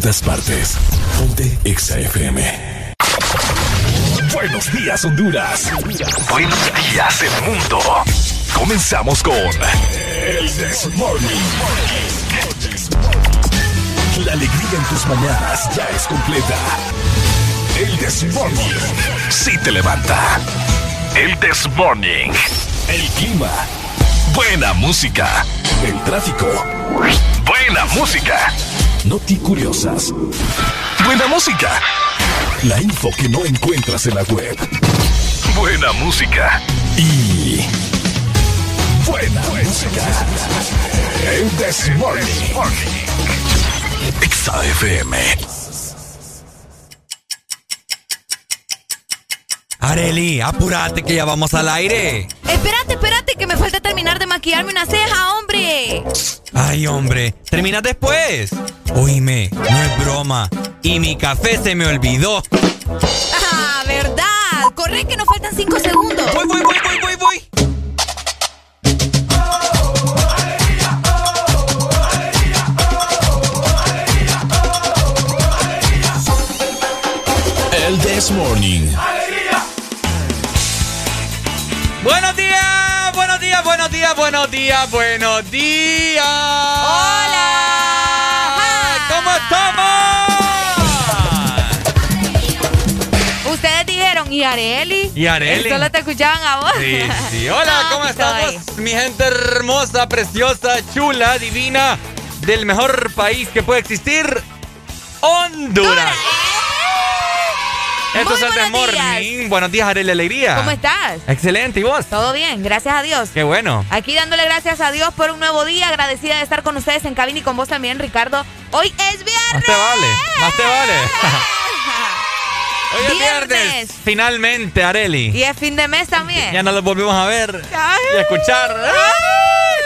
todas partes. Ponte XAFM. Buenos días, Honduras. Buenos días, el mundo. Comenzamos con El This Morning. La alegría en tus mañanas ya es completa. El This Morning. Sí te levanta. El This Morning. El clima Buena música. El tráfico. Buena música. Noti curiosas. Buena música. La info que no encuentras en la web. Buena música. Y. Buena, música. El This Morning. Areli, apúrate que ya vamos al aire. Espérate, espérate, que me falta terminar de maquillarme una ceja, hombre. Ay, hombre, termina después. Oíme, no es broma. Y mi café se me olvidó. Ah, verdad. Corre que nos faltan cinco segundos. Voy, voy, voy, voy, voy, voy. El This Morning. Buenos días, buenos días, buenos días, buenos días, buenos días. Hola. Y Areli. Y Areli. Solo te escuchaban a vos. Sí, sí. Hola, ¿cómo estamos? Mi gente hermosa, preciosa, chula, divina, del mejor país que puede existir, Honduras. Esto es el Morning. Buenos días, Arely Alegría. ¿Cómo estás? Excelente, ¿y vos? Todo bien, gracias a Dios. Qué bueno. Aquí dándole gracias a Dios por un nuevo día, agradecida de estar con ustedes en cabina y con vos también, Ricardo. Hoy es viernes. Más te vale, más te vale. Es viernes. Finalmente, Areli. Y es fin de mes también. Ya nos lo volvimos a ver y a escuchar.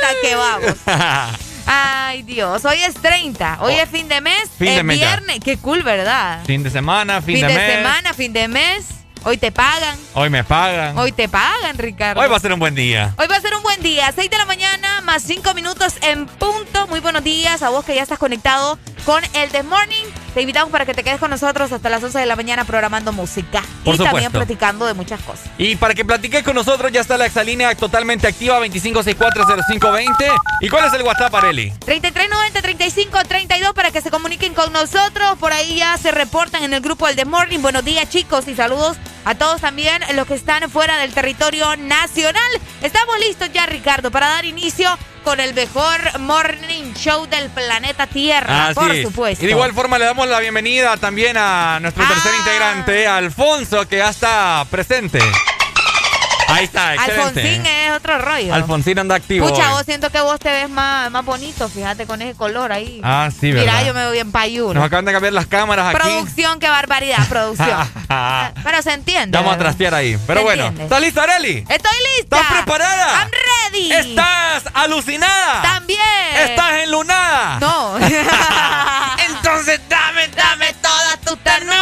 Ay, que vamos. Ay, Dios. Hoy es 30. Hoy oh. es fin de mes. Fin de mes. viernes. Qué cool, ¿verdad? Fin de semana, fin, de, mes. Fin de semana, fin de mes. Hoy te pagan. Hoy me pagan. Hoy te pagan, Ricardo. Hoy va a ser un buen día. Hoy va a ser un buen día. 6 de la mañana más 5 minutos en punto. Muy buenos días a vos que ya estás conectado con el The Morning. Te invitamos para que te quedes con nosotros hasta las 11 de la mañana programando música. y también platicando de muchas cosas. Y para que platiques con nosotros ya está la exalínea totalmente activa 25640520. ¿Y cuál es el WhatsApp, Areli? 3390-3532 para que se comuniquen con nosotros. Por ahí ya se reportan en el grupo del The Morning. Buenos días, chicos, y saludos a todos también los que están fuera del territorio nacional. Estamos listos ya, Ricardo, para dar inicio con el mejor morning show del planeta Tierra, por supuesto. Y de igual forma le damos la bienvenida también a nuestro tercer ah. integrante, Alfonso, que ya está presente. Ahí está, excelente. Alfonsín es otro rollo. Alfonsín anda activo. Escucha, vos siento que vos te ves más, más bonito, fíjate, con ese color ahí. Ah, sí, ¿verdad? Mira, yo me veo bien payuno. Nos acaban de cambiar las cámaras aquí. Producción, qué barbaridad, producción. Pero se entiende. Vamos a trastear ahí. Pero bueno. ¿Estás lista, Areli? Estoy lista. ¿Estás preparada? I'm ready. ¿Estás alucinada? También. ¿Estás enlunada? No. Entonces dame, dame toda tu ternura.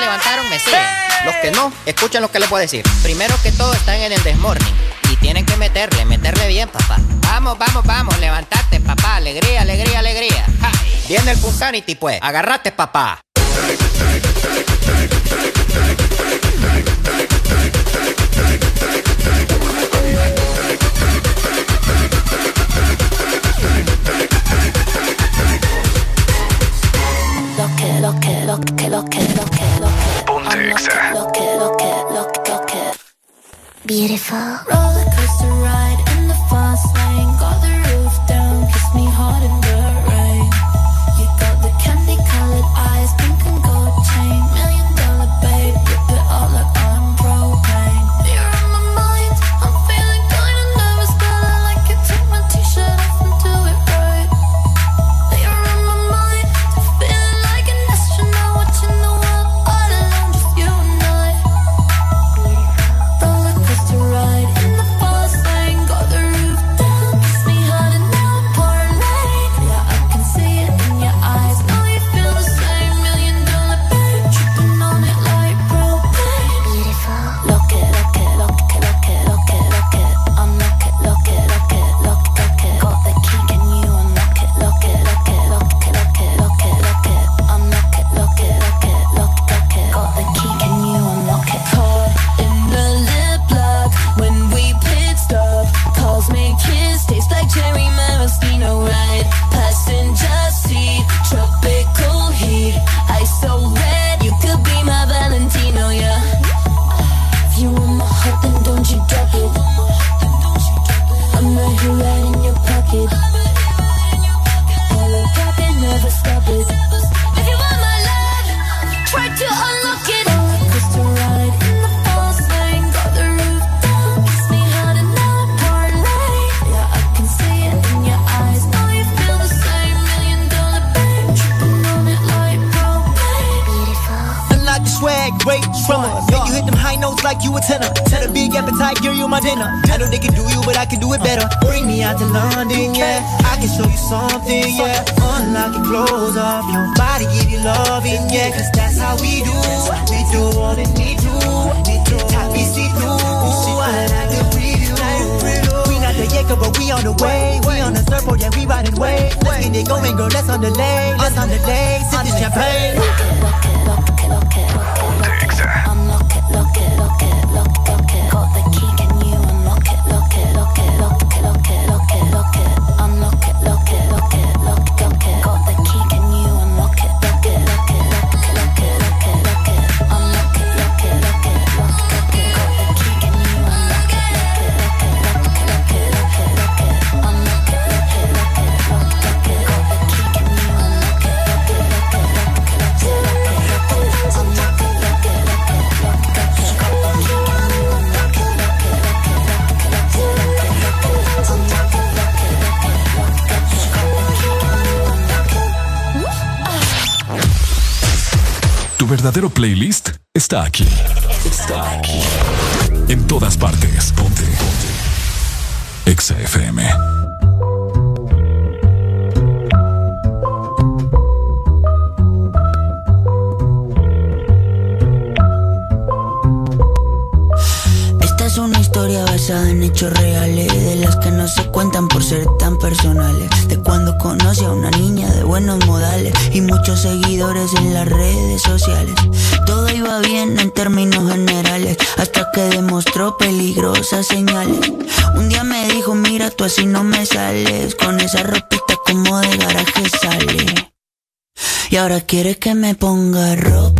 Levantaron me siguen. Los que no, escuchen lo que les puedo decir. Primero que todo están en el desmorning. Y tienen que meterle, meterle bien, papá. Vamos, vamos, vamos, levantate, papá. Alegría, alegría, alegría. Viene el Punsanity, pues. Agarrate, papá. Beautiful. está aquí. Está aquí. En todas partes. Ponte. Ponte. Exa FM. Quiere que me ponga ropa.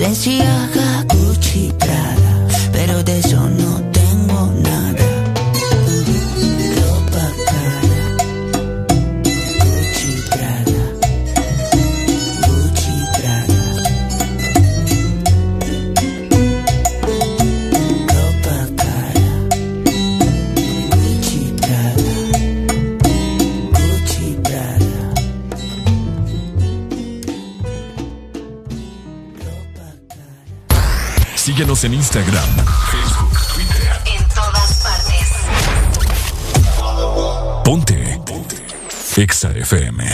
Valencia, Gucci, pero de eso En Instagram, Facebook, Twitter. En todas partes. Ponte. Ponte. Exa FM.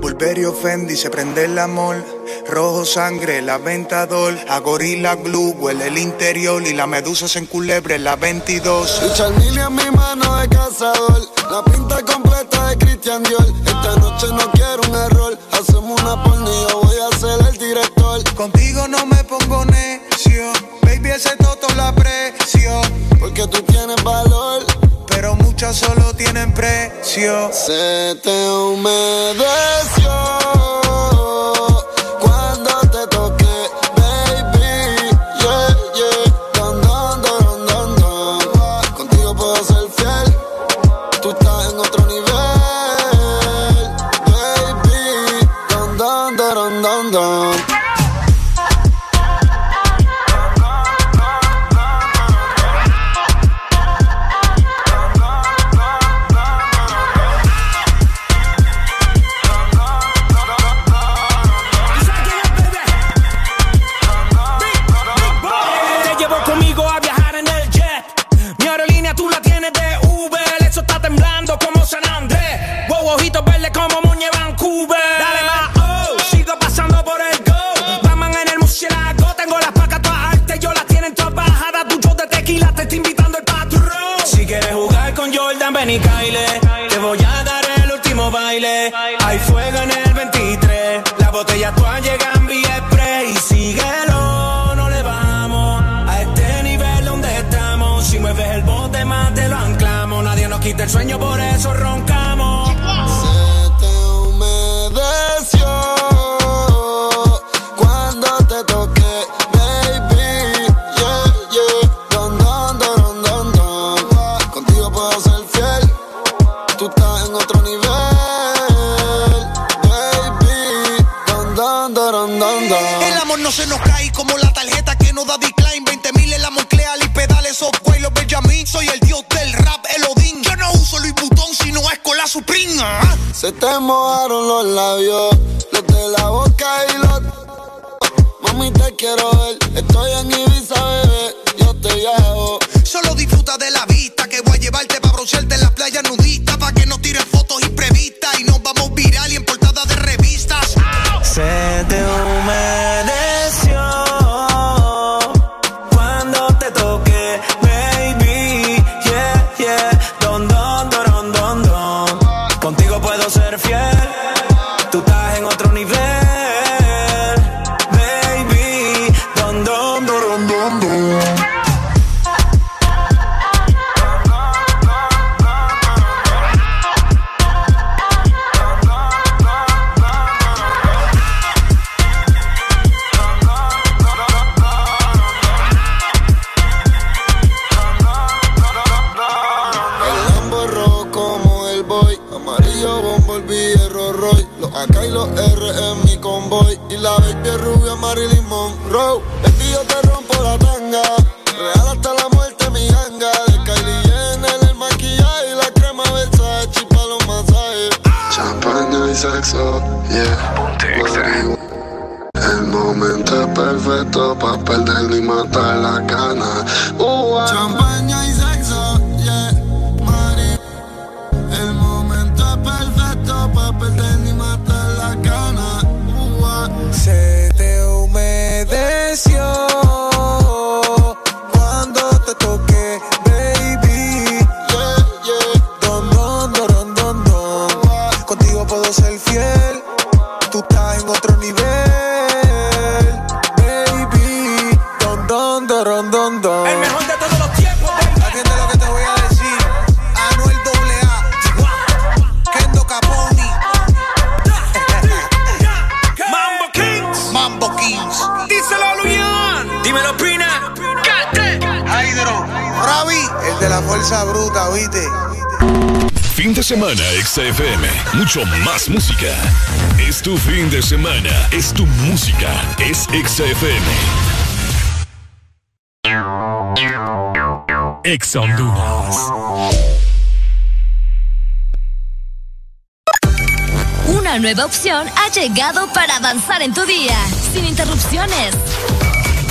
Pulverio Fendi se prende el amor. Rojo sangre, la ventador. A gorila glue huele el interior. Y la medusa se enculebre la 22. Y en mi mano de cazador. La pinta completa de Christian Dior. Esta noche no quiero un error. Hacemos una pornilla Se te humedeció. Hydro, Ravi, el de la fuerza bruta, ¿viste? Fin de semana, XFM. Mucho más música. Es tu fin de semana. Es tu música. Es XFM. Ex Honduras. Una nueva opción ha llegado para avanzar en tu día, sin interrupciones.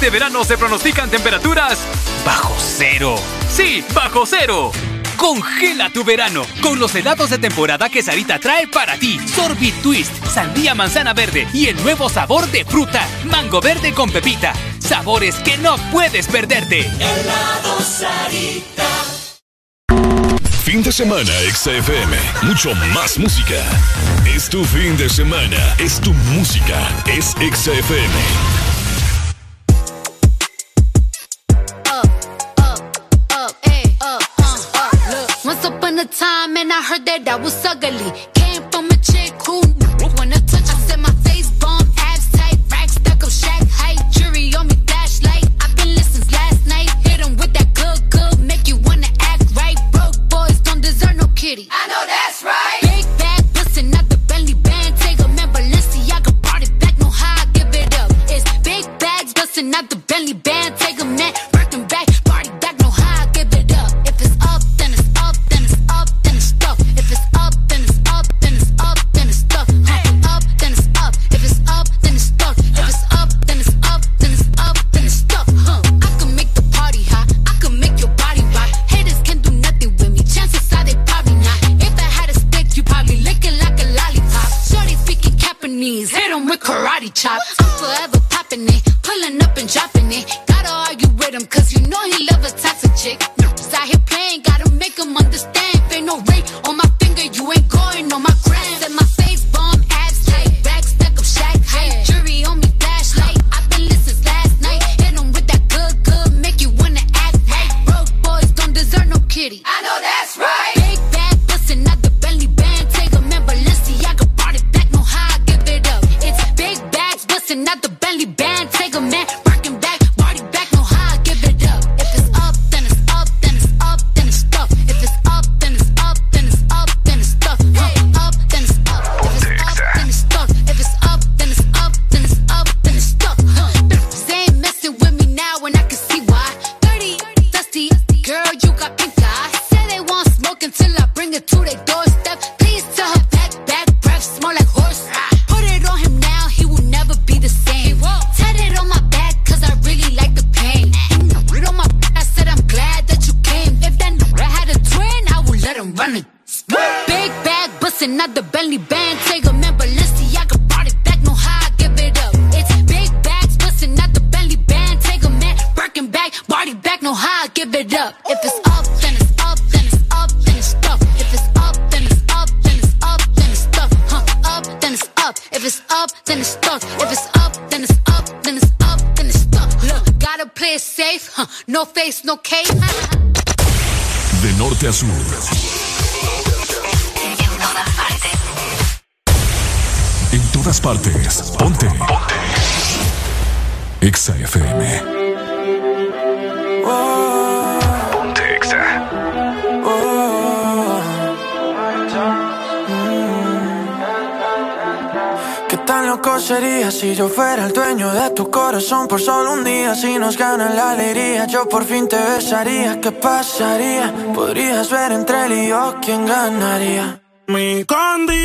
Este verano se pronostican temperaturas bajo cero. Sí, bajo cero. Congela tu verano con los helados de temporada que Sarita trae para ti. Sorbit Twist, sandía manzana verde y el nuevo sabor de fruta, mango verde con pepita. Sabores que no puedes perderte. Helado Sarita. Fin de semana, XFM. Mucho más música. Es tu fin de semana. Es tu música. Es XFM. I heard that I was ugly. si nos ganan la alegría Yo por fin te besaría, ¿qué pasaría? Podrías ver entre él y yo quién ganaría Mi Candy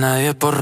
nadie por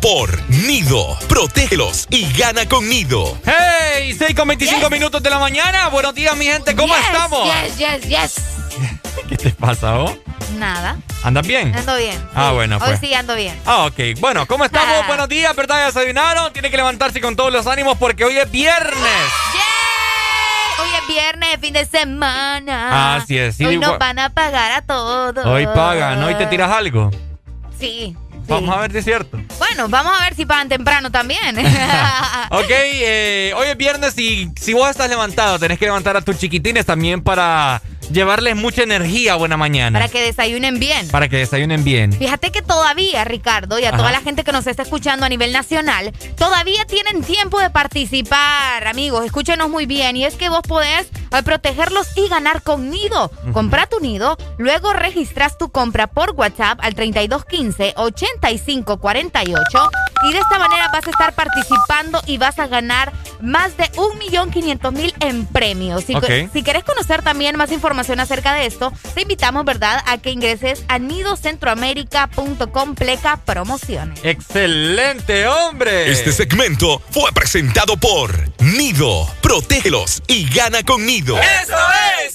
por Nido. Protégelos y gana con Nido. ¡Hey! 6 con 25 minutos de la mañana. Buenos días, mi gente. ¿Cómo estamos? Yes, yes, yes. ¿Qué te pasa, vos? Nada. ¿Andas bien? Ando bien. Ah, bueno, pues. Hoy sí ando bien. Ah, ok. Bueno, ¿cómo estamos? Buenos días, ¿verdad? ¿Ya desayunaron? Tiene que levantarse con todos los ánimos porque hoy es viernes. Yeah. Hoy es viernes, fin de semana. Así es. Sí, hoy nos van a pagar a todos. Hoy pagan, ¿no? ¿Hoy te tiras algo? Sí. Vamos a ver si es cierto. Bueno, vamos a ver si pagan temprano también. ok, eh, hoy es viernes y si vos estás levantado, tenés que levantar a tus chiquitines también para llevarles mucha energía buena mañana. Para que desayunen bien. Para que desayunen bien. Fíjate que todavía, Ricardo, y a toda la gente que nos está escuchando a nivel nacional, todavía tienen tiempo de participar, amigos. Escúchenos muy bien. Y es que vos podés protegerlos y ganar con Nido. Compra tu Nido, luego registras tu compra por WhatsApp al 3215-8548 y de esta manera vas a estar participando y vas a ganar más de 1.500.000 en premios. Si, Ok. si querés conocer también más información acerca de esto, te invitamos, ¿verdad?, a que ingreses a nidocentroamerica.com pleca promociones. ¡Excelente, hombre! Este segmento fue presentado por Nido. Protégelos y gana con Nido. ¡Eso es!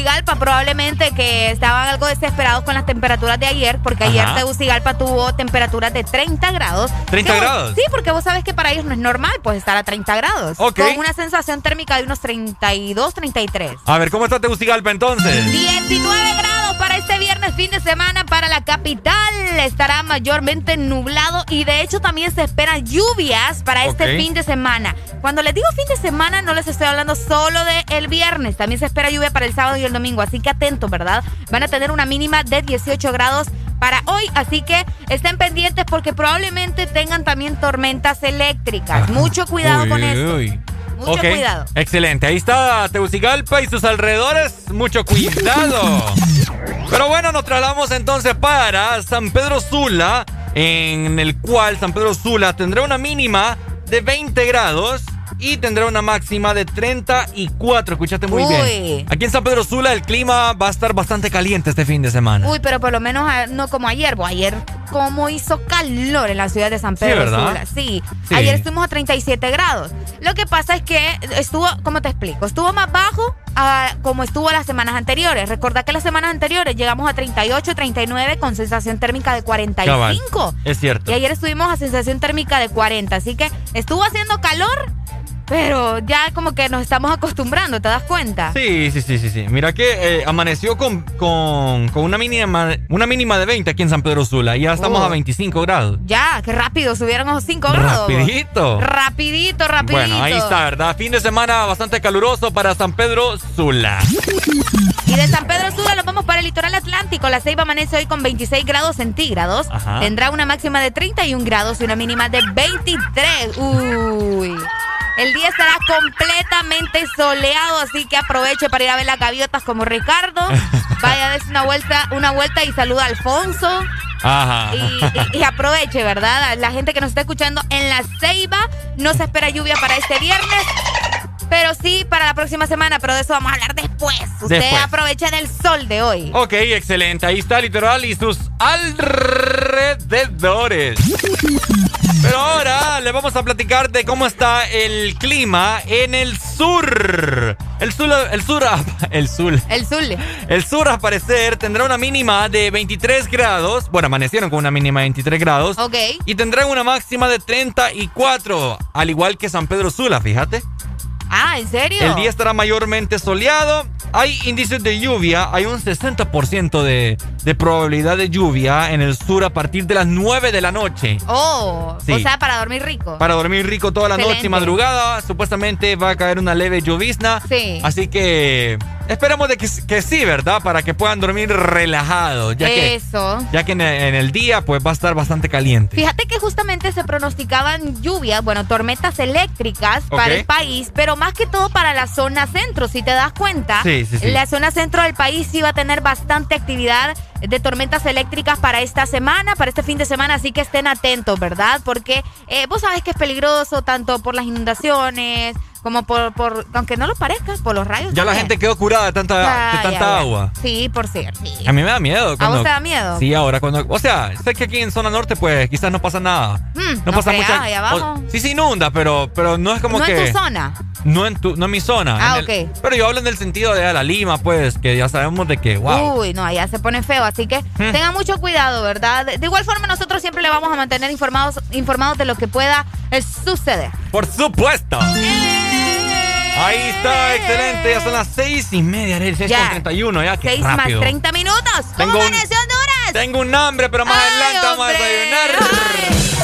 Tegucigalpa, probablemente que estaban algo desesperados con las temperaturas de ayer, porque ayer. Tegucigalpa tuvo temperaturas de 30 grados. 30 Que vos- grados. Sí, porque vos sabes que para ellos no es normal, pues estar a 30 grados. Ok. Con una sensación térmica de unos 32, 33. A ver, ¿cómo está Tegucigalpa entonces? 19 grados para este viernes, fin de semana para la capital. Estará mayormente nublado y de hecho también se esperan lluvias para este fin de semana. Cuando les digo fin de semana, no les estoy hablando solo de el viernes. También se espera lluvia para el sábado y el domingo. Así que atentos, ¿verdad? Van a tener una mínima de 18 grados para hoy. Así que estén pendientes porque probablemente tengan también tormentas eléctricas. Mucho cuidado Uy, con uy, esto. uy. Mucho cuidado. Excelente. Ahí está Tegucigalpa y sus alrededores. Mucho cuidado. Pero bueno, nos trasladamos entonces para San Pedro Sula, en el cual San Pedro Sula tendrá una mínima de 20 grados y tendrá una máxima de 34. Escuchaste muy Uy. bien. Aquí en San Pedro Sula el clima va a estar bastante caliente este fin de semana. Uy, pero por lo menos ah, no como ayer. bo. Ayer como hizo calor en la ciudad de San Sí, Pedro ¿verdad? Sula. Sí. Sí. Ayer estuvimos a 37 grados. Lo que pasa es que estuvo, ¿cómo te explico? Estuvo más bajo a como estuvo las semanas anteriores. Recordá que las semanas anteriores llegamos a 38, 39 con sensación térmica de 45. Cabal. Es cierto. Y ayer estuvimos a sensación térmica de 40. Así que estuvo haciendo calor, pero ya como que nos estamos acostumbrando, ¿te das cuenta? Sí, sí, sí, sí, sí. Mira que eh, amaneció con, con, con una, mínima, una mínima de 20 aquí en San Pedro Sula. Y ya estamos Oh. a 25 grados. Ya, qué rápido, subieron esos 5 grados. Rapidito. Rapidito, rapidito. Bueno, ahí está, ¿verdad? Fin de semana bastante caluroso para San Pedro Sula. Y de San Pedro Sula nos vamos para el litoral atlántico. La Ceiba amanece hoy con 26 grados centígrados. Ajá. Tendrá una máxima de 31 grados y una mínima de 23. Uy. El día estará completamente soleado, así que aproveche para ir a ver las gaviotas como Ricardo. Vaya a darse una vuelta, una vuelta y saluda a Alfonso. Ajá. Y, y- y aproveche, ¿verdad? La gente que nos está escuchando en la Ceiba, no se espera lluvia para este viernes, pero sí para la próxima semana, pero de eso vamos a hablar después. Usted Después. aprovecha del sol de hoy. Ok, excelente. Ahí está literal y sus alrededores. Pero ahora le vamos a platicar de cómo está el clima en el sur. El sur, el sur, el sur. El Zule. El sur, al parecer, tendrá una mínima de 23 grados. Bueno, amanecieron con una mínima de 23 grados. Ok. Y tendrán una máxima de 34, al igual que San Pedro Sula, fíjate. Ah, ¿en serio? El día estará mayormente soleado. Hay índices de lluvia. Hay un 60% de, de probabilidad de lluvia en el sur a partir de las 9 de la noche. Oh, Sí. o sea, para dormir rico. Para dormir rico toda la noche y Excelente. madrugada. Supuestamente va a caer una leve llovizna. Sí. Así que esperemos de que, que sí, ¿verdad? Para que puedan dormir relajados. Ya que, Eso. ya que en el, en el día pues va a estar bastante caliente. Fíjate que justamente se pronosticaban lluvias, bueno, tormentas eléctricas para Ok. el país, pero más que todo para la zona centro, si te das cuenta. Sí, sí, sí. La zona centro del país sí va a tener bastante actividad de tormentas eléctricas para esta semana, para este fin de semana, así que estén atentos, ¿verdad? Porque eh, vos sabés que es peligroso tanto por las inundaciones como por, por aunque no lo parezca, por los rayos. Ya la gente quedó curada de tanta, de tanta ya. agua. Sí, por cierto. sí. A mí me da miedo. ¿A vos te da miedo? Sí, ahora cuando... O sea, sé que aquí en zona norte pues quizás no pasa nada. Mm, no, no pasa creas, mucha... ahí abajo. o- sí se inunda, pero, pero no es como no que... en tu zona. No en, tu, no en mi zona. Ah, en el- ok. Pero yo hablo en el sentido de la Lima, pues, que ya sabemos de que, wow. Uy, no, allá se pone feo, Así que mm. tengan mucho cuidado, ¿verdad? De, igual forma, nosotros siempre le vamos a mantener informados, informados de lo que pueda eh, suceder. Por supuesto. Eh. Ahí está, excelente. Ya son las seis y media, Ariel. Seis ya. Con 31, ya. Qué seis más 30 minutos. ¿Cómo tengo Honduras? Tengo un hambre, pero más adelante vamos a desayunar. Ay.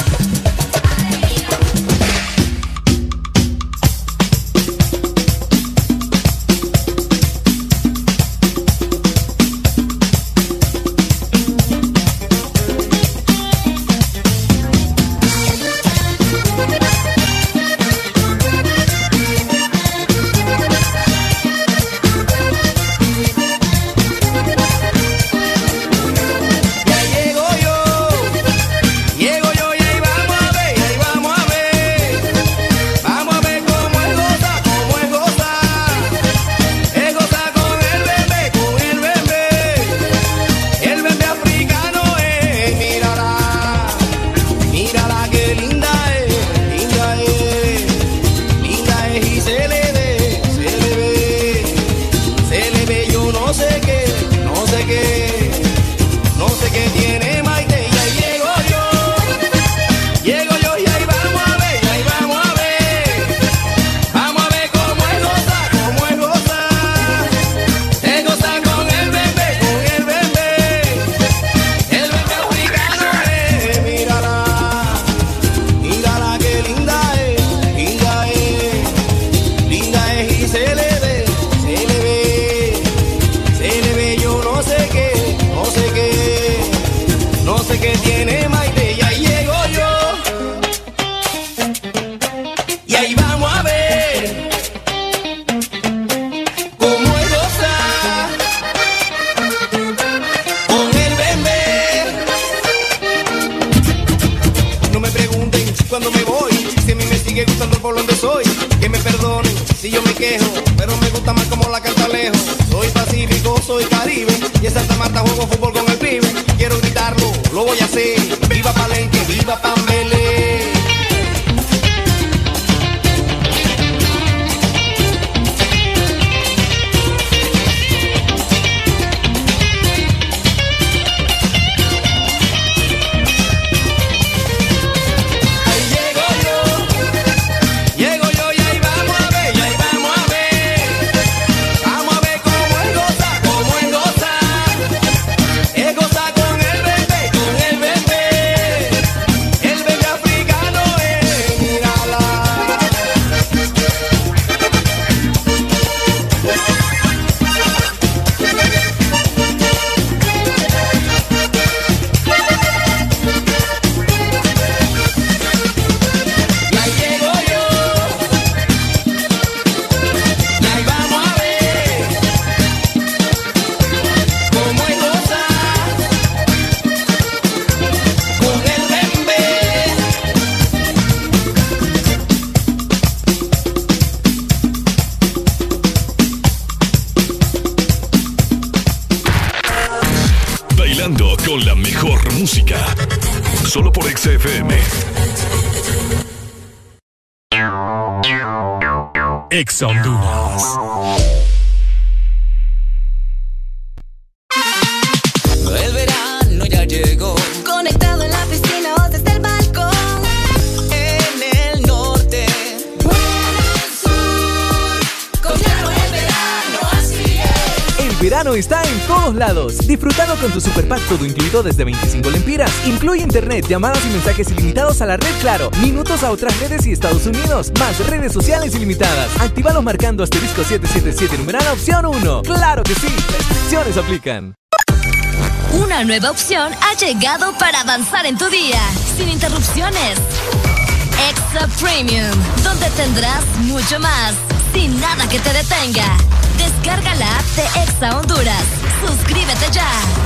desde 25 lempiras. Incluye internet, llamadas y mensajes ilimitados a la red Claro, minutos a otras redes y Estados Unidos, más redes sociales ilimitadas. Actívalos marcando asterisco 777 numeral opción 1. ¡Claro que sí! Restricciones aplican. Una nueva opción ha llegado para avanzar en tu día, sin interrupciones. Extra Premium, donde tendrás mucho más, sin nada que te detenga. Descarga la app de Exa Honduras. Suscríbete ya.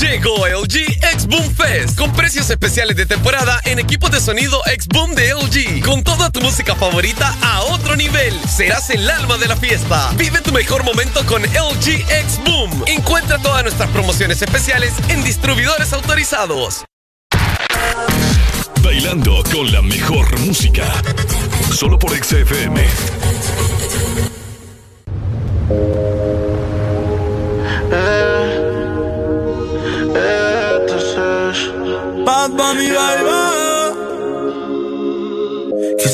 Llegó LG X Boom Fest con precios especiales de temporada en equipos de sonido X Boom de LG. Con toda tu música favorita a otro nivel. Serás el alma de la fiesta. Vive tu mejor momento con LG X Boom. Encuentra todas nuestras promociones especiales en distribuidores autorizados. Bailando con la mejor música. Solo por XFM.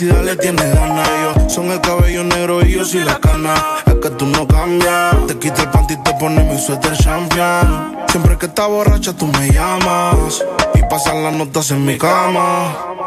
felicidad le tiene ganas. Ellos son el cabello negro y yo sí la cana. Es que tú no cambias. Te quita el panty y te pone mi suéter champion. Siempre que estás borracha tú me llamas. Y pasan las notas en mi cama.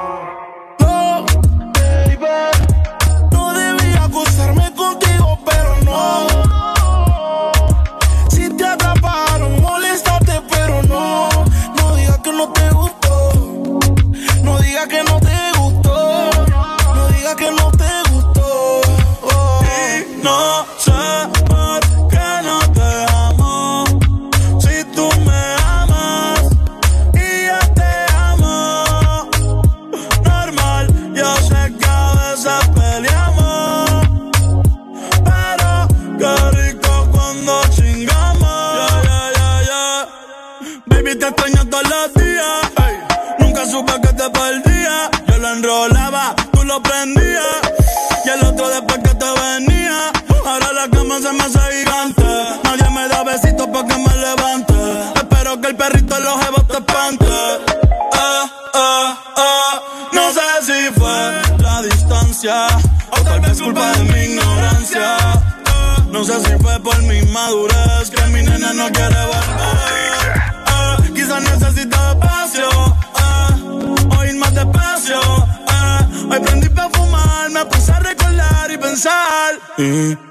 Mm.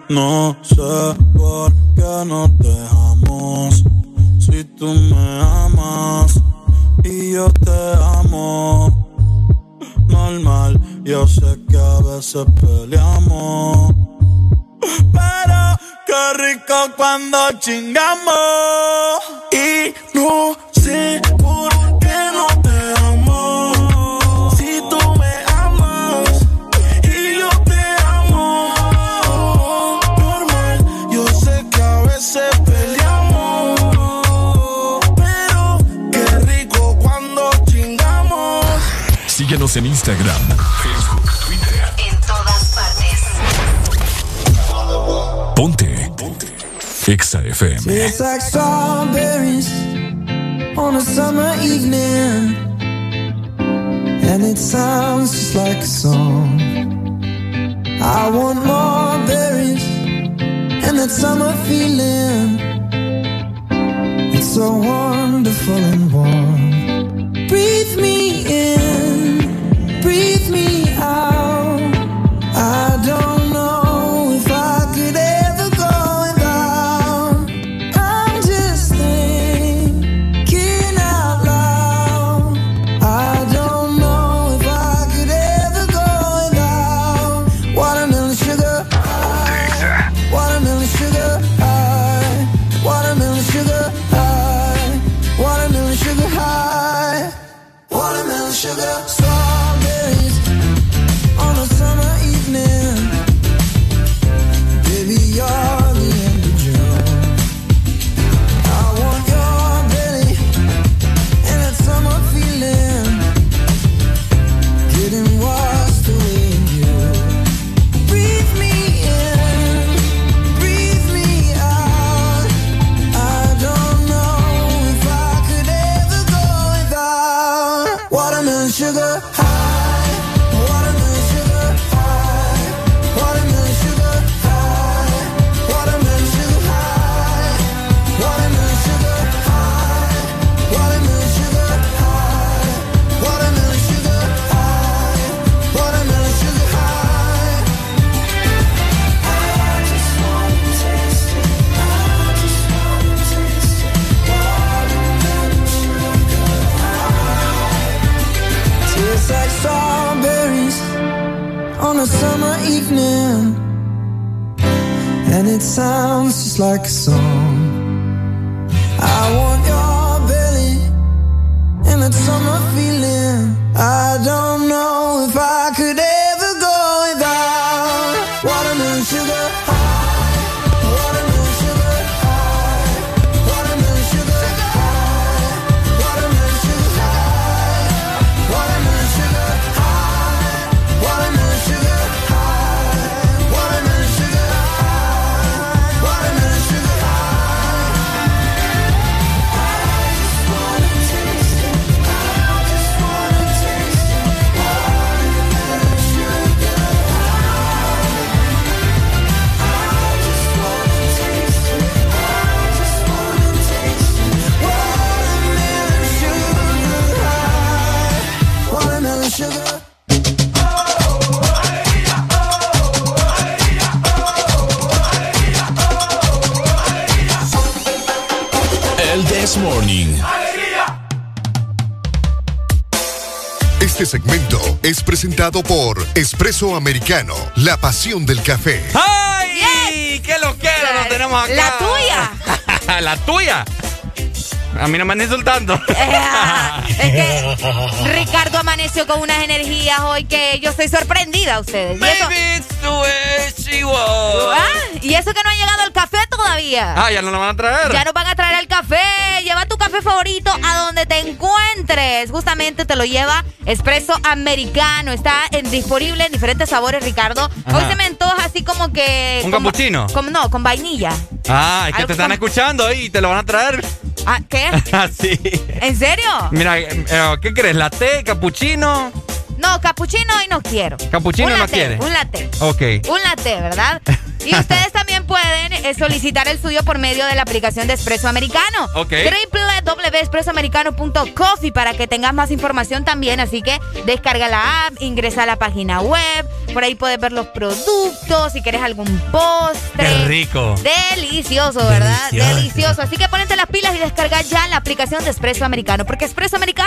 Sex. so presentado por Espresso Americano, la pasión del café. ¡Ay! ¡Qué lo que nos tenemos acá! La tuya. la tuya. A mí no me andan insultando. Es que Ricardo amaneció con unas energías hoy que yo estoy sorprendida a ustedes. Y eso, Ah, y eso que no ha llegado el café todavía. Ah, ya no lo van a traer. Ya nos van a traer el café. Lleva tu café favorito a donde te encuentres. Justamente te lo lleva Espresso Americano. Está en- disponible en diferentes sabores, Ricardo. Ajá. Hoy se me antoja así como que. ¿Un con- capuchino? con- no, con vainilla. Ah, es que Algo te están escuchando y te lo van a traer. Ah, ¿Qué? Así. ¿En serio? Mira, eh, eh, ¿qué crees? ¿Latte, capuchino? No, capuchino hoy no quiero. Capuchino un no latte, quiere. Un latte. Ok. Un latte, ¿verdad? Y ustedes también pueden eh, solicitar el suyo por medio de la aplicación de Espresso Americano. Ok. www.espressoamericano.coffee para que tengas más información también. Así que descarga la app, ingresa a la página web. Por ahí puedes ver los productos, si quieres algún postre. Qué rico. Delicioso, ¿verdad? Delicioso. Delicioso. Así que ponete las pilas y descarga ya la aplicación de Espresso Americano. Porque Espresso Americano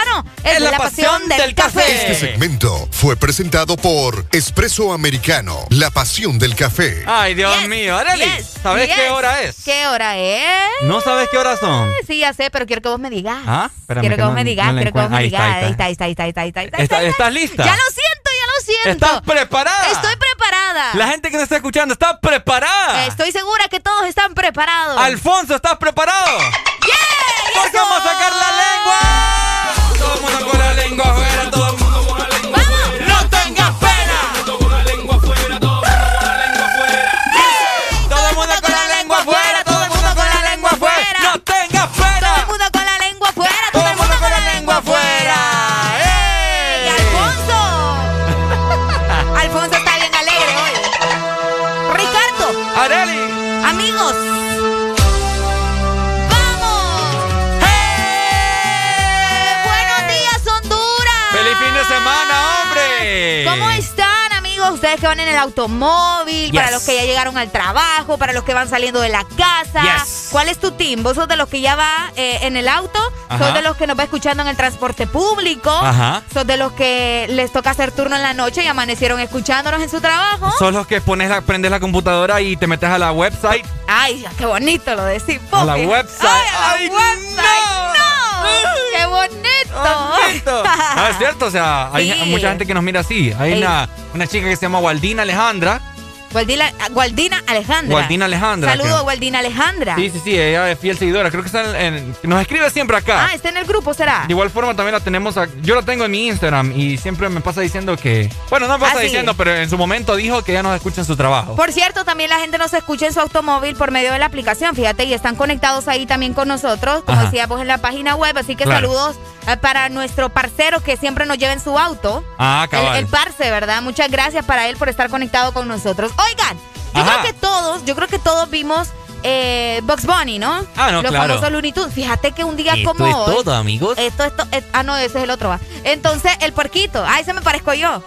es, la, pasión, del, café. Este segmento fue presentado por Espresso Americano, la pasión del café. Ay, Dios mío. Arely, ¿sabes Yes. qué hora es? ¿Qué hora es? ¿No sabes qué horas son? Sí, ya sé, pero quiero que vos me digas. Ah, espérame quiero que, vos no- me digas, no quiero que vos me digas. Ahí está, Ahí está, ahí está, ahí está, ahí está, ahí está, ahí ¿Está- está. ¿Estás lista? Ya lo siento, ya lo siento. ¿Estás preparada? Estoy preparada. La gente que nos está escuchando está preparada. Estoy segura que todos están preparados. Alfonso, ¿estás preparado? ¡Yeah! Porque vamos a sacar la lengua. Ustedes que van en el automóvil, para los que ya llegaron al trabajo, para los que van saliendo de la casa. Yes. ¿Cuál es tu team? ¿Vos sos de los que ya va eh, en el auto? Ajá. ¿Sos de los que nos va escuchando en el transporte público? Ajá. ¿Sos de los que les toca hacer turno en la noche y amanecieron escuchándonos en su trabajo? Son los que pones la, prendes la computadora y te metes a la website. Ay, qué bonito lo decís. A la website. Ay, a la Ay, website. No. ¡Qué bonito! Bonito. Ah, es cierto, o sea, hay Sí. mucha gente que nos mira así. Hay Ey. una, una chica que se llama Waldina Alejandra. Gualdina, Gualdina Alejandra. Gualdina Alejandra, Saludos. Gualdina Alejandra. Sí, sí, sí, ella es fiel seguidora. Creo que está en, en- nos escribe siempre acá. Ah, está en el grupo, ¿será? De igual forma también la tenemos, a- yo la tengo en mi Instagram y siempre me pasa diciendo que, bueno, no me pasa Ah, diciendo, pero en su momento dijo que ya nos escucha en su trabajo. Por cierto, también la gente nos escucha en su automóvil por medio de la aplicación, fíjate, y están conectados ahí también con nosotros, como Ajá. decíamos en la página web, así que Claro. saludos para nuestro parcero que siempre nos lleva en su auto. Ah, El, cabal. el parce, ¿verdad? Muchas gracias para él por estar conectado con nosotros. Oigan, yo Ajá. creo que todos, yo creo que todos vimos eh, Bugs Bunny, ¿no? Ah, no, Los claro. famosos Looney Tunes. Fíjate que un día Esto como es hoy- todo, amigos. Esto, esto, es- ah, no, ese es el otro, va. Entonces, el porquito. Ah, ese me parezco yo.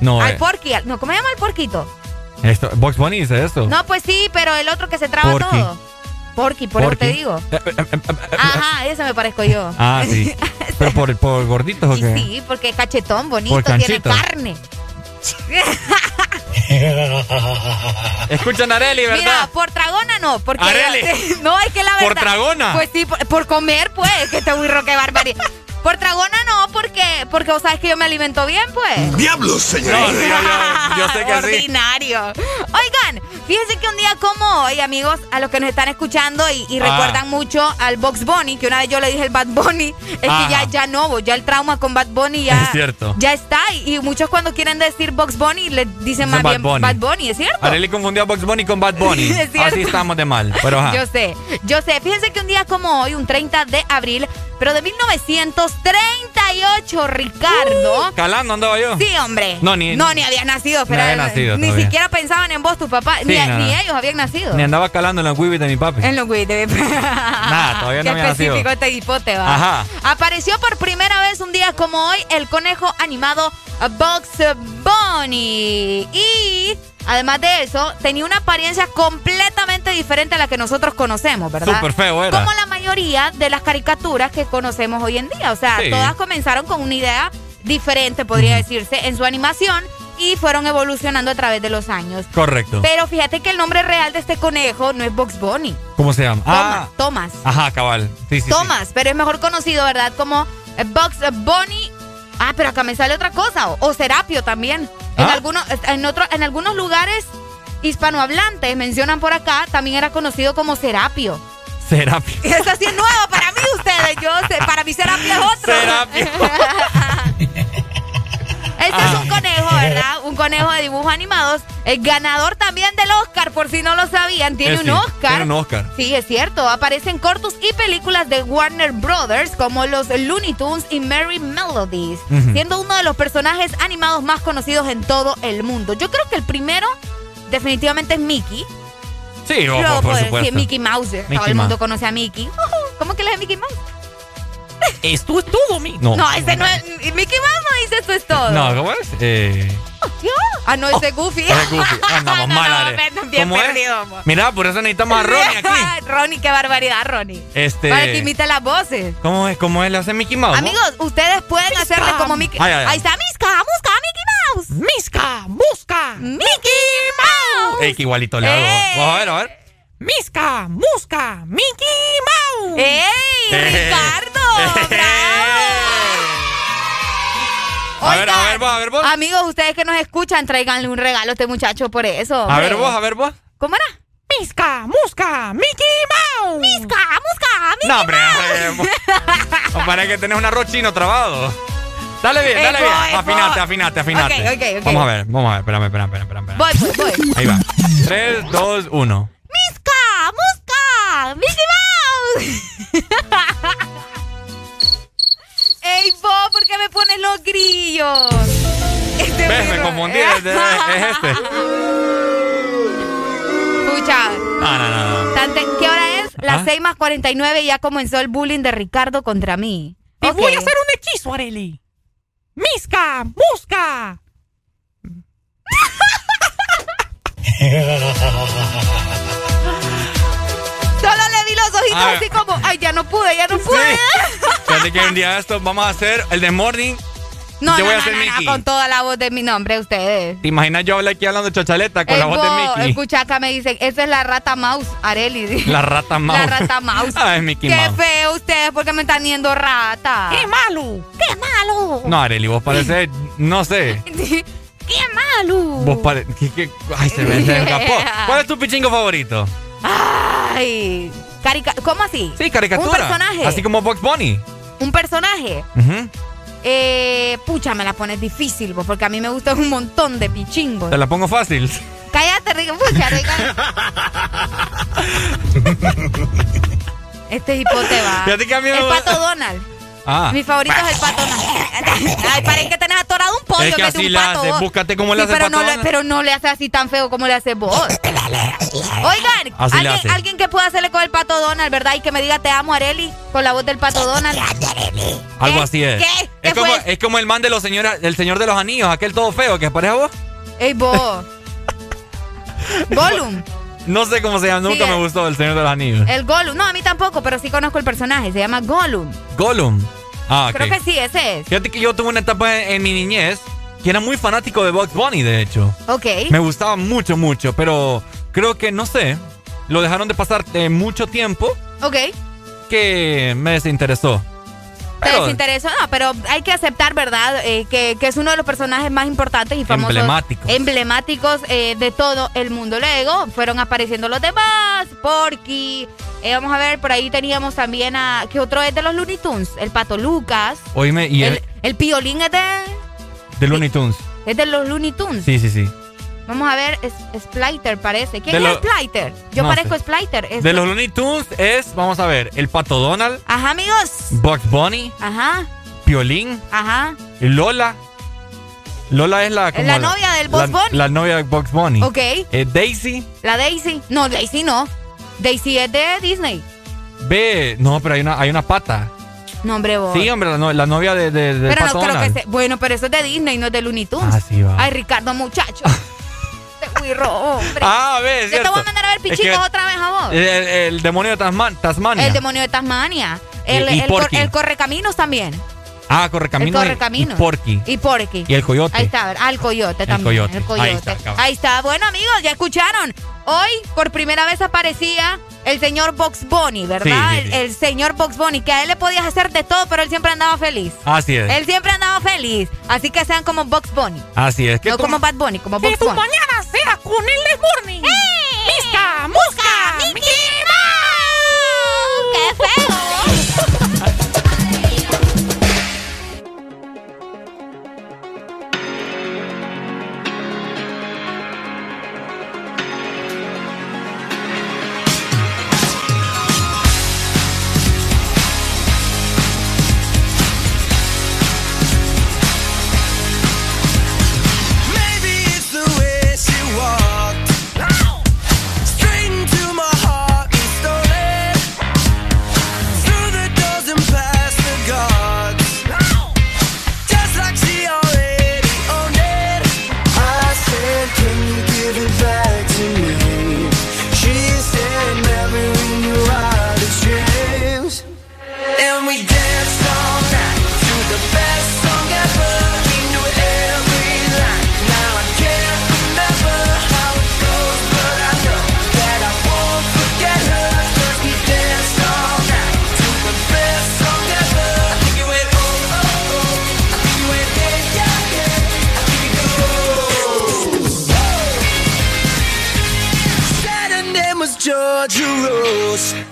No, al eh, porqui. No, ¿cómo se llama el porquito? esto, Box Bunny dice esto. No, pues sí, pero el otro que se traba Porky. todo. Porky, por eso te digo. Eh, eh, eh, Ajá, ese me parezco yo. Ah, sí. ¿Pero por, por gorditos o qué? sí, porque es cachetón, bonito, tiene carne. Escuchan Areli, Mira, ¿verdad? por tragona no, porque Areli. no es que la verdad. ¿Por tragona? Pues sí, por, por comer, pues, que te burro, qué barbaridad. Por tragona no, porque porque vos sabes que yo me alimento bien, pues. ¡Diablos, señor! No, sí, yo, yo sé que sí. Ordinario. Oigan, fíjense que un día como hoy, amigos, a los que nos están escuchando y, y Ah. recuerdan mucho al Box Bunny, que una vez yo le dije el Bad Bunny, es Ajá. que ya, ya no, ya el trauma con Bad Bunny ya, Es cierto. ya está. Y, y muchos cuando quieren decir Box Bunny le dicen más Bad bien Bunny. Bad Bunny, ¿es cierto? Areli confundió a Box Bunny con Bad Bunny. Es. Así estamos de mal. Pero ajá. Yo sé, yo sé. Fíjense que un día como hoy, un 30 de abril, pero de 1938, Ricardo. Calando andaba yo. Sí, hombre. No, ni- no, ni habías nacido, había nacido ni todavía. siquiera pensaban en vos, tu papá, Sí, ni, ni ellos habían nacido. Ni andaba calando en los wibis de mi papi. En los güey de Nada, todavía no Qué había nacido. específico este hipote, va. Ajá. Apareció por primera vez un día como hoy el conejo animado Bugs Bunny. Y además de eso, tenía una apariencia completamente diferente a la que nosotros conocemos, ¿verdad? Súper feo era. Como la mayoría de las caricaturas que conocemos hoy en día. O sea, Sí. todas comenzaron con una idea diferente, podría decirse, en su animación y fueron evolucionando a través de los años. Correcto. Pero fíjate que el nombre real de este conejo no es Bugs Bunny. ¿Cómo se llama? Thomas, Thomas. Ah, ajá, cabal. Sí, sí, sí. Thomas, pero es mejor conocido, ¿verdad? Como Bugs Bunny. Ah, pero acá me sale otra cosa. O, o Serapio también. En, ¿Ah? algunos, en, otro, en algunos lugares hispanohablantes, mencionan por acá, también era conocido como Serapio. Serapio. Esa sí es nueva para mí, ustedes. Yo sé, para mí Serapio es otro. Serapio. Este es un conejo, ¿verdad? Un conejo de dibujos animados. El ganador también del Oscar, por si no lo sabían. Tiene Eh, un sí, Oscar. Tiene un Oscar. Sí, es cierto. Aparecen cortos y películas de Warner Brothers como los Looney Tunes y Merry Melodies, siendo uno de los personajes animados más conocidos en todo el mundo. Yo creo que el primero definitivamente es Mickey. Sí, ojo, Luego, por pues, supuesto. Mickey Mouse. Todo el mundo Mouse. conoce a Mickey. ¿Cómo que le es Mickey Mouse? Esto es todo, mi. No. No, ese no es. Mickey Mouse no dice esto es todo. No, ¿cómo es? Eh. ¿Yo? Ah, no, ese es Goofy. es Goofy. Andamos No, mal, no, bien ¿Cómo es? perdido, amor. Mira, por eso necesitamos a Ronnie aquí. Ronnie, qué barbaridad, Ronnie. Este. Para que imite las voces. ¿Cómo es? ¿Cómo es? ¿Le hace Mickey Mouse? Amigos, ustedes pueden hacerle como Mickey. Ay, ay, ay. Ahí está, Misca, Musca, Mickey Mouse. Misca, Musca, Mickey Mouse. Ey, que igualito le hago. Eh. Vamos a ver, a ver. Misca, Musca, Mickey Mouse. ¡Ey, Eh. Ricardo! A ver, a ver vos, a ver vos. Amigos, ustedes que nos escuchan, tráiganle un regalo a este muchacho por eso. A ver vos, a ver vos. ¿Cómo era? Misca, Musca, Mickey Mouse. Misca, Musca, Mickey No, hombre. hombre. O parece que tenés un arroz chino trabado. Dale bien, dale bien. Afinate, afinate, afinate. Ok, ok, ok. Vamos a ver, vamos a ver. Espérame, espérame, espérame. espérame. Voy, voy, voy. Ahí va. 3, 2, 1. Misca, Musca, Mickey Mouse. Ey, vos, ¿por qué me pones los grillos? Este ¿Ves? Me confundí. Es, es este. Escucha, No, no, no. no. tante- ¿qué hora es? Las ¿Ah? 6 más 49 y ya comenzó el bullying de Ricardo contra mí. Te Ok. voy a hacer un hechizo, Areli. Misca, busca. Los ojitos Ah. así como, ay, ya no pude, ya no pude. Fíjate que un día de esto vamos a hacer el de morning. No, yo no, voy a no, hacer no, no, Mickey. con toda la voz de mi nombre, ustedes. ¿Te imaginas yo hablar aquí hablando chachaleta con la voz de bo- Mickey? Escucha acá, me dicen, esa es la rata mouse, Areli. La rata mouse. La rata mouse. Es Mickey Qué Mouse. feo ustedes porque me están yendo rata. ¡Qué malo! ¡Qué malo! No, Areli, vos pareces, no sé. ¡Qué malo! Vos pareces. Ay, se me, se me escapó. ¿Cuál es tu pichingo favorito? Ay, carica- ¿cómo así? Sí, caricatura. Un personaje. Así como Box Bunny. Un personaje. Eh, pucha, me la pones difícil, vos, porque a mí me gustan un montón de pichingos. Te la pongo fácil. Cállate, Rica. Pucha, Rica. Este hipote va. Gusta- pato Donald. Ah. Mi favorito es el pato Donald. Ay, parece que tenés atorado un pollo. Es que es así un le pato, hace. vos. Búscate cómo le hace pero no le, pero no le hace así tan feo como le haces vos. Oigan, alguien, hace. alguien que pueda hacerle con el pato Donald, ¿verdad? Y que me diga te amo, Areli, con la voz del pato Donald. Algo así es. ¿Qué? ¿Qué Es como, es el man de los señores, el señor de los anillos, aquel todo feo que parece a vos. Ey, vos. Gollum. No sé cómo se llama, nunca Sí, me eh. gustó el señor de los anillos. El Gollum. No, a mí tampoco, pero sí conozco el personaje. Se llama Gollum. Gollum. Ah. Creo que sí, ese es. Fíjate que yo tuve una etapa en, en mi niñez que era muy fanático de Bugs Bunny, de hecho. Ok. Me gustaba mucho, mucho, pero creo que, no sé, lo dejaron de pasar eh, mucho tiempo Ok. que me desinteresó. Te Pero- desinteresó, no, pero hay que aceptar, ¿verdad? Eh, que, que es uno de los personajes más importantes y famosos. Emblemáticos. Emblemáticos eh, de todo el mundo. Luego fueron apareciendo los demás, Porky. eh, vamos a ver, por ahí teníamos también a. ¿Qué otro es de los Looney Tunes? El Pato Lucas. Oíme, y el, El, el Piolín es de, de Looney Tunes. es de los Looney Tunes. Sí, sí, sí. Vamos a ver, es, Spliter parece. ¿Quién De es lo-? Yo No parezco sé. Es- De los Looney Tunes es, vamos a ver, el Pato Donald, Ajá, amigos. Bugs Bunny, Ajá, Piolín, ajá. Lola. Lola es la... como la novia del Bugs la- Bunny. La novia de Bugs Bunny. Ok. Eh, Daisy, La Daisy. No, Daisy no. Daisy es de Disney. ve... No, pero hay una, hay una pata. No, hombre, vos. Sí, hombre, la, no- la novia de, de, del Pero no creo que sea. Bueno, pero eso es de Disney, no es de Looney Tunes. Ah, sí, va. Ay, Ricardo, muchacho. Te guirro, hombre. Ah, a ver, es Yo te voy a mandar a ver Es que- pichicos otra vez a vos. El, el demonio de Tasman- Tasmania. El demonio de Tasmania. El, Y- y el, cor- el correcaminos también. Ah, Correcaminos. el correcaminos. Y Porky. Y Porky. Y el coyote. Ahí está. Ah, el coyote también. coyote. El coyote. Ahí está. Ahí está. Bueno, amigos, ya escucharon. Hoy, por primera vez, aparecía el señor Box Bunny, ¿verdad? Sí, sí, El- sí. El, señor Box Bunny, que a él le podías hacer de todo, pero él siempre andaba feliz. Así es. Él siempre andaba feliz. Así que sean como Box Bunny. Así es. ¿Qué No tú- como Bad Bunny, como Que Box tu Bunny. mañana sea con el Desmorning. ¡Misca! ¡Musca! ¡Mickey ¡Qué feo! you lose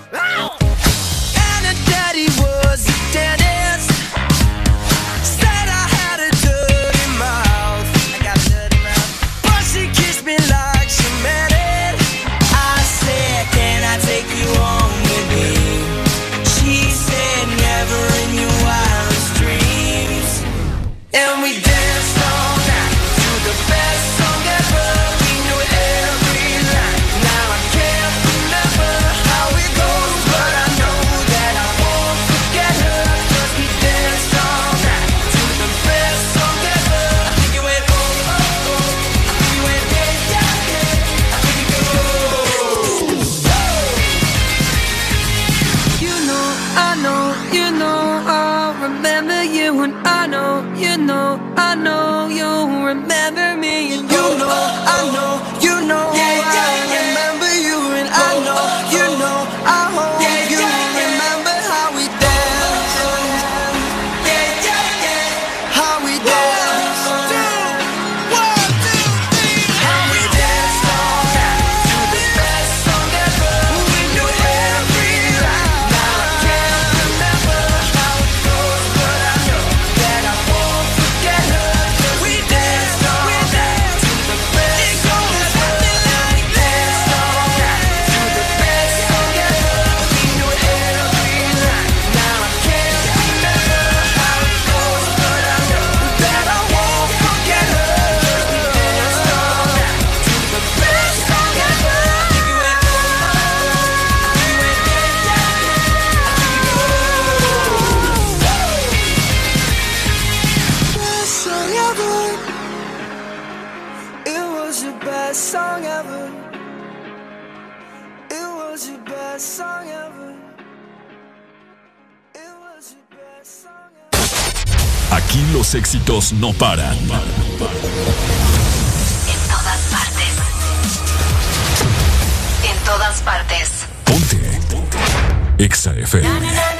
éxitos no paran. En todas partes. En todas partes. Ponte. Exa FM.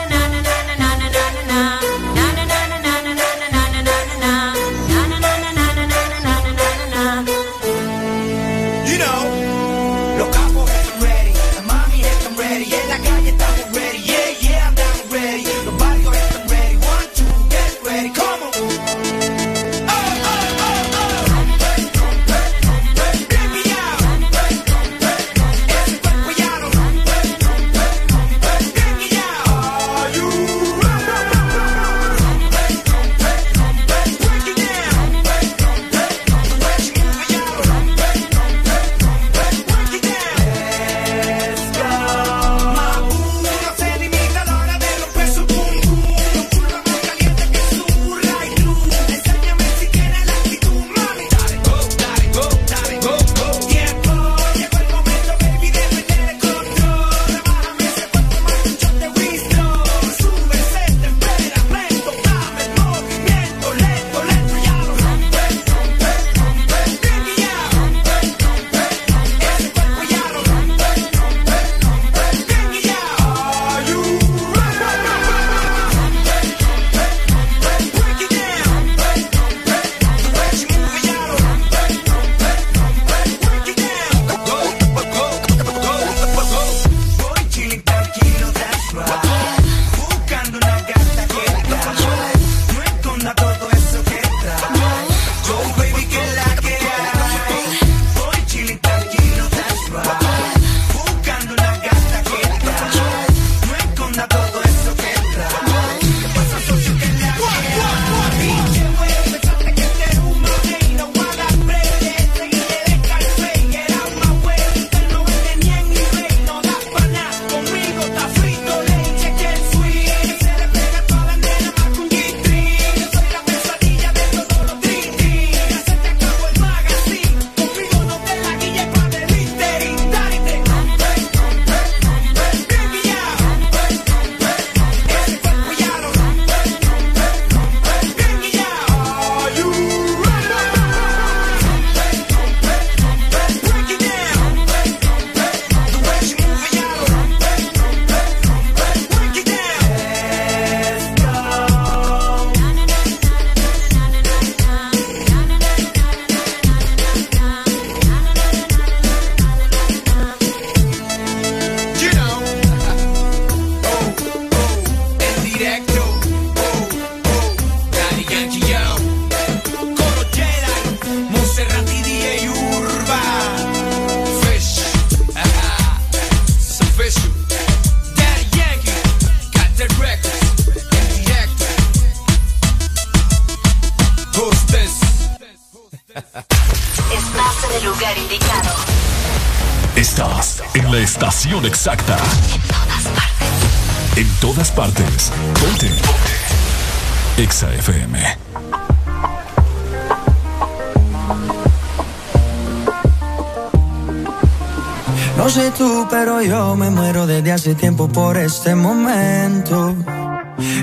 Tiempo por este momento.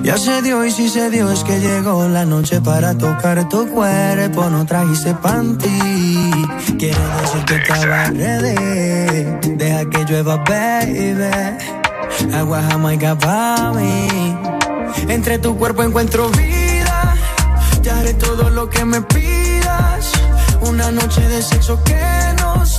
Ya se dio y si se dio es que llegó la noche para tocar tu cuerpo. No trajiste panty. Quiero decir que estaba ready. Deja que llueva, baby. Agua jamaica para mí. Entre tu cuerpo encuentro vida. Te haré todo lo que me pidas. Una noche de sexo que nos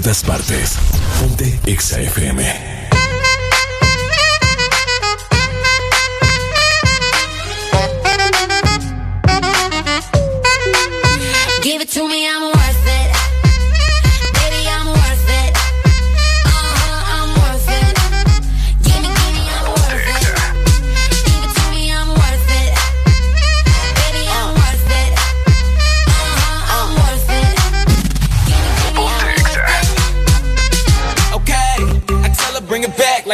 todas partes. Ponte Exa FM.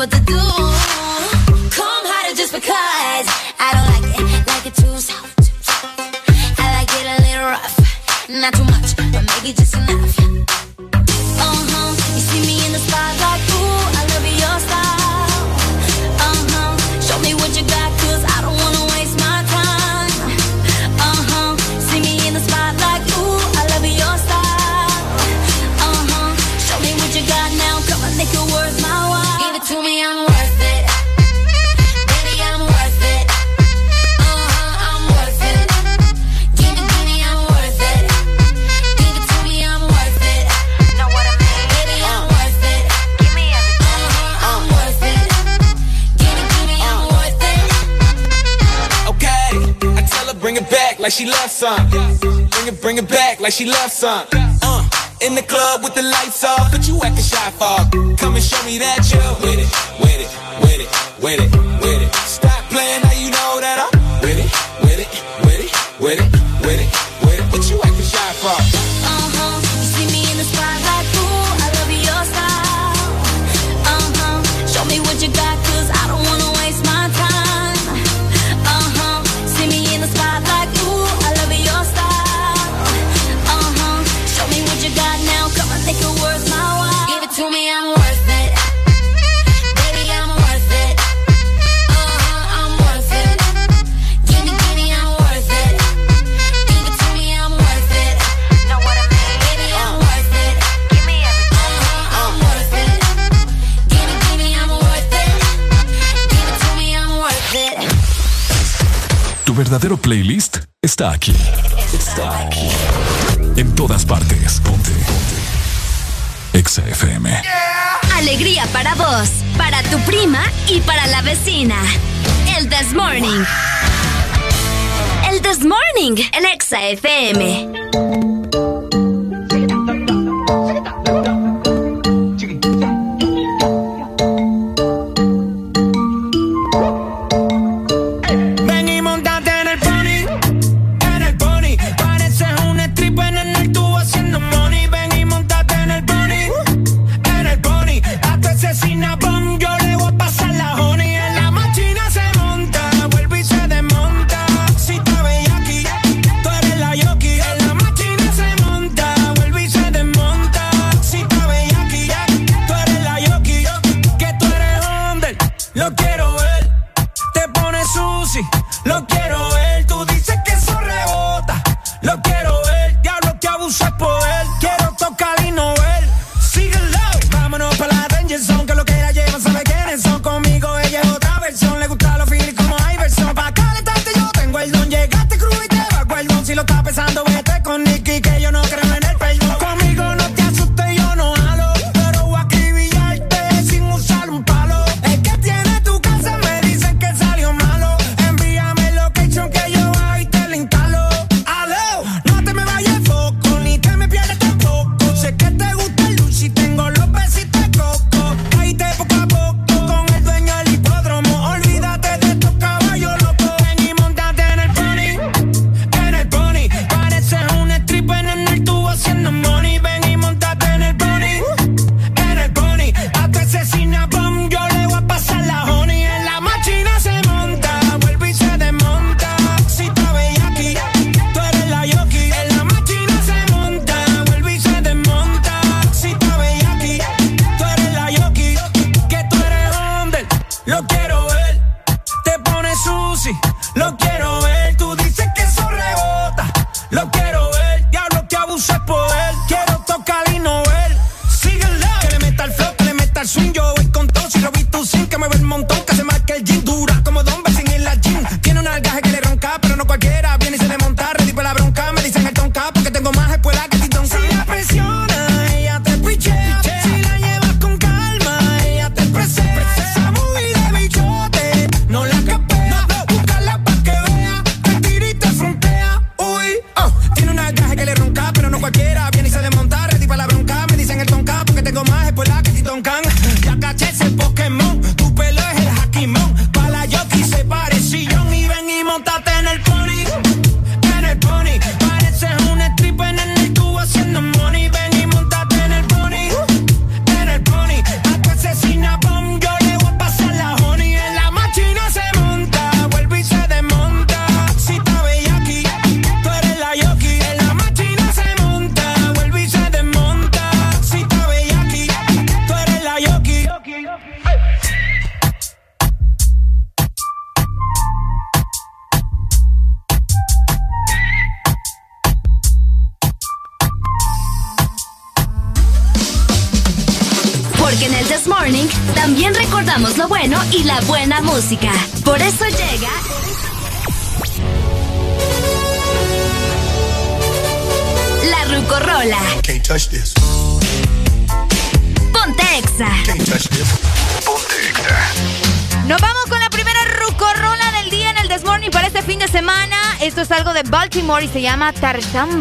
what to do. some. Bring it, bring it back like she loves some. Uh, in the club with the lights off, but you acting shy for. Come and show me that you with it, with it, with it, with it, with it. Stop playing. verdadero playlist está aquí. Está aquí. En todas partes. Ponte. Ponte. Exa FM. Alegría para vos, para tu prima y para la vecina. El This Morning. El This Morning, el Exa FM.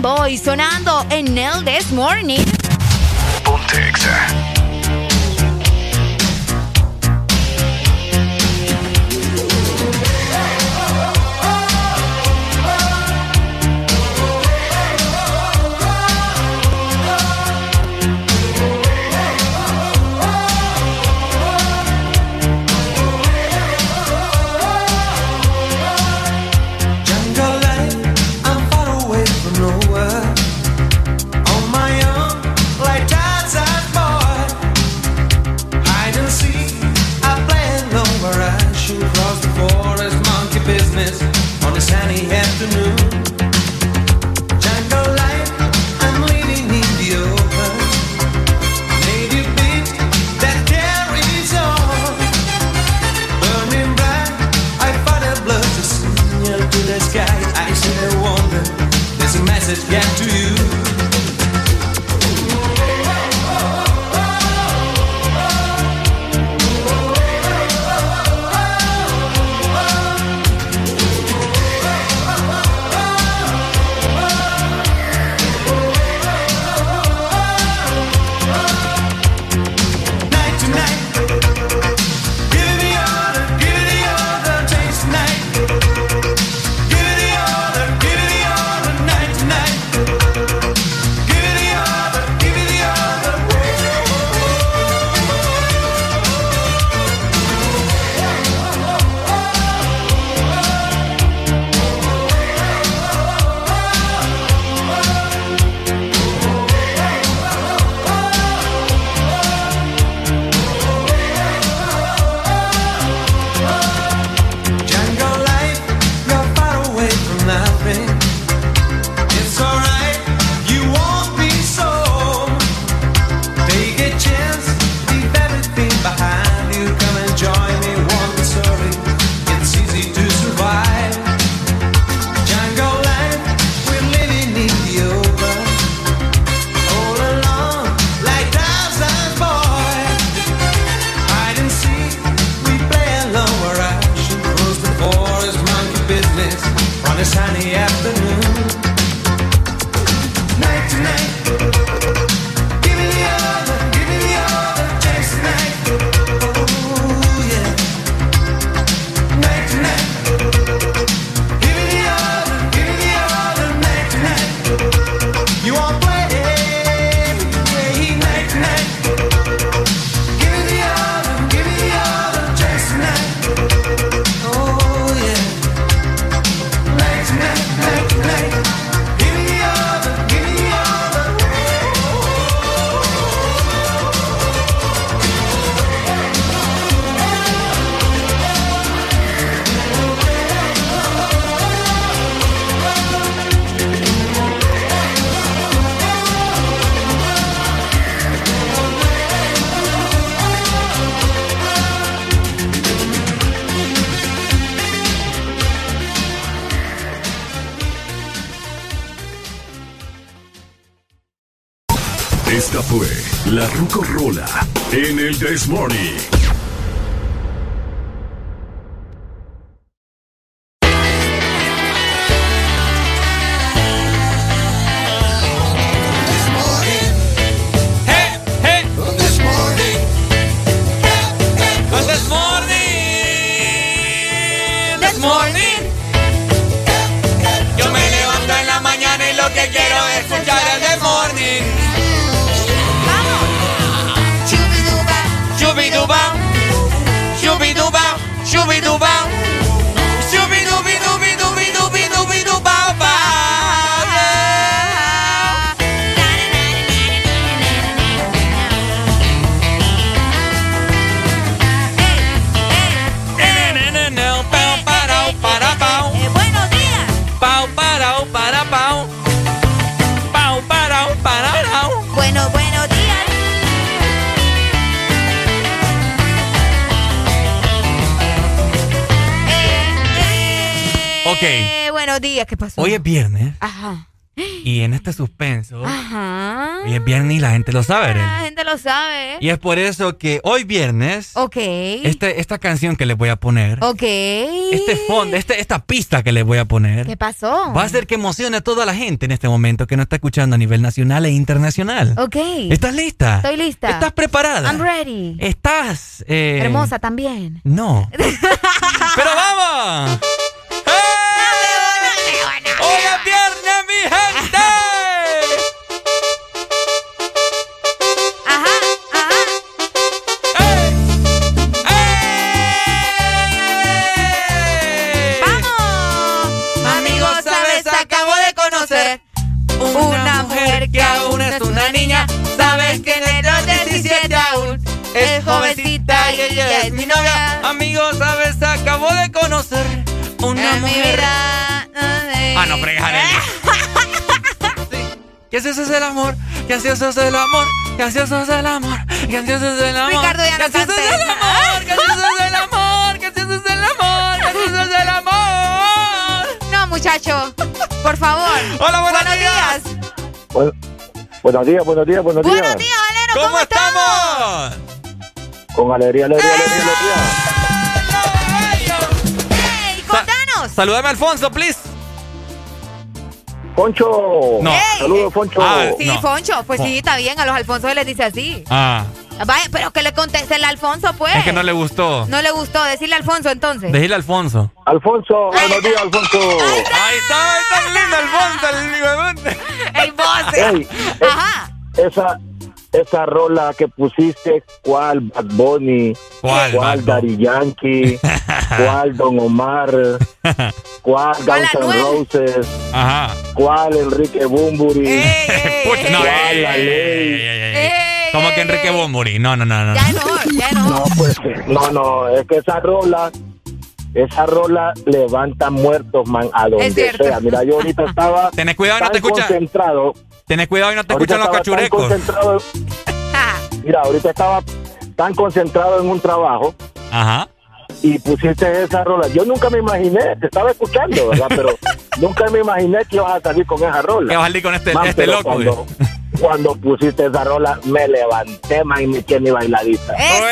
Boy sonando en el This Morning. This Morning. Y es por eso que hoy viernes, Ok. este, esta canción que les voy a poner, Ok. este fondo, este, esta pista que les voy a poner, ¿Qué pasó? va a hacer que emocione a toda la gente en este momento que nos está escuchando a nivel nacional e internacional. Ok. ¿Estás lista? Estoy lista. ¿Estás preparada? I'm ready. ¿Estás? eh, Hermosa también. No. ¡Pero vamos! Ella es mi novia. Amigos, sabes, acabo de conocer una En mi mujer. vida. Ah, no, Arely. Que ansioso es el amor, que ansioso es el amor, que ansioso es el amor, que ansioso es el amor. Ricardo, ya no ansioso es cantes. el amor, que ansioso es el amor, que ansioso es el amor, que ansioso es el amor. No, muchacho. Por favor. Hola, buenos días. Bu- buenos días, buenos días, buenos días. Buenos días, Valero. ¿Cómo, ¿Cómo estamos? Con alegría, alegría, alegría, alegría. ¡Ey, contanos! Saludame a Alfonso, please. Foncho. No. Ey, Saludos, Foncho. Ah, Sí, No. Foncho. Pues sí, está bien. A los Alfonso les dice así. Ah, Vaya, pero que le conteste el Alfonso, pues. es que no le gustó. No le gustó. Decirle Alfonso, entonces. Decirle a Alfonso. Alfonso, buenos días, Alfonso. Ahí está, ahí está lindo Alfonso, el hijo de. ¡Ey, vos! Ey, eh, Ajá. esa, esa rola que pusiste, ¿cuál? Bad Bunny, ¿Cuál, Bad Daddy Yankee, ¿cuál Don Omar, cuál ¿Cuál Guns N'? Roses, Ajá. cuál Enrique Bumburi, ¡Ey, ey, Pucha, no, ¿cuál que Enrique ey. Bomburi? No, no, no, no. Ya no, ya no. No, pues, no, no, es que esa rola, esa rola levanta muertos, man, a donde sea. Mira, yo ahorita estaba Tenés cuidado, no tan te escucha. concentrado. Tenés cuidado y no te ahorita escuchan los estaba tan cachurecos. concentrado- Ah, Mira, ahorita estaba tan concentrado en un trabajo Ajá. y pusiste esa rola. Yo nunca me imaginé, te estaba escuchando, ¿verdad? Pero nunca me imaginé que ibas a salir con esa rola. Que vas a salir con este, Man, este pero loco. Cuando, cuando pusiste esa rola, me levanté, man, y me eché mi bailadita. ¡Eso,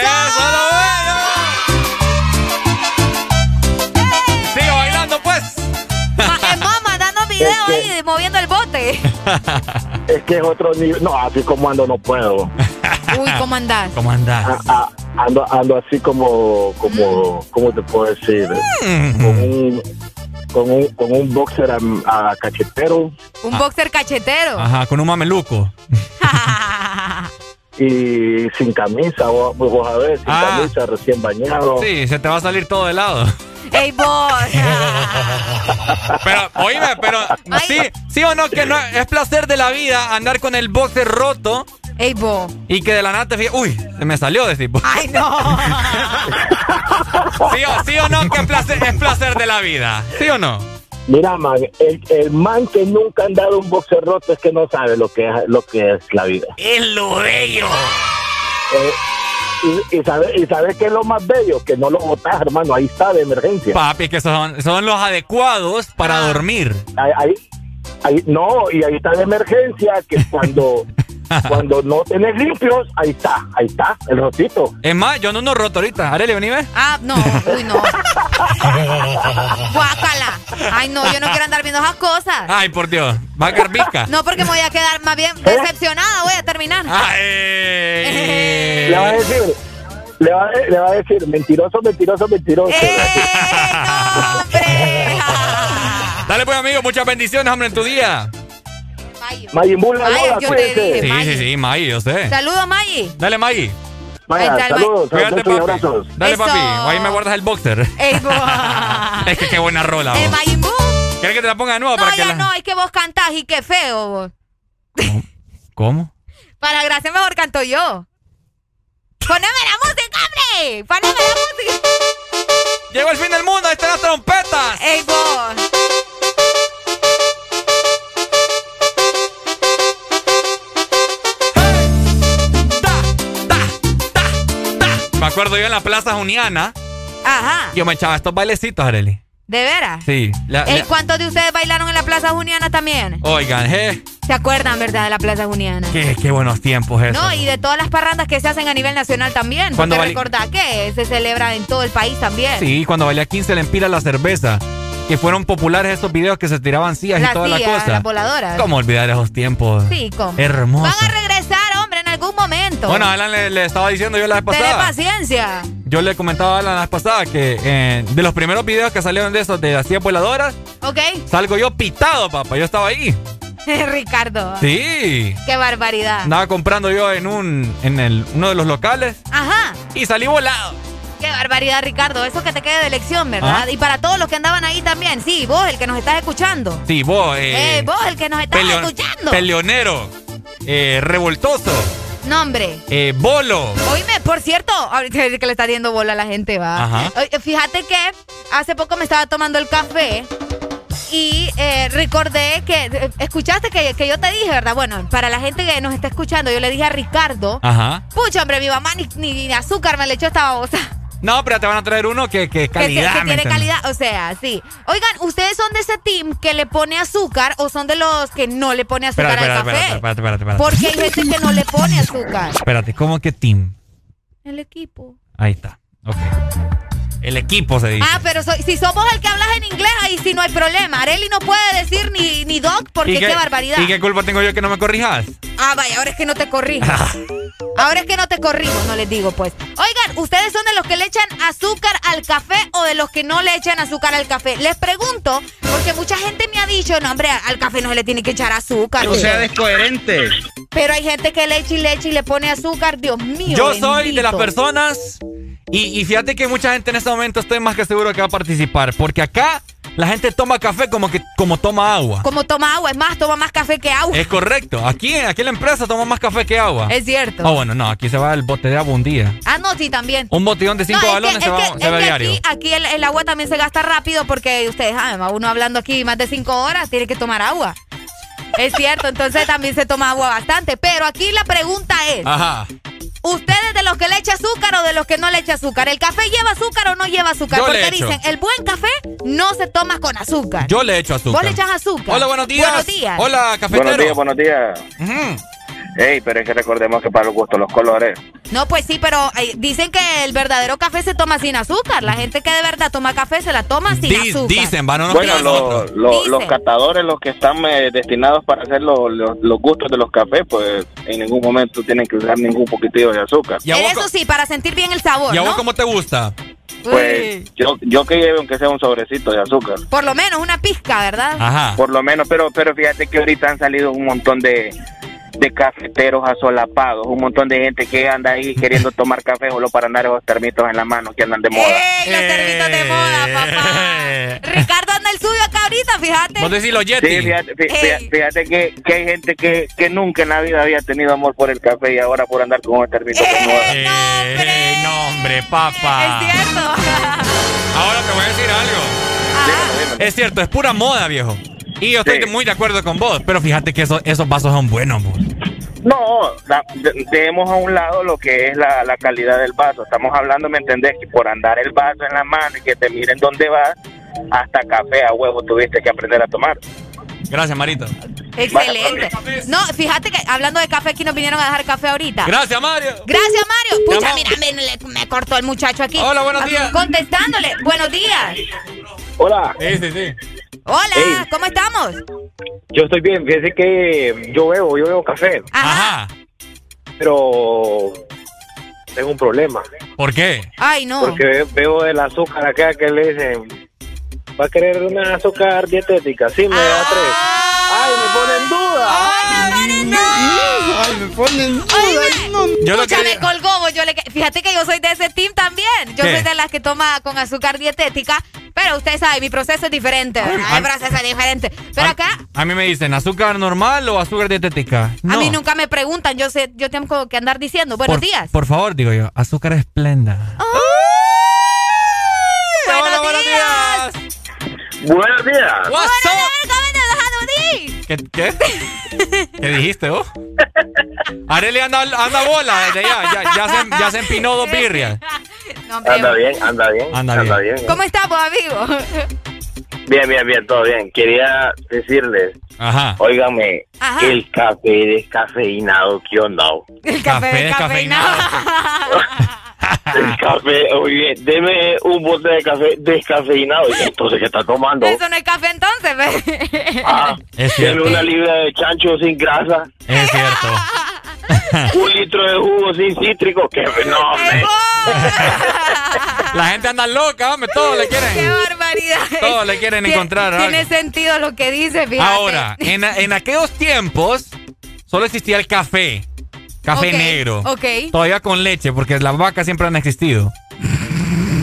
video Es que- ahí, moviendo el bote. Es que es otro nivel. No, así como ando no puedo. Uy, ¿cómo andás? ¿Cómo andás? A- a- ando, ando así como, como, ¿cómo te puedo decir? Mm. Con un, con un, con un boxer a, a cachetero Un boxer cachetero. Ajá, con un mameluco. y sin camisa, vos, vos a ver, sin Ah. camisa, recién bañado. Sí, se te va a salir todo de lado. ¡Ey, vos! Pero, oíme, pero sí, sí o no que no es placer de la vida andar con el boxer roto ¡Ey, vos! y que de la nada te fijas, uy, se me salió de tipo. ¡Ay, no! ¿Sí o, sí o no que es placer, es placer de la vida? ¿Sí o no? Mira, man, el, el man que nunca ha andado un boxer roto es que no sabe lo que es, lo que es la vida. Es lo bello. Eh, y, y sabe, y sabe que es lo más bello, que no lo botas, hermano, ahí está de emergencia. Papi, que son, son los adecuados para dormir. Ahí, ahí, ahí- no, y ahí está de emergencia que cuando Cuando no tenés limpios, ahí está, ahí está, el rotito. Es más, yo no no roto ahorita. Arely, vení, ve. Ah, no, uy, no. Guácala. Ay, no, yo no quiero andar viendo esas cosas. Ay, por Dios. Va a quedar. No, porque me voy a quedar más bien decepcionada, voy a terminar. Le va a decir, le va, a- le va a decir, mentiroso, mentiroso, mentiroso. Dale, pues, amigo. Muchas bendiciones, hombre, en tu día. Mayimbu la Maya, moda, yo te dije, Sí, sí, sí, Maggie, yo sé. Saludos, Maggie. Dale, está el saludos, Cuídate, papi. abrazos. Dale, Eso. papi. Ahí me guardas el boxer. Ey, es que qué buena rola, El vos. Buu. ¿Quieres que te la ponga de nuevo No, para que la... no, es que vos cantás y qué feo. vos. ¿Cómo? Para gracia mejor canto yo. Poneme la música, hombre. Poneme la música. Llegó el fin del mundo, ahí están las trompetas. Ey, vos. Acuerdo yo en la Plaza Juniana, Ajá. yo me echaba estos bailecitos, Arely. ¿De veras? Sí. la- la- ¿Cuántos de ustedes bailaron en la Plaza Juniana también? Oigan, eh, ¿Se acuerdan, verdad, de la Plaza Juniana? qué, qué buenos tiempos esos. No, y de todas las parrandas que se hacen a nivel nacional también. Cuando Porque bali- recordá que se celebra en todo el país también. Sí, cuando valía 15 le empira la cerveza. Que fueron populares esos videos que se tiraban sillas Las y toda la cosa. las voladoras. ¿Cómo olvidar esos tiempos? Sí, ¿cómo? Hermoso. Van a regresar, hombre, en algún momento. Bueno, Alan le, le estaba diciendo yo la vez pasada. paciencia. Yo le comentaba a Alan la vez pasada que eh, de los primeros videos que salieron de esos de las sillas voladoras, ¿Ok? salgo yo pitado, papá. Yo estaba ahí. Ricardo. Sí. Qué barbaridad. Andaba comprando yo en un en el, uno de los locales Ajá. y salí volado. Qué barbaridad, Ricardo. Eso que te quede de lección, ¿verdad? Y para todos los que andaban ahí también. Sí, vos, el que nos estás escuchando. Sí, vos, eh, Eh, vos, el que nos estás escuchando. peleonero, eh, revoltoso, No, hombre. eh, bolo. Oíme, por cierto, ahorita que le está dando bola a la gente, va. Ajá. Fíjate que hace poco me estaba tomando el café y eh, recordé que, eh, escuchaste que, que yo te dije, ¿verdad? Bueno, para la gente que nos está escuchando, yo le dije a Ricardo, Ajá. pucha, hombre, mi mamá ni, ni, ni azúcar me le echó esta babosa. No, pero te van a traer uno que, que Que, calidad. que- que ¿me tiene calidad, o sea, sí. Oigan, ¿ustedes son de ese team que le pone azúcar o son de los que no le pone azúcar Espérate, al espérate, café? espérate, espérate, espérate. Porque hay gente que no le pone azúcar. Espérate, ¿cómo que team? El equipo. Ahí está. Ok. El equipo se dice. Ah, pero soy- si somos el que hablas en inglés, ahí sí no hay problema. Areli no puede decir ni, ni dog porque ¿Y qué, barbaridad. ¿Y qué culpa tengo yo que no me corrijas? Ah, vaya, ahora es que no te corrijo. ahora es que no te corrijo, no les digo pues. Oigan, ¿ustedes son de los que le echan azúcar al café o de los que no le echan azúcar al café? Les pregunto, porque mucha gente me ha dicho, no, hombre, al café no se le tiene que echar azúcar. O sea, descoherente. Pero hay gente que le echa y le echa y le pone azúcar, Dios mío. Yo soy de las personas. Y, y fíjate que mucha gente en este momento estoy más que seguro que va a participar. Porque acá la gente toma café como que como toma agua. Como toma agua, es más, toma más café que agua. Es correcto. Aquí, aquí en la empresa toma más café que agua. Es cierto. Ah, bueno, no, aquí se va el bote de agua un día. Ah, no, sí, también. Un botellón de cinco No, que- se va, que- se va diario. Aquí, aquí el, el agua también se gasta rápido porque ustedes, ah, uno hablando aquí más de cinco horas, tiene que tomar agua. Es cierto, entonces también se toma agua bastante. Pero aquí la pregunta es: Ajá. ¿ustedes de los que le echa azúcar o de los que no le echa azúcar? ¿El café lleva azúcar o no lleva azúcar? Yo le Porque echo. dicen, el buen café no se toma con azúcar. Yo le echo azúcar. ¿Vos le echas azúcar? Hola, buenos días. Buenos días. Hola, cafetero. Buenos días, buenos días. Ey, pero es que recordemos que para los gustos los colores. No, pues sí, pero eh, dicen que el verdadero café se toma sin azúcar. La gente que de verdad toma café se la toma sin azúcar. dicen, van a Bueno, los, los, Dicen. los catadores, los que están eh, destinados para hacer los, los, los gustos de los cafés, pues en ningún momento tienen que usar ningún poquitillo de azúcar. Eso sí, para sentir bien el sabor, ¿Y a vos ¿no? cómo te gusta? Pues yo, yo que lleve aunque sea un sobrecito de azúcar. Por lo menos una pizca, ¿verdad? Ajá. Por lo menos, pero pero fíjate que ahorita han salido un montón de, de cafeteros asolapados, un montón de gente que anda ahí queriendo tomar café solo para andar esos termitos en la mano que andan de moda. ¡Ey, los termitos de moda, papá! Ricardo anda el suyo acá ahorita, fíjate. Vos decís los Yeti. Sí, fíjate, fí- fíjate que, que hay gente que, que nunca en la vida había tenido amor por el café y ahora por andar con el termito de moda. Eh, no, hombre, papá. Es cierto. Ahora te voy a decir algo. Es cierto, es pura moda, viejo. Y yo estoy muy de acuerdo con vos, pero fíjate que esos, esos vasos son buenos, vos. No, la- de- dejemos a un lado lo que es la, la calidad del vaso. Estamos hablando, ¿me entendés? Que por andar el vaso en la mano y que te miren dónde vas, hasta café a huevo tuviste que aprender a tomar. Gracias, Marito. Excelente. No, fíjate que hablando de café, aquí nos vinieron a dejar café ahorita. Gracias, Mario. Gracias, Mario. Pucha, mira, me, cortó el muchacho aquí. Hola, buenos días. Contestándole. Buenos días. Hola. Sí, sí, sí. Hola, Hey. ¿cómo estamos? Yo estoy bien, fíjese que yo bebo, yo bebo café, Ajá. pero tengo un problema. ¿Por qué? Ay, no. Porque veo el azúcar acá que le dicen, ¿va a querer una azúcar dietética? Sí, me da tres. ¡Ay, me ponen duda! ¡Ay, me ponen Yo lo que- me colgó. Yo le, fíjate que yo soy de ese team también. Yo ¿Qué? soy de las que toma con azúcar dietética. Pero usted sabe, mi proceso es diferente. Mi proceso es diferente. Pero acá, A mí me dicen, ¿azúcar normal o azúcar dietética? No. a mí nunca me preguntan. Yo sé, yo tengo que andar diciendo, buenos por, días. Por favor, digo yo, azúcar esplenda. ¡Buenos, buenos días! Buenos días. What's up? ¿Qué, qué? ¿Qué dijiste vos? Areli anda, anda bola desde ya, ya, ya, se, ya se empinó dos birrias. No, hombre, Anda bien, anda bien. Anda bien. ¿Cómo estamos, amigo? Bien, bien, bien, todo bien. Quería decirles, Ajá. óigame, Ajá. el café descafeinado, ¿qué onda? El Café descafeinado. El café, oye, deme un bote de café descafeinado. Y entonces, ¿qué está tomando? Eso no es café entonces, ve. Ah, Es deme cierto. una libra de chancho sin grasa, Es cierto. un litro de jugo sin cítrico. ¡Qué fenómeno! La gente anda loca, hombre, todos le ¡Qué quieren. barbaridad! Todos le quieren Tien- encontrar Tiene sentido lo que dice, fíjate. Ahora, en, en aquellos tiempos solo existía el café. Café negro. ok. Todavía con leche, porque las vacas siempre han existido.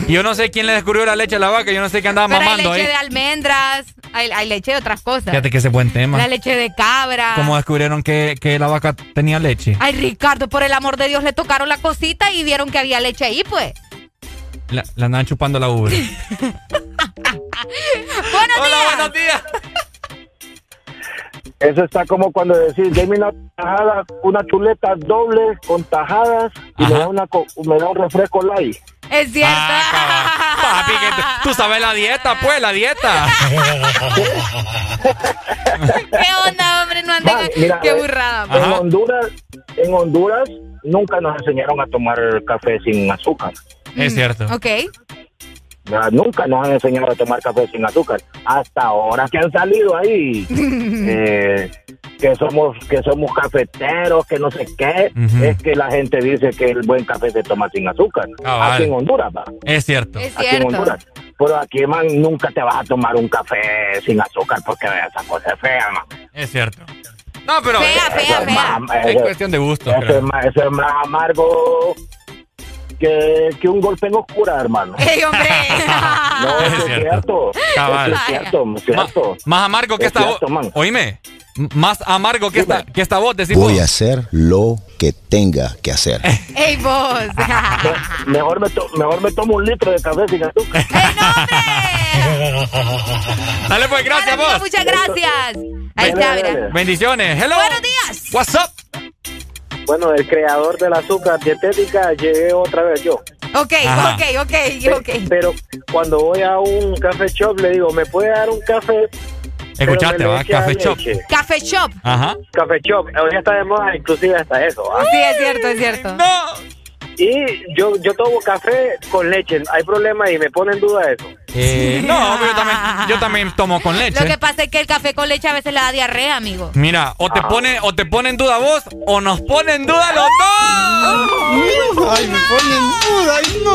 Y yo no sé quién le descubrió la leche a la vaca, yo no sé qué andaba Pero hay mamando leche ahí. de almendras, hay, hay leche de otras cosas. Fíjate que ese buen tema. La leche de cabra. ¿Cómo descubrieron que, que la vaca tenía leche? Ay, Ricardo, por el amor de Dios, le tocaron la cosita y vieron que había leche ahí, pues. La, la andaban chupando la ubre. Buenos Hola, días. buenos días. Eso está como cuando decís, deme una tajada, una chuleta doble con tajadas y me da, una, co- me da un refresco light. Es cierto. Ah, Papi, que tú- sabes la dieta, pues, la dieta. ¿Qué onda, hombre? No anden. Man, mira, Qué eh, burrada. En Honduras, en Honduras nunca nos enseñaron a tomar café sin azúcar. Es cierto. Ok. Nunca nos han enseñado a tomar café sin azúcar. Hasta ahora que han salido ahí, eh, que somos que somos cafeteros, que no sé qué, es que la gente dice que el buen café se toma sin azúcar. Cabal. Aquí en Honduras, va. Es cierto. Es Aquí en cierto. Honduras. Pero aquí, man, nunca te vas a tomar un café sin azúcar porque esa cosa es fea, man. Es cierto. No, pero Fea, fea, es fea. más- es eso- cuestión de gusto. eso es más, eso es más amargo que, que un golpe en oscura, hermano. ¡Ey, hombre! No, Es eso es cierto. Cabal. Es cierto, es cierto. Más amargo que Es esta voz. Oíme. Más amargo que esta, que esta voz, Voy a hacer lo que tenga que hacer. ¡Ey, vos! Mejor me, to- mejor me tomo un litro de café sin azúcar. Dale, pues, gracias, vos. muchas gracias. Ahí está, mira. Bendiciones. Hello. Buenos días. What's up? Bueno, el creador del azúcar dietética llegué otra vez yo. Ok, Ajá. ok, ok, ok. Pero cuando voy a un café shop le digo, ¿me puede dar un café? Le va. Café Shop. Café Shop. Ajá. Café shop, hoy está de moda inclusive hasta eso. Sí, es cierto, es cierto. Y yo, yo tomo café con leche, hay problema y me pone en duda eso. Eh, no, pero yo también, yo también tomo con leche. Lo que pasa es que el café con leche a veces le da diarrea, amigo. Mira, o Ah. te pone, o te pone en duda vos, o nos pone en duda los dos. Ay, me pone en duda. ay, no.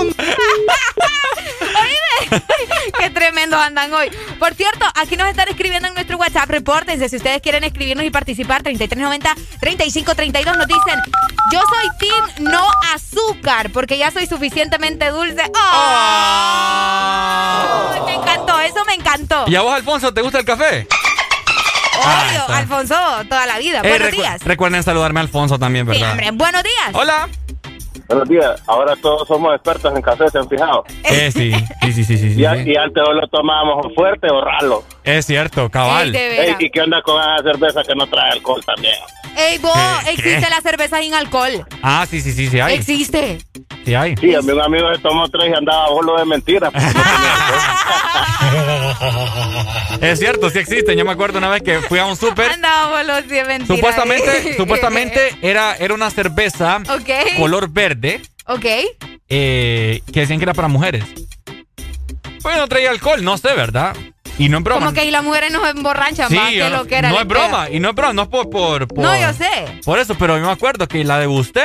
Oíme, qué tremendos andan hoy. Por cierto, aquí nos están escribiendo en nuestro WhatsApp. Repórtense si ustedes quieren escribirnos y participar. 3390-3532 nos dicen: Yo soy Team No Azúcar porque ya soy suficientemente dulce. ¡Oh! Me encantó, eso me encantó. ¿Y a vos, Alfonso, te gusta el café? Obvio, está. Alfonso, toda la vida. Eh, Buenos recu- días. Recuerden saludarme a Alfonso también, Sí, ¿verdad? hombre, buenos días. Hola. Buenos días, ahora todos somos expertos en café, ¿se han fijado? Eh, sí, sí, sí, sí, sí, sí, Y, sí. y antes o lo tomábamos fuerte o ralo. Es cierto, cabal. Ey. ¿Y qué onda con esa cerveza que no trae alcohol también? Ey, vos, ¿Qué? existe ¿Qué? la cerveza sin alcohol. Ah, sí, sí, sí, sí hay. Existe. Sí hay. Sí, a mí un amigo se tomó tres y andaba bolo de mentira. Es cierto, sí existen. Yo me acuerdo una vez que fui a un súper. Andábamos los de mentira. Supuestamente, supuestamente era, era una cerveza Ok. color verde Ok. eh, que decían que era para mujeres. Pues no traía alcohol, no sé, ¿verdad? Y no es broma. Como que ahí las mujeres nos emborranchan Sí, más que no, lo que era no es broma, y no es broma, no es por, por, por- No, yo sé. Por eso, pero yo me acuerdo que la degusté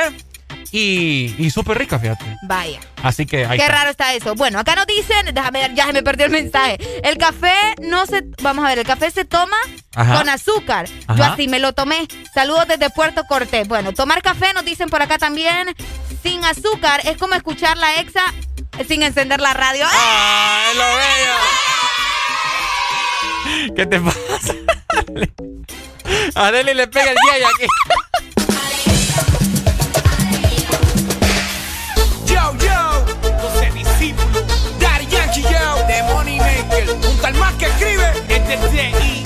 y, y súper rica, fíjate. Vaya. Así que ahí Qué está. raro está eso. Bueno, acá nos dicen, déjame ver, ya se me perdió el mensaje. El café no se, vamos a ver, el café se toma Ajá. con azúcar. Yo así me lo tomé. Saludos desde Puerto Cortés. Bueno, tomar café nos dicen por acá también sin azúcar es como escuchar la exa sin encender la radio. ¡Ay, lo bello! ¿Qué te pasa? A Deli le pega el día y aquí. Yo, yo, los discípulos, Daddy Yankee, yo, The Money Maker, junto al más que escribe, es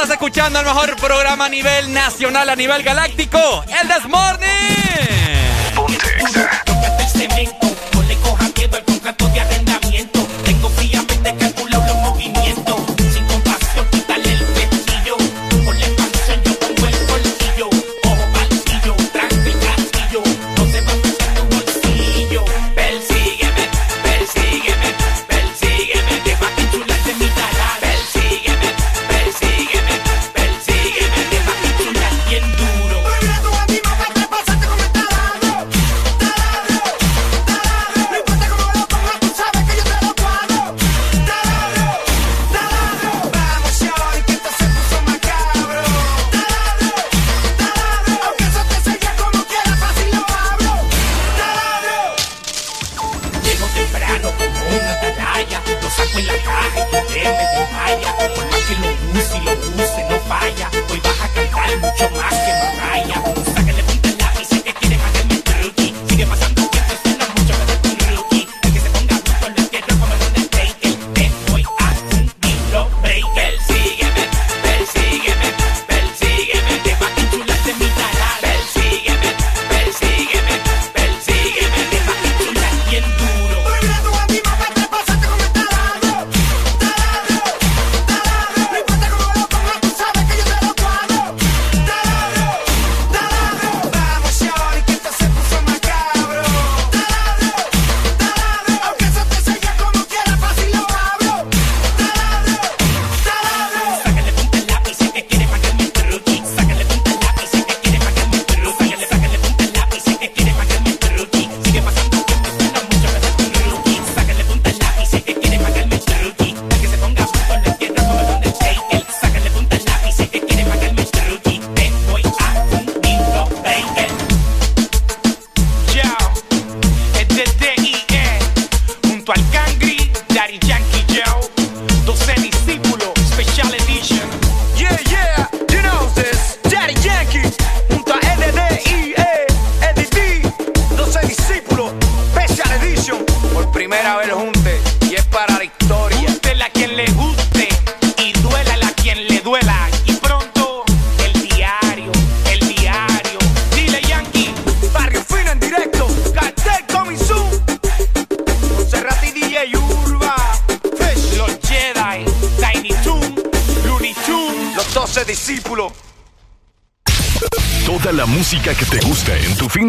Estás escuchando el mejor programa a nivel nacional, a nivel galáctico. El This Morning.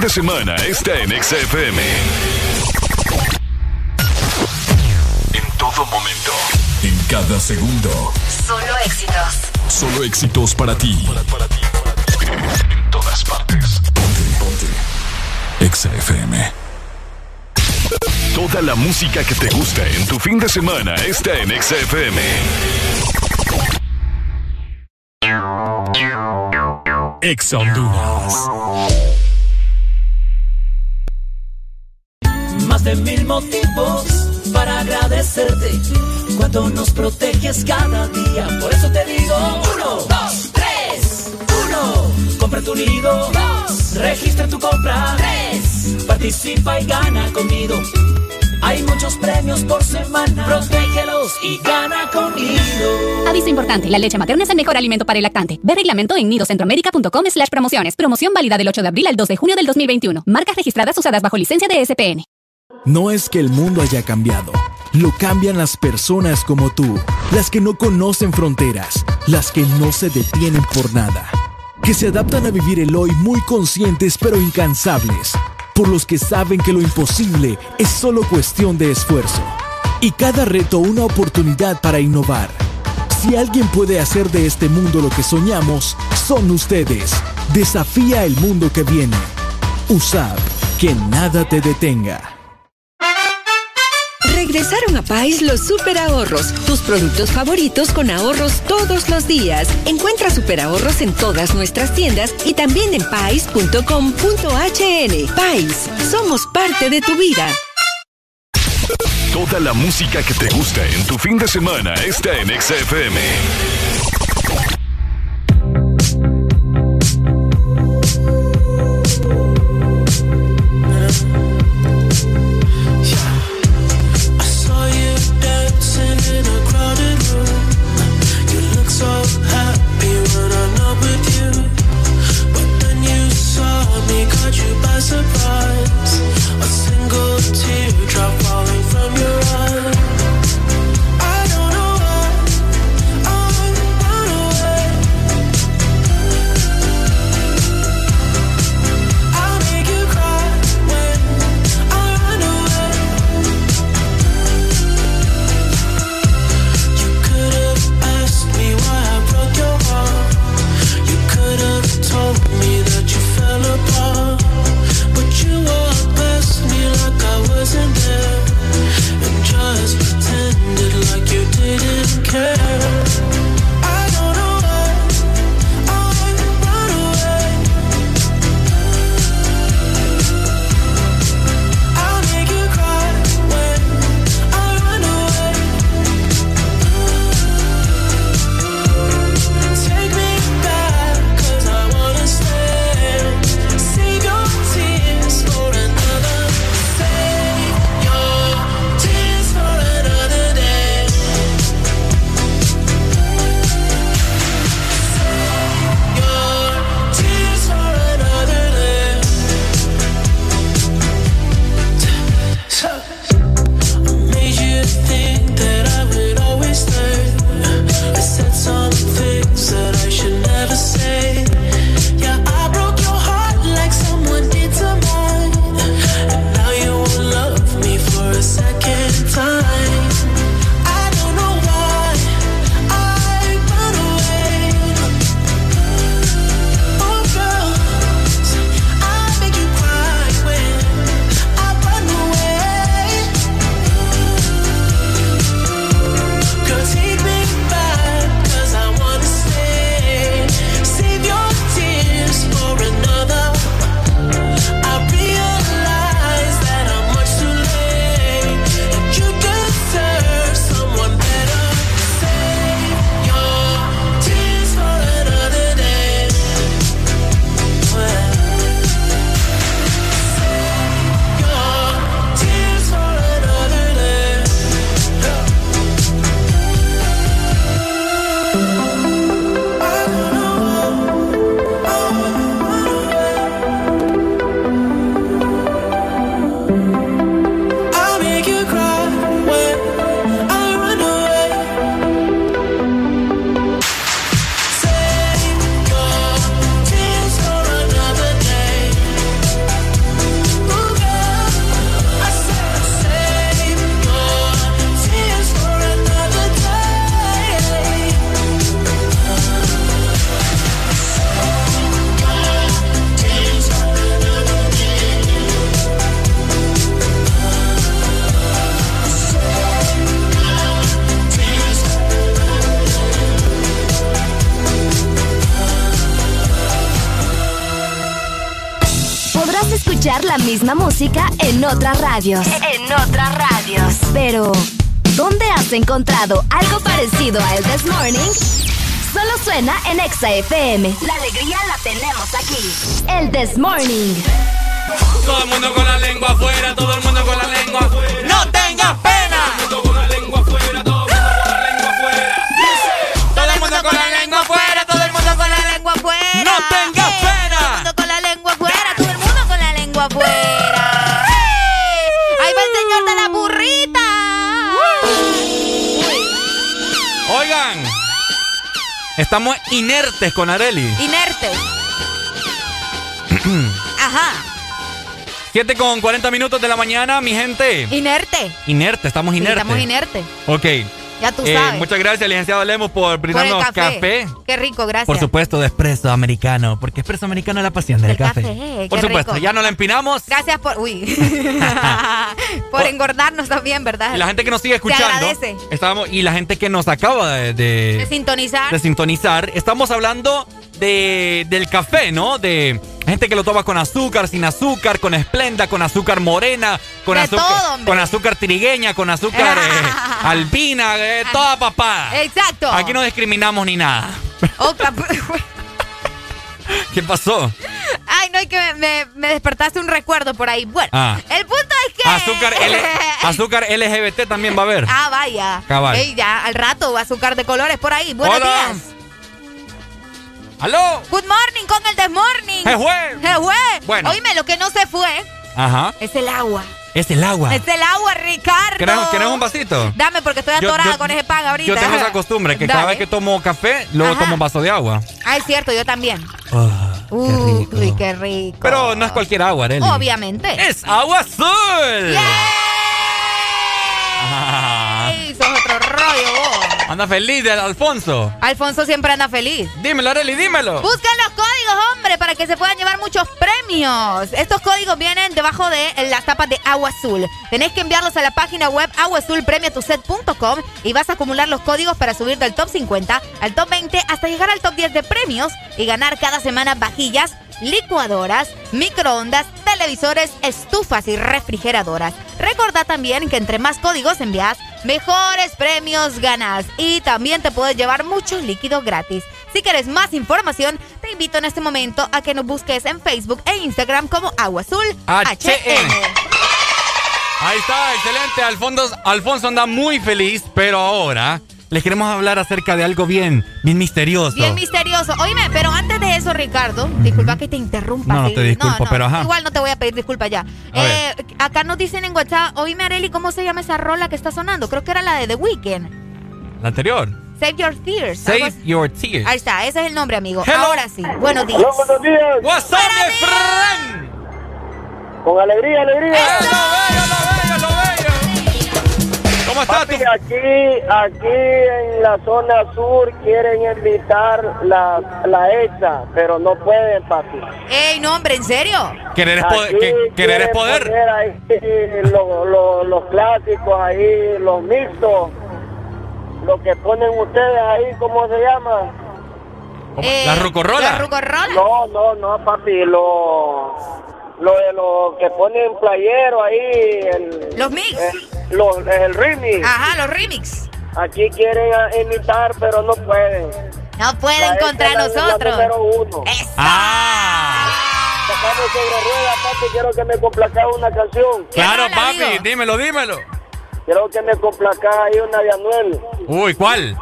De semana está en XFM. En todo momento. En cada segundo. Solo éxitos. Solo éxitos para ti. En todas partes. Ponte, ponte. XFM. Toda la música que te gusta en tu fin de semana está en XFM. Ex Honduras. Participa y gana conmigo. Hay muchos premios por semana. Protégelos y gana conmigo. Aviso importante, la leche materna es el mejor alimento para el lactante. Ve reglamento en nidocentroamerica.com slash promociones. Promoción válida del 8 de abril al 2 de junio del 2021. Marcas registradas usadas bajo licencia de SPN. No es que el mundo haya cambiado, lo cambian las personas como tú, las que no conocen fronteras, las que no se detienen por nada, que se adaptan a vivir el hoy muy conscientes pero incansables, por los que saben que lo imposible es solo cuestión de esfuerzo, y cada reto una oportunidad para innovar. Si alguien puede hacer de este mundo lo que soñamos, son ustedes. Desafía el mundo que viene. USAP, que nada te detenga. Regresaron a Pais los super ahorros, tus productos favoritos con ahorros todos los días. Encuentra super ahorros en todas nuestras tiendas y también en pais.com.hn. Pais, somos parte de tu vida. Toda la música que te gusta en tu fin de semana está en XFM. Surprise. A single teardrop falling girl. Misma música en otras radios. En otras radios. Pero, ¿dónde has encontrado algo parecido a El This Morning? Solo suena en Exa FM. La alegría la tenemos aquí. El This Morning. Todo el mundo con la lengua afuera, todo el mundo con la lengua afuera. ¡No tengas pena! Todo el mundo con la lengua afuera, todo el mundo con la lengua afuera. Todo el mundo con la lengua afuera, todo el mundo con la lengua afuera. ¡No tengas estamos inertes con Areli. Inerte. Ajá. 7 con 40 minutos de la mañana, mi gente. Inerte. Inerte, estamos Sí, inertes. estamos inerte. Ok. Ya tú Eh, sabes. muchas gracias, licenciado Lemos, por brindarnos café. Qué rico, gracias. Por supuesto, de espresso americano, porque espresso americano es la pasión del El café. café, Por supuesto, rico. ya no la empinamos. Gracias por. Uy. por engordarnos también, ¿verdad? Y la gente que nos sigue escuchando. Estábamos, y la gente que nos acaba de, de- De sintonizar. de sintonizar. Estamos hablando de, del café, ¿no? De gente que lo toma con azúcar, sin azúcar, con esplenda, con azúcar morena, con De azúcar, todo, con azúcar trigueña, con azúcar eh, alpina, eh, toda papada. Exacto. Aquí no discriminamos ni nada. Otra. ¿Qué pasó? Ay, no, hay que me, me- me despertaste un recuerdo por ahí. Bueno, Ah. el punto es que. Azúcar, L- azúcar LGBT también va a haber. Ah, vaya. Cabal. Ey, ya, al rato, azúcar de colores por ahí. Buenos Hola. días. ¡Aló! Good morning con el The Morning. ¡Je fue! ¡Je fue! Bueno. Oíme, lo que no se fue Ajá. es el agua. Es el agua. Es el agua, Ricardo. ¿Querés, querés un vasito? Dame porque estoy atorada yo- con ese pan ahorita. Yo tengo esa costumbre que cada vez que tomo café, luego Ajá. tomo un vaso de agua. Ah, es cierto, yo también. Ah, Uh, Uy, qué rico. Pero no es cualquier agua, Arely. Obviamente. ¡Es agua azul! Ah, Ey, sos otro rollo, vos. Anda feliz del Alfonso. Alfonso siempre anda feliz. Dímelo, Arely, dímelo. Buscan los códigos, hombre, para que se puedan llevar muchos premios. Estos códigos vienen debajo de las tapas de Agua Azul. Tenés que enviarlos a la página web aguazulpremiatuset.com y vas a acumular los códigos para subir del top 50 al top 20 hasta llegar al top 10 de premios y ganar cada semana vajillas, licuadoras, microondas, televisores, estufas y refrigeradoras. Recordá también que entre más códigos envías, mejores premios ganas y también te puedes llevar muchos líquidos gratis. Si quieres más información, te invito en este momento a que nos busques en Facebook e Instagram como Agua Azul HN. Ahí está, excelente. Alfonso, Alfonso anda muy feliz, pero ahora les queremos hablar acerca de algo bien, bien misterioso. Bien misterioso. Oíme, pero antes de eso, Ricardo, disculpa que te interrumpa. No, no te disculpo, pero ajá. Igual no te voy a pedir disculpas ya. Eh, acá nos dicen en WhatsApp, oíme, Areli, ¿cómo se llama esa rola que está sonando? Creo que era la de The Weeknd. La anterior. Save Your Tears. Save your tears. Ahí está, ese es el nombre, amigo. Hello. Ahora sí. Buenos días. buenos días. What's up, friend? Con alegría, alegría. ¿Cómo estás Papi, aquí, aquí en la zona sur quieren invitar la, la EXA, pero no pueden, papi. Ey, no, hombre, ¿en serio? Querer es poder. Aquí que- querer es quieren poder. poner ahí lo- lo- los clásicos ahí, los mixtos, lo que ponen ustedes ahí, ¿cómo se llama? Eh, ¿La rucorrola? La rucorrola. No, no, no, papi, lo, lo de lo que ponen playero ahí, el, Los mix. el, los- el remix. Ajá, los remix. Aquí quieren ah, imitar, pero no pueden. No pueden La contra nosotros. Uno. Ah, Tocando sobre ruedas, papi, quiero que me complazca una canción. claro, papi, dímelo, dímelo. Quiero que me complazca ahí una de Anuel. Uy, ¿cuál?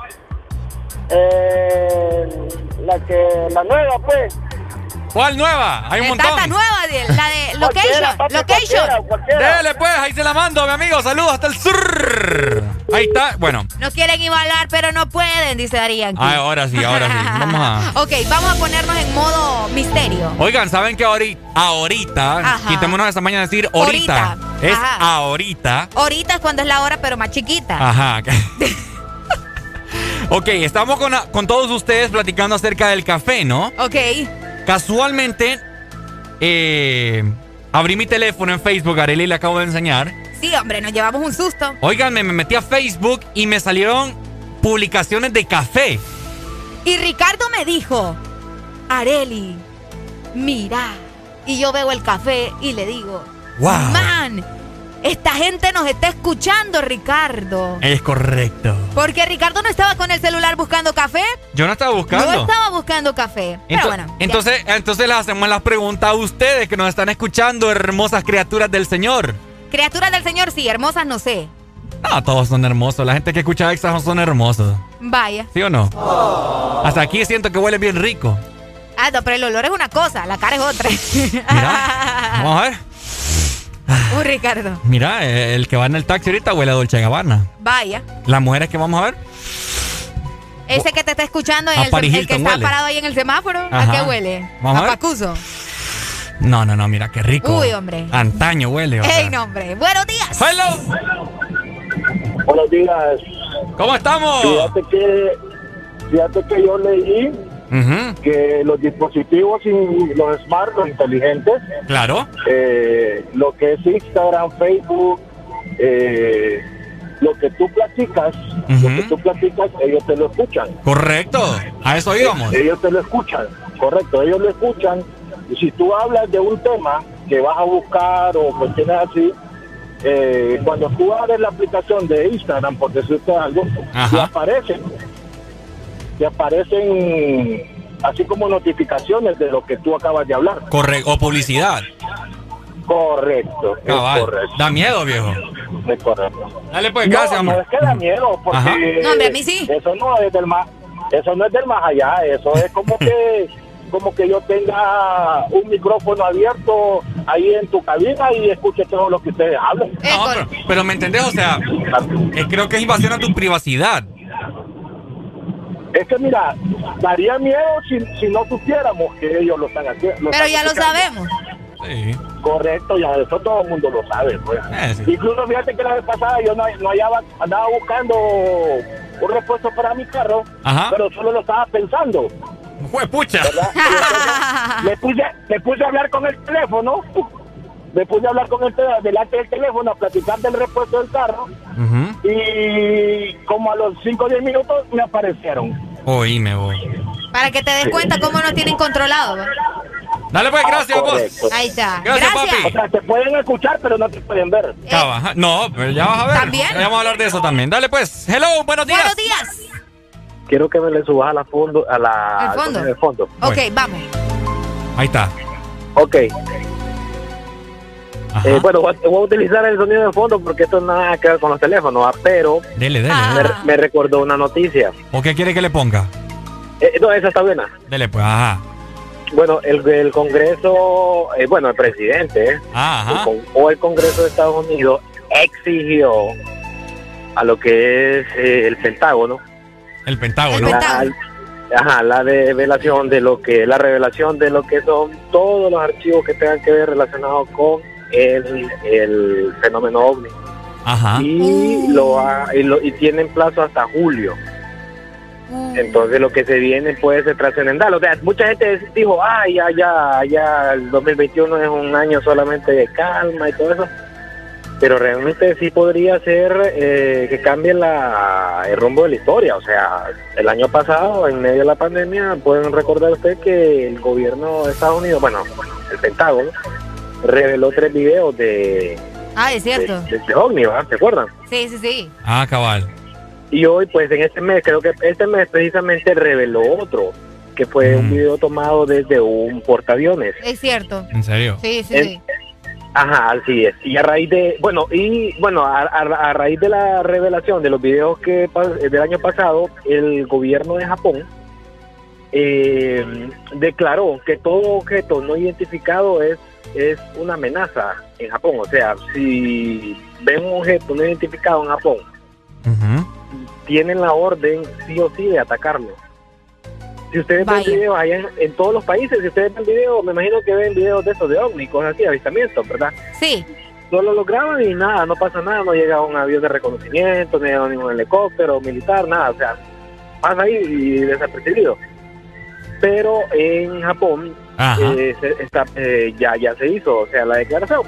Eh, la que, la nueva, pues. ¿Cuál nueva? Hay un montón. nueva, de- la de Cualquiera, Location. papi, Location. cualquiera, cualquiera. Dele pues, ahí se la mando, mi amigo. Saludos hasta el sur. Ahí está. Bueno, No quieren igualar, pero no pueden, dice Darían. ah, ahora sí, ahora sí. Vamos a. Ok, vamos a ponernos en modo misterio. Oigan, ¿saben que ahorita, ahorita Ajá. quitémonos esa mañana de decir ahorita? Ahorita. Es Ajá. ahorita. Ahorita es cuando es la hora, pero más chiquita. Ajá. ok, estamos con, con todos ustedes platicando acerca del café, ¿no? Ok. Casualmente, eh, abrí mi teléfono en Facebook, Arely le acabo de enseñar. Sí, hombre, nos llevamos un susto. Oigan, me, me metí a Facebook y me salieron publicaciones de café. Y Ricardo me dijo, Areli, mira, y yo veo el café y le digo, Wow. man, esta gente nos está escuchando, Ricardo. Es correcto. Porque Ricardo no estaba con el celular buscando café. Yo no estaba buscando. No estaba buscando café. Pero bueno. ya. entonces, entonces les hacemos las preguntas a ustedes que nos están escuchando, hermosas criaturas del Señor. Criaturas del Señor, sí, hermosas no sé. No, todos son hermosos. La gente que escucha Exa son hermosos. Vaya. ¿Sí o no? Hasta aquí siento que huele bien rico. Ah, no, pero el olor es una cosa, la cara es otra. Vamos a ver. Uy, Ricardo. Mira, eh, el que va en el taxi ahorita huele a Dolce Gabbana. Vaya. Las mujeres que vamos a ver. Ese que te está escuchando, A el, Paris el que está huele. parado ahí en el semáforo, ¿a qué huele? Vamos a ver. Pacuso. No, no, no, mira qué rico. Uy, hombre. Antaño huele. ¡Ey, no, hombre! ¡Buenos días! ¡Hello! Buenos días. ¿Cómo estamos? Fíjate que, fíjate que yo leí Que los dispositivos y los smart, los inteligentes, Claro. eh, lo que es Instagram, Facebook, eh, lo que tú platicas, lo que tú platicas, ellos te lo escuchan. Correcto. A eso íbamos. Ellos te lo escuchan, correcto, ellos lo escuchan. Y si tú hablas de un tema que vas a buscar o cuestiones así, eh, cuando tú abres la aplicación de Instagram, por decirte algo, te aparecen, te aparecen así como notificaciones de lo que tú acabas de hablar. Correcto. O publicidad. Correcto, es Cabal. correcto. Da miedo, viejo. Es correcto. Dale pues, No, gracias, no es que da miedo, porque Ajá. No, hombre, a mí sí. eso no es del más, eso no es del más allá, eso es como que como que yo tenga un micrófono abierto ahí en tu cabina y escuche todo lo que ustedes hablan. No, pero, pero me entendés, o sea, eh, creo que es invasión a tu privacidad. Es que mira, daría miedo si, si no supiéramos que ellos lo están haciendo. Pero ya lo sabemos. Sí. Correcto, ya eso todo el mundo lo sabe. Pues. Eh, sí. Incluso fíjate que la vez pasada yo no, no hallaba, andaba buscando un repuesto para mi carro, Ajá. pero solo lo estaba pensando. Fue pucha. me puse, me puse a hablar con el teléfono, me puse a hablar con el teléfono, delante del teléfono, a platicar del repuesto del carro, y como a los 5 o 10 minutos me aparecieron. Oíme, voy. Para que te des cuenta cómo nos tienen controlado. Dale pues, gracias, vos. Ahí está. Gracias, O papi. sea, te pueden escuchar, pero no te pueden ver. Ajá. No, pero ya vas a ver. ¿También? Ya vamos a hablar de eso también. Dale pues. Hello, buenos días. Buenos días. Quiero que me le subas a la fondo, a la ¿Al fondo? al fondo. Ok, vamos. Ahí está. Ok. Eh, bueno, voy a, voy a utilizar el sonido de fondo porque esto nada que ver con los teléfonos, ah, pero Dele, dele. Ah. me, me recordó una noticia. ¿O qué quiere que le ponga? Eh, no, esa está buena. Dele pues, ajá. Bueno, el, el Congreso, eh, bueno, el presidente eh, Ajá. el o el Congreso de Estados Unidos exigió a lo que es eh, el Pentágono, El Pentágono. la, ajá, la revelación de lo que la revelación de lo que son todos los archivos que tengan que ver relacionados con el, el fenómeno ovni Ajá. y lo, ha- y lo y tienen plazo hasta julio. Entonces lo que se viene puede ser trascendental. O sea, mucha gente dijo, ah, ya, ya, ya, el 2021 es un año solamente de calma y todo eso. Pero realmente sí podría ser eh, que cambie la, el rumbo de la historia. O sea, el año pasado, en medio de la pandemia, pueden recordar usted que el gobierno de Estados Unidos, bueno, el Pentágono, reveló tres videos de, Ah, es de, cierto. de, de ovni, ¿verdad? ¿Se acuerdan? Sí, sí, sí. Ah, cabal. Y hoy, pues en este mes, creo que este mes precisamente reveló otro, que fue un video tomado desde un portaaviones. Es cierto. ¿En serio? Sí, sí, En- sí. Ajá, así es. Y a raíz de, bueno, y bueno, a, a- a raíz de la revelación de los videos que del año pasado, el gobierno de Japón eh, declaró que todo objeto no identificado es es una amenaza en Japón. O sea, si ven un objeto no identificado en Japón, tienen la orden sí o sí de atacarlo. Si ustedes ven videos allá en, en todos los países, si ustedes ven videos, me imagino que ven videos de esos de ovni, cosas así, avistamientos, ¿verdad? Sí. Solo lo graban y nada, no pasa nada, no llega un avión de reconocimiento, no llega ningún helicóptero militar, nada, o sea, pasa ahí y desapercibido. Pero en Japón. Eh, se- está, eh, ya, ya se hizo, o sea, la declaración.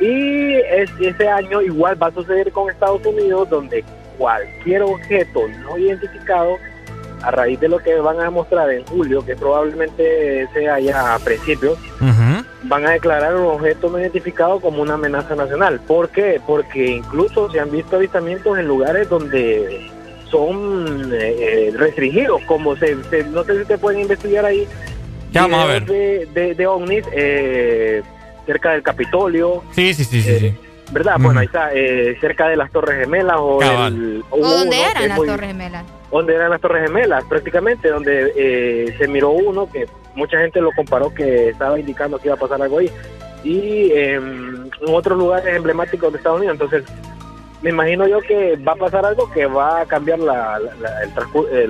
Y es, ese año igual va a suceder con Estados Unidos, donde cualquier objeto no identificado, a raíz de lo que van a mostrar en julio, que probablemente sea ya a principios, van a declarar un objeto no identificado como una amenaza nacional. ¿Por qué? Porque incluso se han visto avistamientos en lugares donde son eh, eh, restringidos, como se, se- no sé si te pueden investigar ahí. Ya vamos a ver. De, de, de ovnis eh, cerca del Capitolio, Sí, sí, sí, sí. sí. ¿verdad? Bueno, ahí está, eh, cerca de las Torres Gemelas o, el- ¿O hubo dónde uno eran las muy- Torres Gemelas? donde eran las Torres Gemelas, prácticamente, donde eh, se miró uno que mucha gente lo comparó que estaba indicando que iba a pasar algo ahí. Y eh, en otros lugares emblemáticos de Estados Unidos. Entonces, me imagino yo que va a pasar algo que va a cambiar la, la- la- el,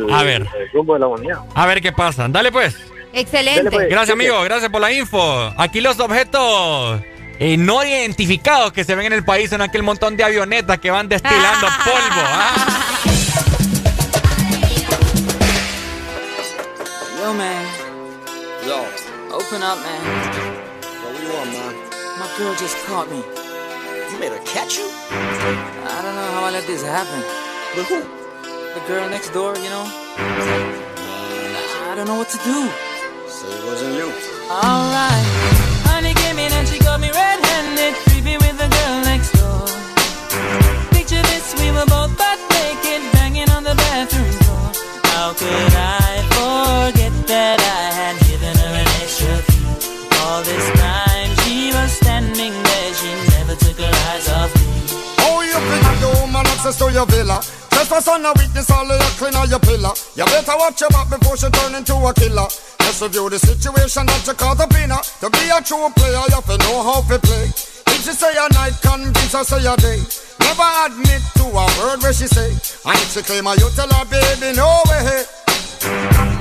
el- A ver. el rumbo de la humanidad. A ver qué pasa. Dale pues. Excelente. Pues. Gracias, amigo. Gracias por la info. Aquí los objetos eh, no identificados que se ven en el país son aquel montón de avionetas que van destilando polvo. ¿ah? Yo, man. Yo. Open up, man. What do you want, man? My girl just caught me. You made her catch you? I don't know how I let this happen. With who? The girl next door, you know? I don't know what to do. So it wasn't you. Alright. Honey came in and she got me red-handed, creepy with the girl next door. Picture this, we were both butt naked, banging on the bathroom door. How could I forget that I had given her an extra key? All this time she was standing there, she never took her eyes off me. Oh, you bring the woman access to your villa. Trespass on a weakness, all of your clean on your pillar. You better watch your back before she turn into a killer. Just review the situation that you caught up in. To be a true player, you have to know how to play. If she say a night, convince her say a day. Never admit to a word where she say. And if she claim her, you tell her, baby, no way.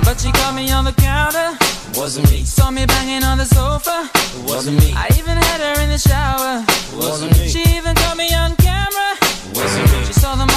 But she caught me on the counter. Wasn't me. Saw me banging on the sofa. Wasn't me. I even had her in the shower. Wasn't me. She even caught me on camera. Wasn't me.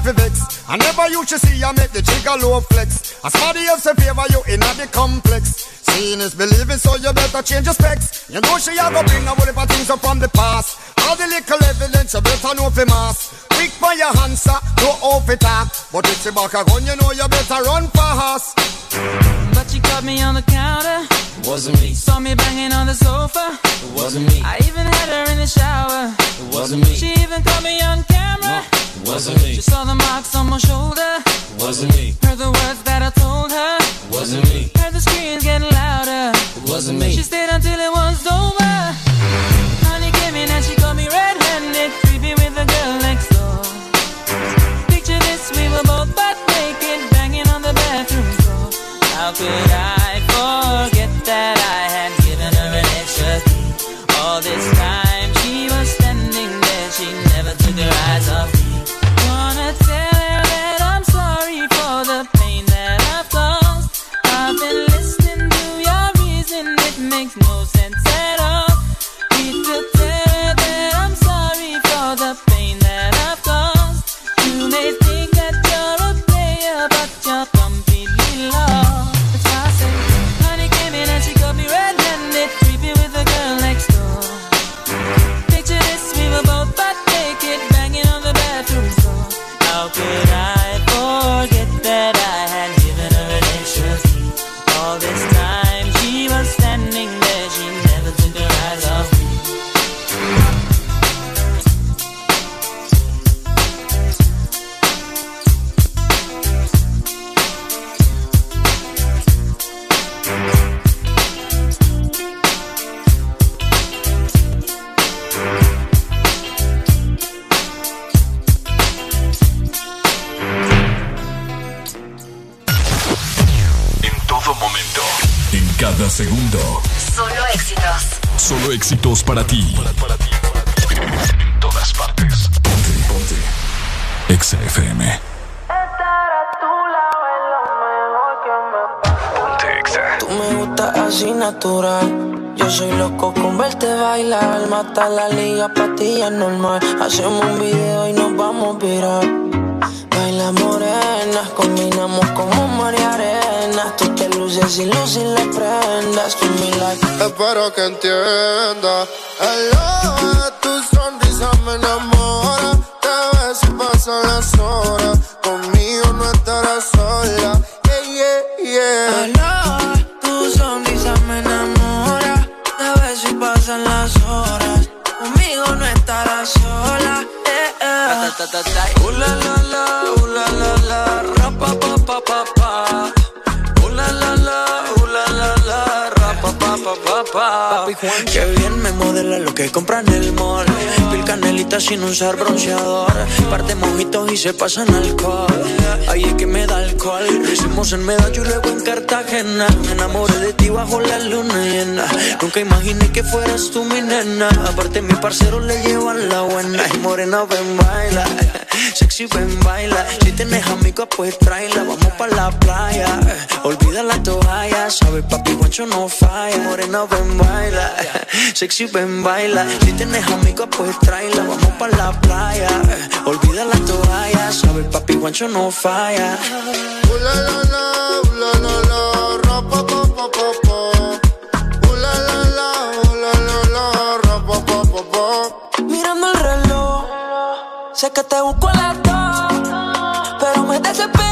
for vex. I never you to see I make the jigger low flex. As somebody else in favor you in the complex. Seeing is believing, so you better change your specs. You know she a go bring a whole of things up from the past. All the little evidence you better know for mass. Quick for your answer, no off it talk. But if she back a gun, you know you better run fast. But she caught me on the counter. Wasn't me. Saw me banging on the sofa. It wasn't me. I even had her in the shower. It wasn't me. She even caught me on camera. It Wasn't me. She saw the marks on my shoulder. It Wasn't me. Heard the words that I told her. It Wasn't me. Heard the screams getting louder. It wasn't me. She stayed until it was over. Éxitos para ti. En todas partes. Ponte, ponte. Exa FM. Ponte Exa. Tú me gustas así natural. Yo soy loco con verte bailar. Mata la liga, patilla normal. Hacemos un video y nos vamos a virar. Baila morena, combinamos como mar arena. Tú te luces y luces las prendas. Give me like. Espero que entienda. Hello, tu sonrisa me enamora. Te ves y pasan las horas. Conmigo no estarás sola. Yeah, yeah, yeah. Aló, tu sonrisa me enamora. Te ves y pasan las horas. Conmigo no estarás sola. Eh, eh. Uh, la, la, Qué bien me modela lo que compra en el mall. Pil canelita sin usar bronceador. Parte mojitos y se pasan alcohol. Ahí es que me da alcohol. Hicimos en Medallo y luego en Cartagena. Me enamoré de ti bajo la luna llena. Nunca imaginé que fueras tú mi nena. Aparte, mi parcero le llevan la buena. Y morena, ven, baila. Sexy, ven, baila. Si tienes amigos, pues tráela. Vamos pa' la playa. Olvida la toalla. Sabes, papi, guancho no falla. Morena, ven, baila. Sexy, ven, baila. Si tienes amigos, pues tráela. Vamos pa' la playa. Olvida la toalla. Sabes, papi, guancho no falla. Uh, la, la, sé que te busco a las dos, pero me desesperé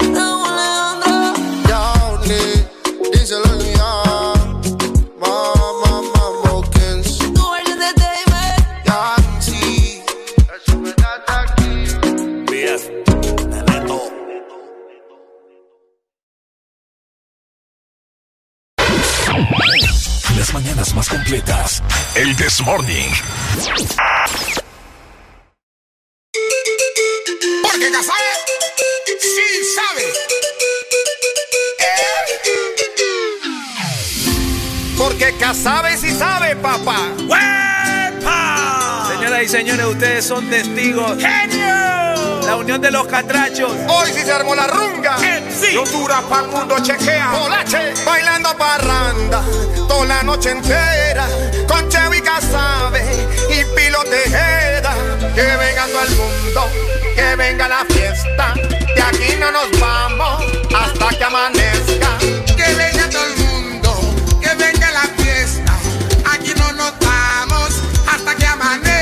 Las mañanas más completas. El This Morning. Porque Casabe sí sabe. Porque Casabe sí sabe, papá. ¡Huepa! Señoras y señores, ustedes son testigos. ¡Genio! La unión de los catrachos. Hoy sí se armó la runga. Yo dura pa' mundo chequea. Polache. Bailando parranda. Toda la noche entera. Con Chevy Casabe. Y Pilo Tejeda. Que venga todo el mundo. Que venga la fiesta. De aquí no nos vamos. Hasta que amanezca. Que venga todo el mundo. Que venga la fiesta. Aquí no nos vamos. Hasta que amanezca.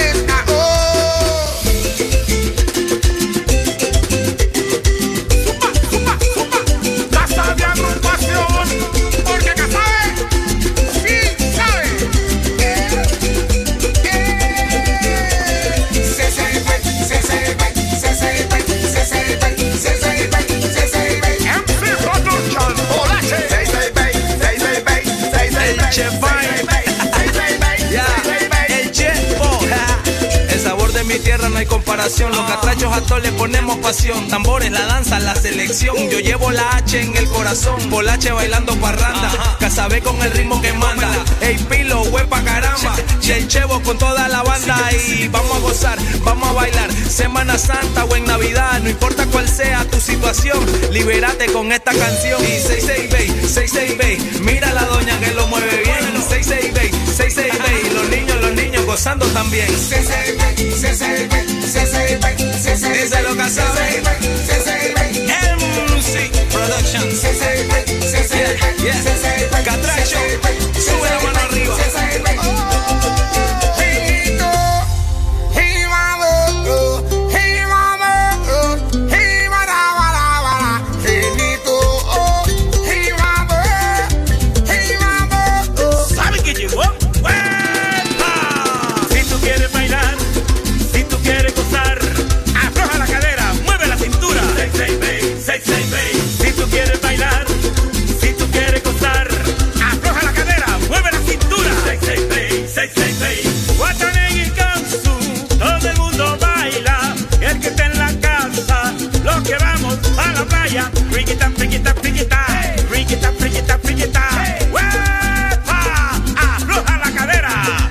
No hay comparación. Los catrachos a todos le ponemos pasión. Tambores, la danza, la selección. Yo llevo la H en el corazón. Polache bailando parranda. Casabé con el ritmo que manda. Ey, pilo, huepa caramba. Y el chevo con toda la banda. Y vamos a gozar, vamos a bailar. Semana Santa o en Navidad. No importa cuál sea tu situación. Libérate con esta canción. Y 66 Bay, 66 Bay. Mira la doña que lo mueve bien. 66 Bay, 66 Bay. Los niños, los niños gozando también. 66 Bay, 66 Bay, 66 Bay, 66 Bay. Díselo, Casabe. MC Productions. Yeah, yeah.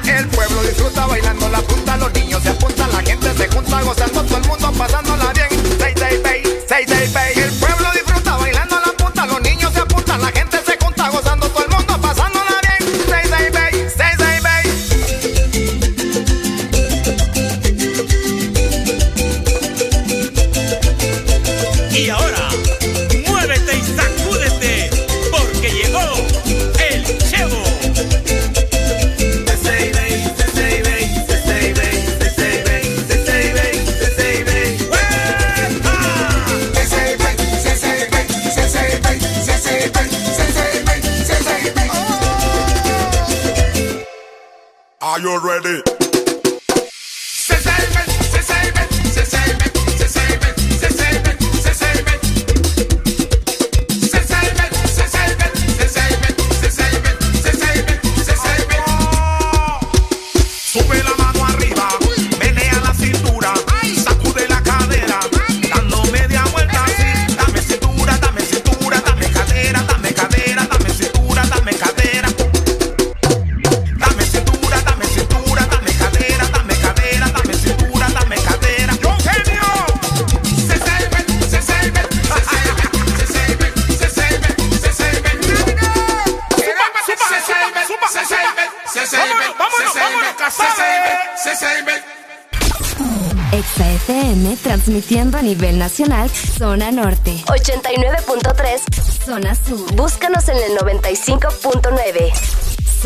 El pueblo disfruta bailando la punta, los niños se apuntan, la gente se junta gozando, todo el mundo pasándola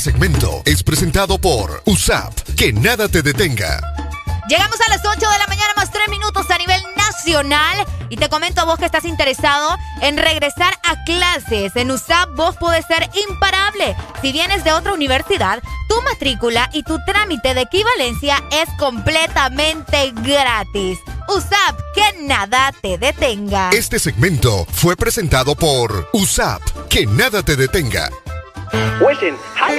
segmento es presentado por USAP. Que nada te detenga. Llegamos a las 8 de la mañana más 3 minutos a nivel nacional y te comento a vos que estás interesado en regresar a clases. En USAP vos podés ser imparable. Si vienes de otra universidad, tu matrícula y tu trámite de equivalencia es completamente gratis. USAP, que nada te detenga. Este segmento fue presentado por USAP. Que nada te detenga.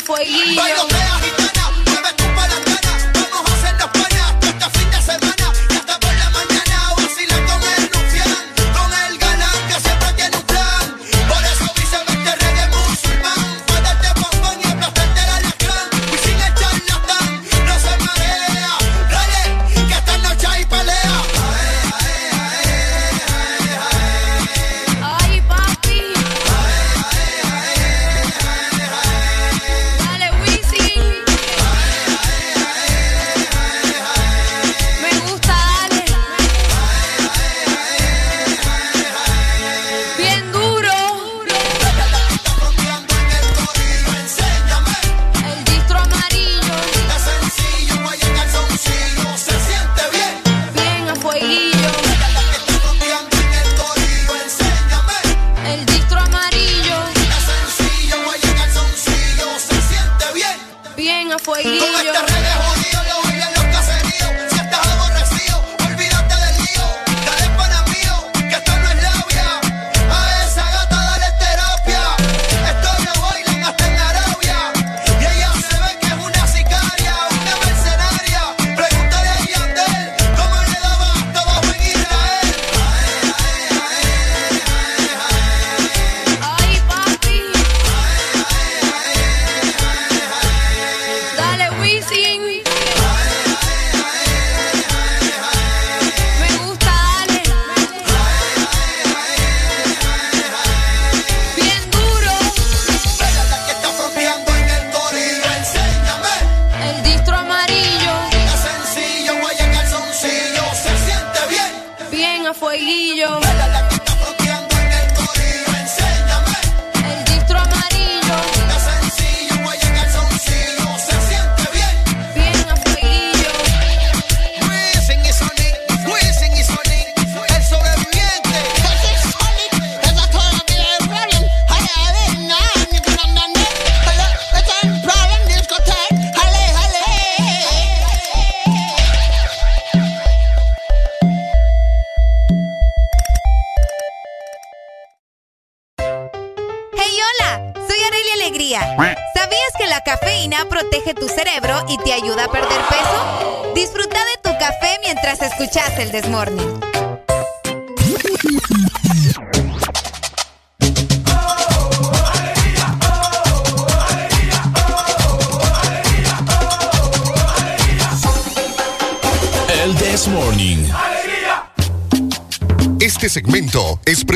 fueguillo.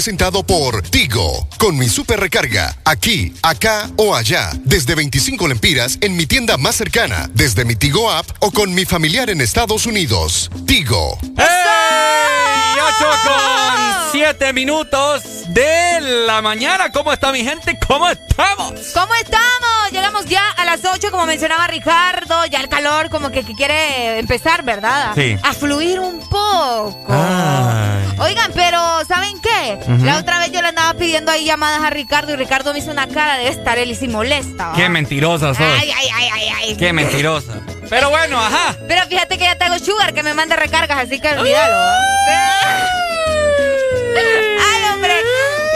Presentado por Tigo, con mi super recarga, aquí, acá o allá, desde 25 lempiras en mi tienda más cercana, desde mi Tigo app o con mi familiar en Estados Unidos. Tigo. ¡Ey! 8 con 7 minutos de la mañana. ¿Cómo está mi gente? ¿Cómo estamos? ¿Cómo estamos? Llegamos ya a las 8, como mencionaba Ricardo. Ya el calor como que, que quiere empezar, ¿verdad? Sí. A fluir un poco. La otra vez yo le andaba pidiendo ahí llamadas a Ricardo y Ricardo me hizo una cara de estar él y si molesta. ¿va? Qué mentirosa sos. Ay, ay, ay, ay, ay. Qué mentirosa. Pero bueno, ajá. Pero fíjate que ya tengo Sugar que me manda recargas, así que olvídalo. Ay, hombre.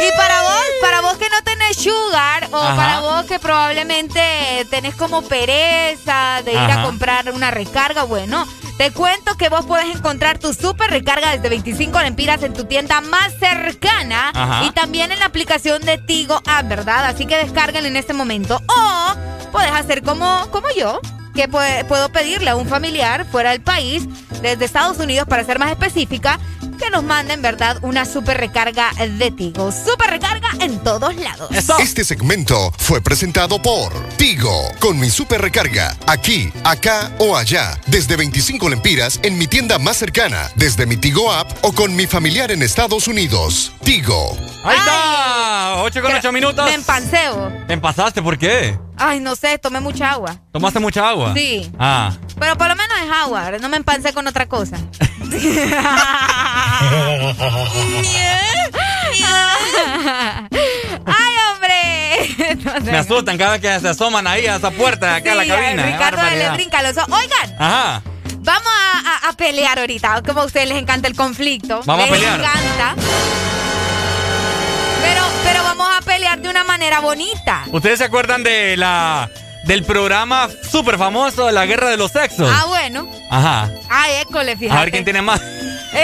Y para vos, para vos que no tenés Sugar, o Ajá. para vos que probablemente tenés como pereza de ir Ajá. a comprar una recarga, bueno, te cuento que vos puedes encontrar tu super recarga desde 25 lempiras en tu tienda más cercana Ajá. y también en la aplicación de Tigo App, ¿verdad? Así que descarguen en este momento. O puedes hacer como, como yo, que pue- puedo pedirle a un familiar fuera del país, desde Estados Unidos, para ser más específica, que nos manden, ¿verdad? Una super recarga de Tigo. Super recarga en todos lados. Este segmento fue presentado por Tigo, con mi super recarga, aquí, acá o allá, desde 25 lempiras en mi tienda más cercana, desde mi Tigo app o con mi familiar en Estados Unidos. Tigo. Ahí está. 8 con 8 minutos. Me empanceo. ¿Te empasaste? ¿Por qué? Ay, no sé, tomé mucha agua. ¿Tomaste mucha agua? Sí. Ah. Pero por lo menos es agua, no me empancé con otra cosa. ¡Ay, hombre! Me asustan cada vez que se asoman ahí a esa puerta de acá a la Sí, cabina. a Ricardo le brinca los ojos. Oigan, Ajá. vamos a, a- a pelear ahorita. Como a ustedes les encanta el conflicto. Vamos a les pelear. encanta. Vamos a pelear de una manera bonita. ¿Ustedes se acuerdan de la del programa súper famoso de la guerra de los sexos? Ah, bueno. Ajá. Ay, école, fíjate. A ver quién tiene más.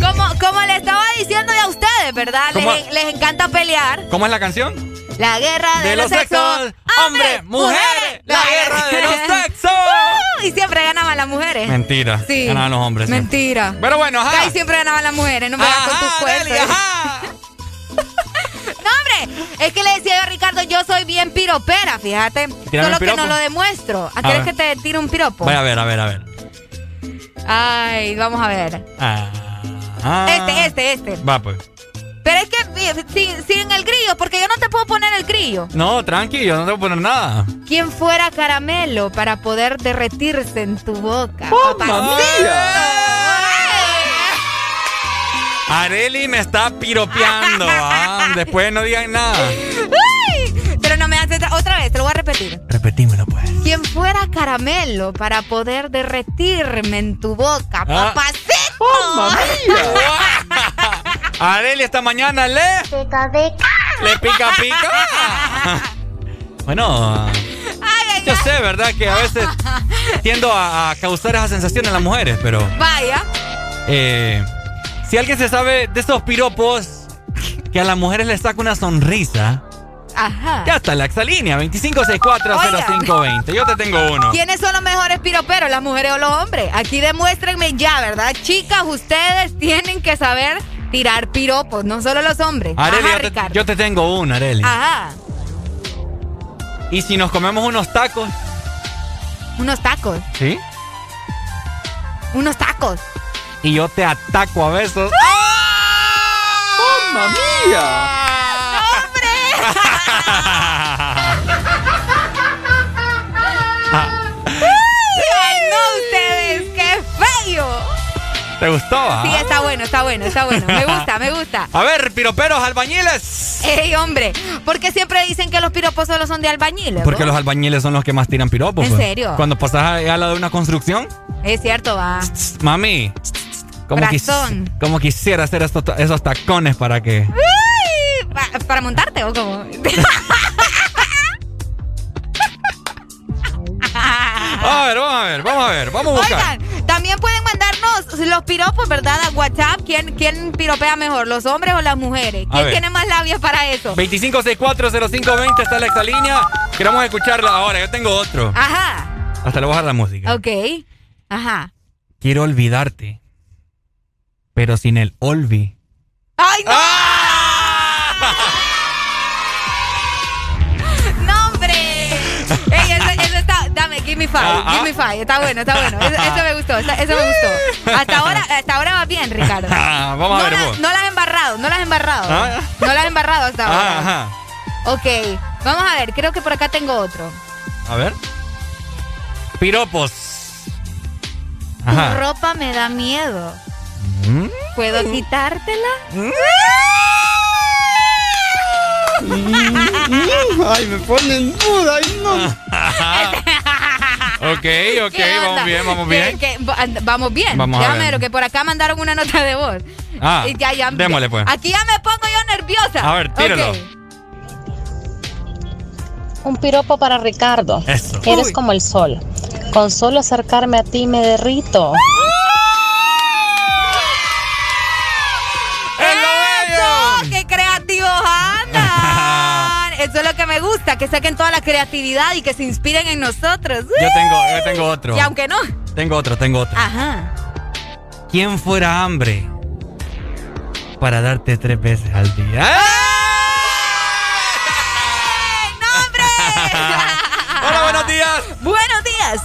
como, como le estaba diciendo ya a ustedes, ¿verdad? Les, les encanta pelear. ¿Cómo es la canción? La guerra de, De los sexos. Hombre, mujeres. La guerra de los sexos. y siempre ganaban las mujeres. Mentira. Sí. Ganaban los hombres. Mentira. Pero bueno, ajá. Ay, siempre ganaban las mujeres, no me hagas con tus cuentos. No, hombre, es que le decía yo a Ricardo, yo soy bien piropera, fíjate. Solo que no lo demuestro. ¿A A quieres que te tire un piropo? Vaya a ver, a ver, a ver. Ay, vamos a ver. Ah. Ah. Este, este, este. Va, pues. Pero es que sin, sin el grillo, porque yo no te puedo poner el grillo. No, tranqui, yo no te voy a poner nada. ¿Quién fuera caramelo para poder derretirse en tu boca? ¡Mamma Areli me está piropeando. ah. Después no digan nada. Pero no me repetir. Repetímelo, pues. Quien fuera caramelo para poder derretirme en tu boca, Ah. papacito. Areli, esta mañana le. Pica, pica. Le pica, pica. bueno, yo sé, ¿verdad? Que a veces tiendo a, a causar esa sensación en las mujeres, pero. Vaya. eh, si alguien se sabe de esos piropos que a las mujeres les saca una sonrisa, Ajá. ya está la exalínea 25640520. Yo te tengo uno. ¿Quiénes son los mejores piroperos, las mujeres o los hombres? Aquí demuéstrenme ya, ¿verdad? Chicas, ustedes tienen que saber tirar piropos, no solo los hombres. Areli, Ajá, yo te, Ricardo. yo te tengo una, Areli. Ajá. Y si nos comemos unos tacos, Unos tacos. ¿sí? Unos tacos. Y yo te ataco a besos. ¡Mamma mía! ¡Ay, ¿Te gustó? ah? Sí, está bueno, está bueno, está bueno. Me gusta, me gusta. A ver, piroperos, albañiles. Ey, hombre, porque siempre dicen que los piropos solo son de albañiles. Porque ¿no? los albañiles son los que más tiran piropos. ¿En pues. serio? Cuando pasas a, a la de una construcción, Es cierto, va. mami, como, quis- como quisiera hacer estos esos tacones para que... Uy, pa- ¿Para montarte o cómo? A ver, vamos a ver, vamos a ver, vamos a buscar. Oigan, también pueden mandarnos los piropos, ¿verdad? A WhatsApp. ¿Quién, quién piropea mejor, los hombres o las mujeres? ¿Quién tiene más labios para eso? 25640520 está la exalínea. Queremos escucharla ahora. Yo tengo otro. Ajá, Hasta le voy a bajar la música. ok. Ajá. Quiero olvidarte, pero sin el olvi. ¡Ay, no! ¡Ah! Me five, Ah, ah. give me five. Está bueno, está bueno. Eso, eso me gustó, eso, eso me gustó. Hasta ahora, hasta ahora va bien, Ricardo. Ah, vamos a no, ver la- vos. no las has embarrado, no las has embarrado. Ah. No las has embarrado hasta ahora. Ah, ajá. Ok, vamos a ver, creo que por acá tengo otro. A ver. Piropos. Tu Ajá. ropa me da miedo. ¿Mm? ¿Puedo quitártela? Ay, me ponen duda, ay no. Ok, ok, vamos bien, vamos ¿Qué- bien. qué? Vamos bien. Vamos a ver. que por acá mandaron una nota de voz. Ah, Y ya, ya, démosle, pues. Aquí ya me pongo yo nerviosa. A ver, tíralo. Un piropo para Ricardo. Eso. Eres Uy. como el sol. Con solo acercarme a ti me derrito. ¡Eso! ¡Qué creativos andan! Eso es lo que me gusta, que saquen toda la creatividad y que se inspiren en nosotros. Yo tengo, yo tengo otro. Y aunque no. Tengo otro, tengo otro. Ajá. ¿Quién fuera hambre para darte tres veces al día? Hola, buenos días. Buenos días.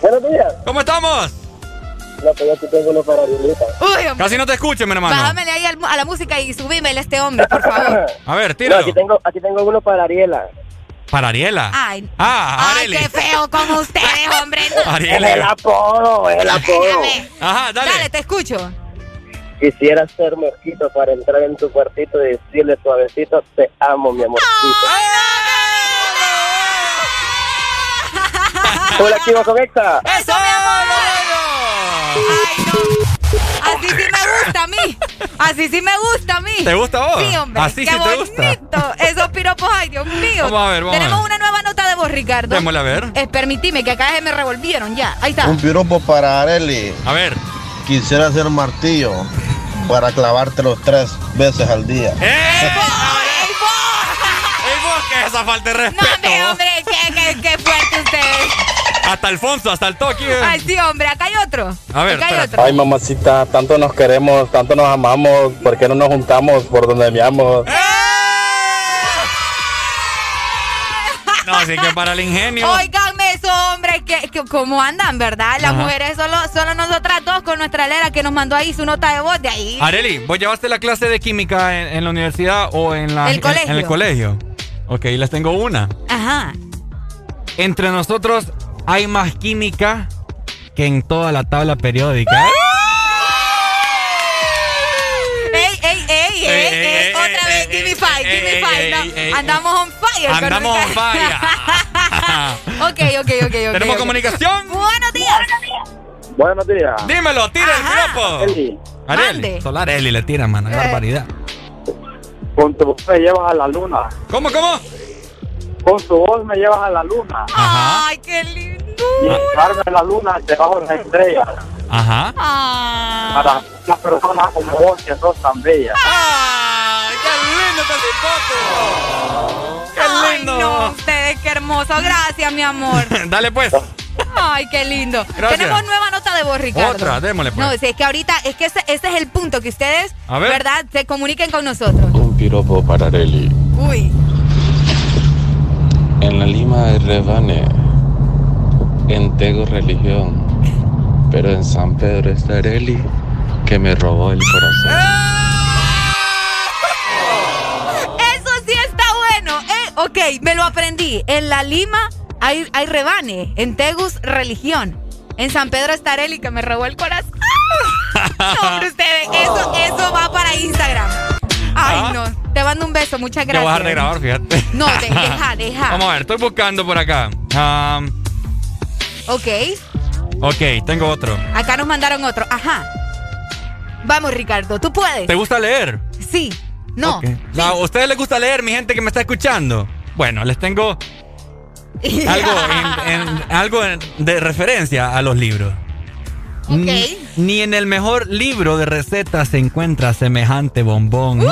Buenos días. ¿Cómo estamos? No, pues yo aquí tengo uno para Arielita. Uy. Casi no te escucho, mi hermano. Bájamele ahí al- a la música y subímele a este hombre, por favor. A ver, No, tíralo. aquí tengo, aquí tengo uno para Ariela. Para Ariela. Ay. Ah, Ay, Areli. qué feo con ustedes, hombre. Ariela. Es el apodo, es el apodo. Ajá, dale. Dale, te escucho. Quisiera ser mosquito para entrar en tu cuartito y decirle suavecito, te amo, mi amorcito. Hola, activo con Exa. ¡Eso, mi amor! ¡Ay, no! Así sí me gusta a mí. Así sí me gusta a mí. ¿Te gusta a vos? Sí, hombre. Así Qué sí te gusta. bonito. Esos piropos, ay, Dios mío. Vamos a ver, vamos a Tenemos ver. una nueva nota de voz, Ricardo. Démosle a ver. Eh, permitime, que acá se me revolvieron ya. Ahí está. Un piropo para Areli. A ver. Quisiera ser martillo para clavártelo tres veces al día. ¡Eh! ¡Ey, vos! ¿Qué es esa falta de respeto? No, hombre, hombre, qué, qué, qué fuerte ustedes. Hasta Alfonso, hasta el toque. Ay, sí, hombre, acá hay otro. A ver, acá hay otro. Ay, mamacita, tanto nos queremos, tanto nos amamos, ¿por qué no nos juntamos por donde meamos? No, así que para el ingenio. Óiganme eso, hombre, que, que cómo andan, ¿verdad? Las Ajá. mujeres, solo, solo nosotras dos con nuestra lera que nos mandó ahí su nota de voz de ahí. Areli, ¿vos llevaste la clase de química en, en la universidad o en, la, El en- colegio. en el colegio? Ok, les tengo una. Ajá. Entre nosotros hay más química que en toda la tabla periódica. ¿eh? Ey, ey, ey, ey, otra vez, give me five, give me five. andamos on fire. Andamos on fire. ok, ok, ok, ok. ¿Tenemos comunicación? Buenos días. Buenos días. Dímelo, tira el piropo. Areli. Solo Areli le tira, mano. Qué Eh. barbaridad. con tu voz me llevas a la luna. ¿Cómo, cómo? Con tu voz me llevas a la luna. Ajá. Ay, qué lindo. Y llevarme a la luna debajo de las estrellas. Ajá. Ah. Para las personas como vos que sos tan bellas. ¡Ay, qué lindo este cipote! ¡Qué Ay, lindo! no, ustedes, qué hermoso. Gracias, mi amor. Dale, pues. Ay, qué lindo. Gracias. Tenemos nueva nota de voz, Ricardo. Otra, démosle, pues. No, si es que ahorita, es que ese, ese es el punto, que ustedes. ¿verdad?, se comuniquen con nosotros. Un piropo para Areli. Uy. En la Lima de Rebane, en Tego Religión, pero en San Pedro está Areli, que me robó el corazón. Eso sí está bueno. Eh, ok, me lo aprendí. En La Lima hay, hay rebane. En Tegus, religión. En San Pedro está Areli, que me robó el corazón. No, ustedes, eso, eso va para Instagram. Ay, Ah. no. Te mando un beso, muchas Te voy a gracias. dejar de grabar, fíjate. No, de- deja, deja. Vamos a ver, estoy buscando por acá. Am, Ok, ok, tengo otro. acá nos mandaron otro. Ajá. Vamos, Ricardo, tú puedes. ¿Te gusta leer? Sí. No. Ok. No, ¿A ustedes les gusta leer, mi gente que me está escuchando? Bueno, les tengo algo, en- en- algo en- de referencia a los libros. Ni, ni en el mejor libro de recetas se encuentra semejante bombón. ¡Uh!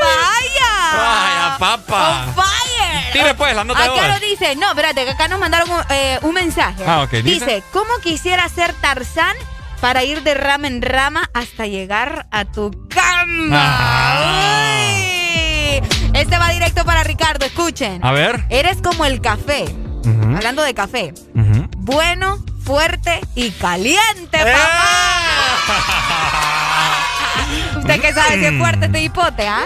¡Vaya! ¡Vaya, papa! ¡On fire! Tire, pues, la nota Acá lo dice. No, espérate, que acá nos mandaron un, eh, un mensaje. Ah, ok, ¿dice? Dice, ¿cómo quisiera ser Tarzán para ir de rama en rama hasta llegar a tu cama? Ah. Uy. Este va directo para Ricardo, escuchen. A ver. Eres como el café. Hablando de café. Bueno, fuerte y caliente, ¡Eh! ¿Usted qué sabe si es fuerte este hipote, ah?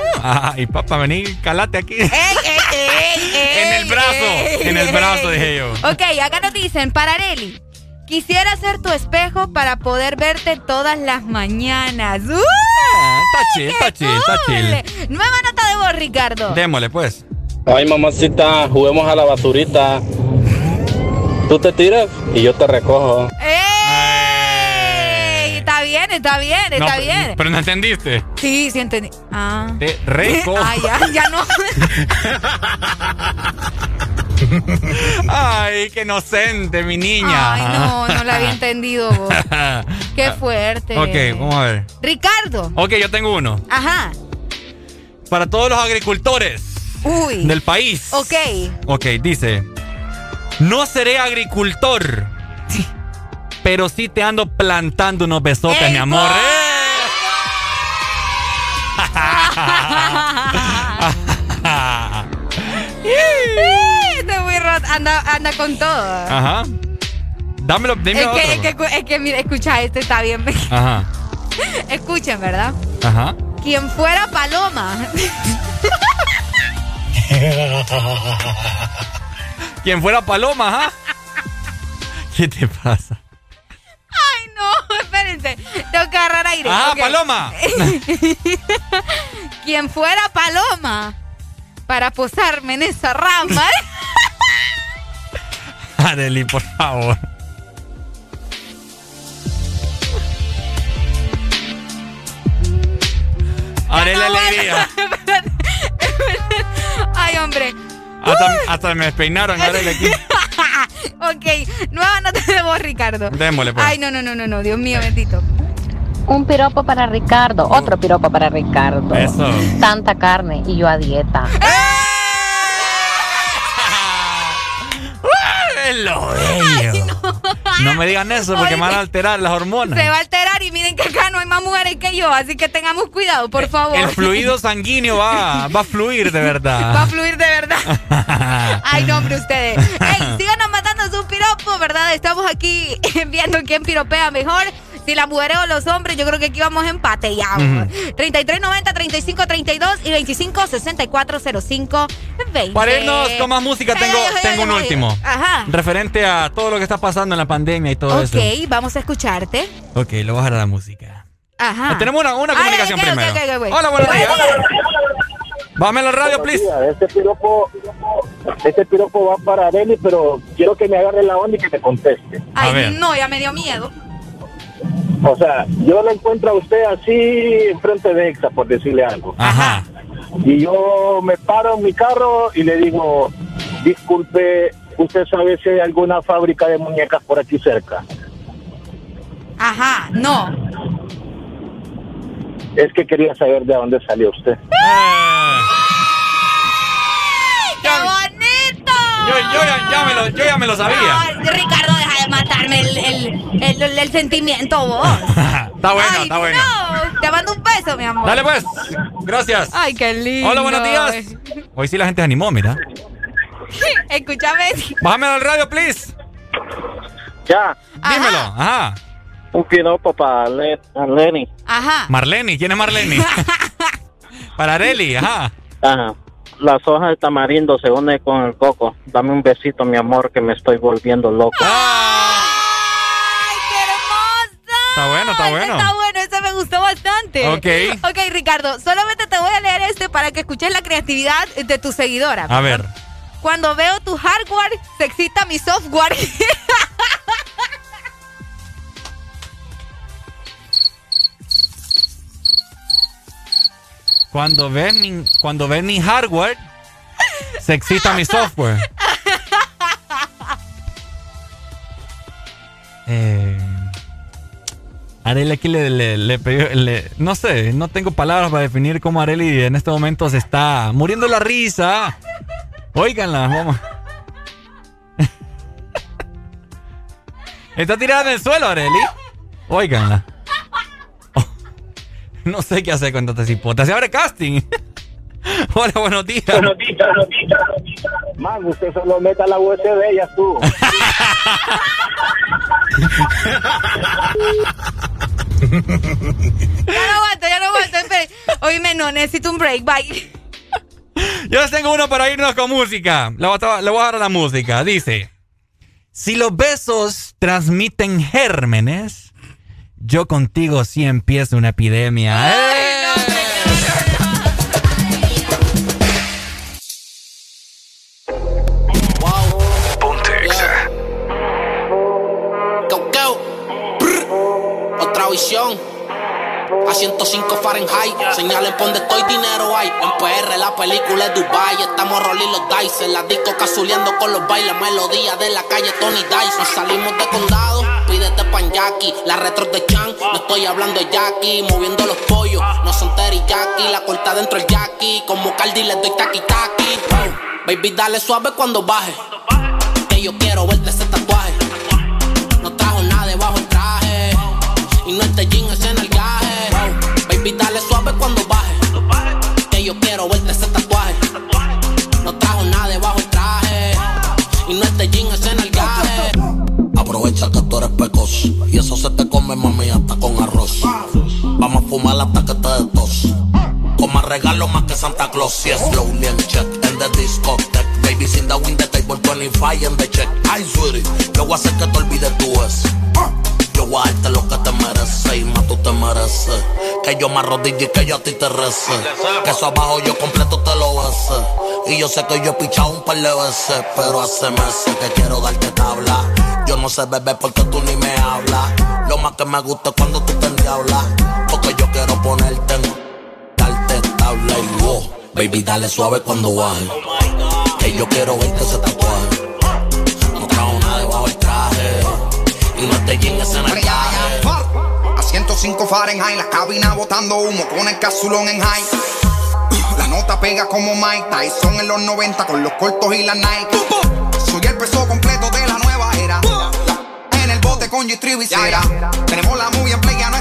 Ay, papá, vení, calate aquí. ¡Ey, ey, ey, ey! En el brazo, ey, en el brazo, dije yo. Ok, acá nos dicen, Parareli, quisiera ser tu espejo para poder verte todas las mañanas. ¡Uh! Ah, Está chill, está chill, está chill. Nueva nota de voz, Ricardo. Démosle, pues. Ay, mamacita, juguemos a la basurita. Tú te tiras y yo te recojo. ¡Ey! Está bien, está bien, está No, bien. Pero no entendiste. Sí, sí entendí. Ah. Te recojo. Ah, ya, ya no. Ay, qué inocente, mi niña. Ay, no, no la había entendido vos. Qué fuerte. ok, vamos a ver. Ricardo. Ok, yo tengo uno. Ajá. Para todos los agricultores Uy. del país. Ok. Ok, dice. No seré agricultor. Pero sí te ando plantando unos besotes, ¡Ey, mi amor. vos! Este muy rot anda, anda con todo. Ajá. Dámelo, dime Es otro. que, es, que, es que, mira, escucha, este está bien. Ajá. Escuchen, ¿verdad? Ajá. Quien fuera paloma. Quien fuera paloma, ajá. ¿Qué te pasa? No, espérense. Tengo que agarrar aire. Ok. paloma. Quien fuera paloma para posarme en esa rama. Areli, por favor. Areli Alegría. Ay, hombre. Hasta, hasta me despeinaron, Areli, aquí. ok, nueva nota de voz, Ricardo. Démosle, pues. Ay, no, no, no, no, no, Dios mío, bendito. Un piropo para Ricardo, otro piropo para Ricardo. Eso. Tanta carne y yo a dieta. Es lo bello. No me digan eso porque me van a alterar las hormonas. Se va a alterar y miren que acá no hay más mujeres que yo, así que tengamos cuidado, por favor. El fluido sanguíneo va, va a fluir de verdad. Va a fluir de verdad. Ay, no, hombre, ustedes. Ey, síganos mandando sus piropos, ¿verdad? Estamos aquí viendo quién piropea mejor. Si las mujeres o los hombres, yo creo que aquí vamos empate ya. Ujú. 3390, 3532 y 256405 20. Para irnos con más música, tengo, Ay, ay, tengo un ay, último. Ajá. Referente a todo lo que está pasando en la pandemia y todo Ok, eso. vamos a escucharte. Ok, lo bajar a la música. Ajá. Ah, tenemos una, una comunicación ok, ok, primero. ok, ok, ok. Hola, buenos días. Bájame la radio, Buenos please. días. Este piropo, este piropo va para Areli, pero quiero que me agarre la onda y que me conteste. Ay, no, ya me dio miedo. O sea, yo la encuentro a usted así enfrente de Exa, por decirle algo. Ajá. Y yo me paro en mi carro y le digo, disculpe, ¿usted sabe si hay alguna fábrica de muñecas por aquí cerca? Ajá, no. Es que quería saber de dónde salió usted. ¡Qué bonito! Yo, yo ya, ya me lo, yo ya me lo sabía. Ay, Ricardo, deja de matarme el, el, el, el- el sentimiento, vos. Está bueno, Ay, está bueno. No, te mando un beso, mi amor. Dale pues. Gracias. Ay, qué lindo. Hola, buenos días. Hoy sí la gente se animó, mira. Escúchame. Bájame al radio, please. Ya. Dímelo. Ajá. Un piropo para Lenny. Ajá. Marlene. ¿Quién es Marlene? Para Areli, ajá. Ajá. Las hojas de tamarindo se unen con el coco. Dame un besito, mi amor, que me estoy volviendo loco. Está bueno, está bueno. Está bueno, ese me gustó bastante. Ok. Ok, Ricardo, solamente te voy a leer este para que escuches la creatividad de tu seguidora. A ver. Cuando veo tu hardware, se excita mi software. Cuando ves mi, cuando mi hardware, se excita mi software. Eh, Areli aquí le, le- no sé, no tengo palabras para definir cómo Areli en este momento se está muriendo la risa. Óiganla, vamos. Está tirada en el suelo, Areli. Óiganla. No sé qué hacer con tanta cipota. Se abre casting. Hola, buenos días. Buenos días, buenos días. Man, usted solo meta la USB y ya estuvo. ya no aguanto, ya no aguanto. espere. Oíme, no, necesito un break. Bye. Yo les tengo uno para irnos con música. Le voy, a, le voy a dar la música. Dice: Si los besos transmiten gérmenes, yo contigo sí empiezo una epidemia. A 105 Fahrenheit. Señalen por donde estoy, dinero hay. En PR, la película es Dubai. Estamos rolling los dice. En la disco cazuleando con los bailes. Melodía de la calle Tony. Nos salimos de condado. Pídete pan Jackie. La retro de Chan. No estoy hablando de Jackie. Moviendo los pollos. No son teriyaki. La corta dentro el Jackie. Como Cardi le doy taki. Oh, Baby, dale suave cuando baje. Que yo quiero verte ese tatuaje. Yo quiero verte ese tatuaje. No trajo nada debajo el traje. Y no este jean es en el gaje. Aprovecha que tú eres pecos y eso se te come mami hasta con arroz. Vamos a fumar hasta que te des tos. Con más regalo más que Santa Claus. Si es slowly and check en the discotheque. Baby, sin the win the table 25 en the check. Ay, sweetie, yo voy a hacer que te olvides tú. Yo voy a darte lo que te mereces y más tú te mereces. Que yo me arrodille y que yo a ti te rece. Que eso abajo yo completo te lo besé. Y yo sé que yo he pichado un par de veces, pero hace meses que quiero darte tabla. Yo no sé beber porque tú ni me hablas. Lo más que me gusta es cuando tú te endiablas. Porque yo quiero ponerte en darte tabla y wow. Baby, dale suave cuando baje. Que yo quiero verte ese tatuaje. En el. A 105 Fahrenheit, la cabina botando humo con el casulón en high. La nota pega como Mike Tyson en los 90 con los cortos y la Nike. Soy el peso completo de la nueva era. En el bote con Visera. Tenemos la movie en play, ya no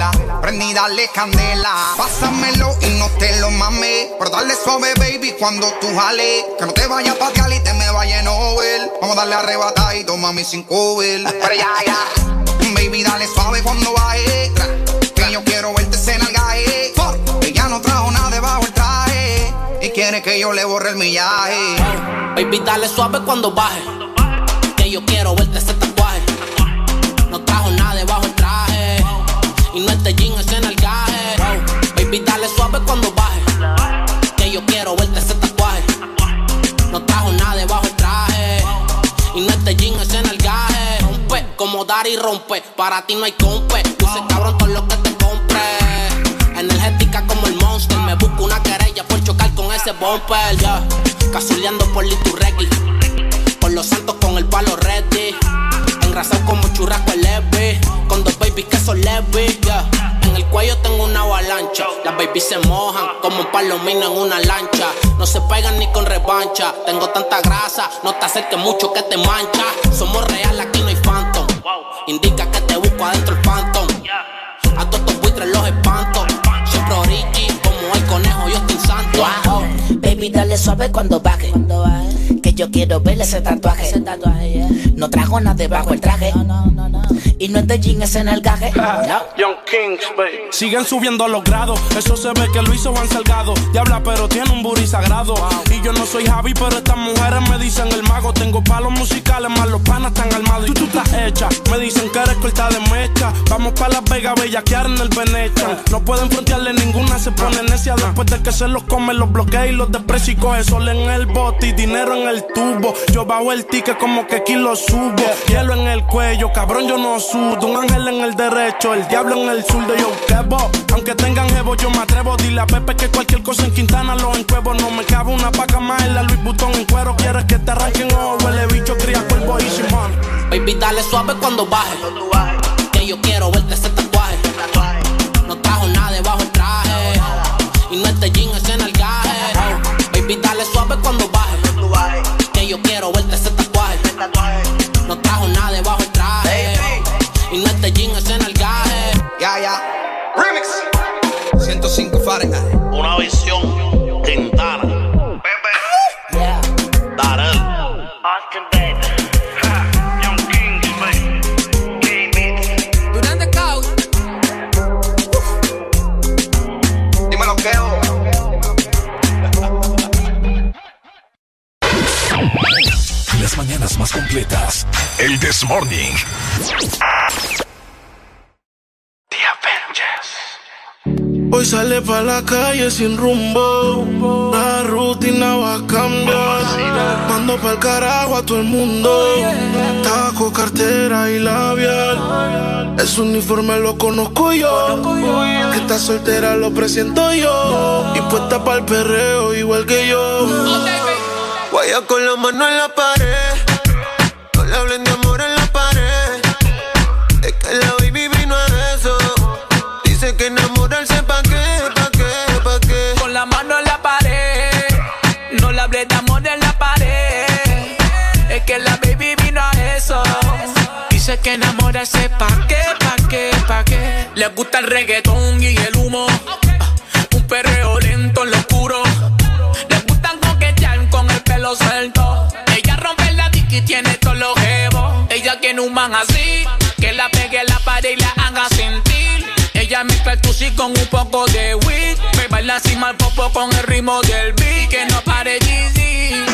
novela. Prendí, dale candela. Pásamelo y no te lo mames. Pero dale suave, baby, cuando tú jales. Que no te vayas pa' Cali te me vaya en Nobel. Vamos a darle arrebatada y toma mi sin cover. Ya, ya. Baby, dale suave cuando baje. Que yo quiero verte en el gaje. Ella no trajo nada debajo el traje. Y quiere que yo le borre el millaje. Baby, dale suave cuando baje. Que yo quiero verte ese Y no este jean es en el gaje. Baby, dale suave cuando baje. Que yo quiero verte ese tatuaje. No trajo nada debajo el traje. Y no este jean, ese nalgaje. Rompe, como dar y rompe. Para ti no hay compe. Luce cabrón con lo que te compre. Energética como el monster. Me busco una querella por chocar con ese bumper. Ya, casuleando por Liturregui. Por los santos con el palo ready. Engrasado como churrasco el leve. Con dos babies que son leves. ya. En el cuello tengo una avalancha. Las babies se mojan como un palomino en una lancha. No se pegan ni con revancha. Tengo tanta grasa, no te acerques mucho que te mancha. Somos real, aquí no hay phantom. Indica que te busco adentro el phantom. A todos estos buitres los espanto. Siempre origi, como el conejo, yo estoy santo. Dale suave cuando baje. Que yo quiero ver ese tatuaje. No trajo nada debajo el traje. Y no es de jean, es en el gaje. Young Kings, baby. Siguen subiendo los grados. Eso se ve que lo hizo Juan Salgado. Diabla, pero tiene un booty sagrado. Y yo no soy Javi, pero estas mujeres me dicen el mago. Tengo palos musicales, más los panas están armados. Y tú, tú estás hecha. Me dicen que eres corta de mecha. Vamos para Las Vegas, bellaquear en el Venetian. No pueden frontearle ninguna, se pone necia. Después de que se los come, los bloquea y los desprecia y coge sol en el bote y dinero en el tubo. Yo bajo el ticket como que aquí lo subo. Hielo en el cuello, cabrón, yo no sudo. Un ángel en el derecho, el diablo en el sur de yo quebo. Aunque tengan jevo, yo me atrevo. Dile a Pepe que cualquier cosa en Quintana lo encuevo. No me cabe una paca más en la Louis Vuitton en cuero. Quieres que te arranquen ojo, huele bicho, cría cuervo y Simón. Baby, dale suave cuando baje. Que yo quiero verte ese tatuaje. No trajo nada debajo el traje. Y no este jean. Baby, dale suave cuando baje. Que yo quiero verte ese tatuaje. No trajo nada debajo el traje. Y no este jean, ese nalgaje. Ya, ya. Remix. 105 Fahrenheit. Una visión Quintana. Darel. Austin, mañanas más completas. El This Morning. Hoy sale pa' la calle sin rumbo. La rutina va a cambiar. Mando pa'l carajo a todo el mundo. Taco, cartera y labial. Ese uniforme lo conozco yo. Que está soltera lo presento yo. Y puesta pa'l perreo igual que yo. Guaya con la mano en la pared. Le hablen de amor en la pared. Es que la baby vino a eso. Dice que enamorarse pa' qué, pa' qué, pa' qué. Con la mano en la pared. No le hablé de amor en la pared. Es que la baby vino a eso. Dice que enamorarse pa' qué, pa' qué, pa' qué. Le gusta el reggaetón y el humo. Un perreo lento en lo oscuro. Le gustan coquetear con el pelo suelto. Ella rompe la disc y tiene todos los. Ella tiene un man así. Que la pegue en la pared y la haga sentir. Ella mezcla el tusi con un poco de weed. Me baila así mal popo con el ritmo del beat. Que no pare Jeezy.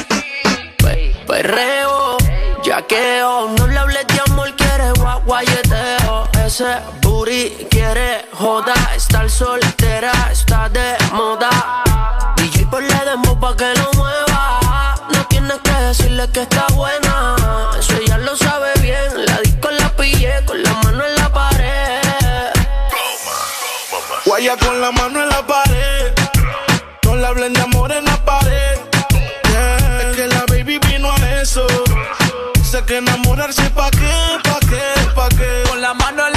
Perreo, yaqueo, no le hables de amor, quiere guayeteo. Ese booty quiere joda, estar soltera, está de moda. DJ por le demo pa' que tienes que decirle que está buena, eso ella lo sabe bien. La disco la pillé con la mano en la pared. Guaya con la mano en la pared. No le hablen de amor en la pared. Yeah, Es que la baby vino a eso. Sé que enamorarse pa' qué, pa' qué, pa' qué. Con la mano en la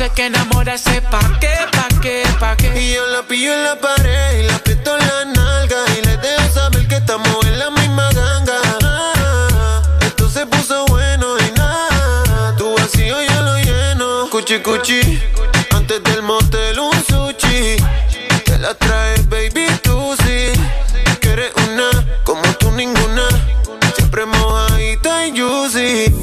Dice que enamorarse pa' qué, pa' qué, pa' qué. Y yo la pillo en la pared y la aprieto en la nalga y le dejo saber que estamos en la misma ganga. Ah, Esto se puso bueno y nada, tu vacío yo lo lleno. Cuchi cuchi, antes del motel un sushi. Te la traes,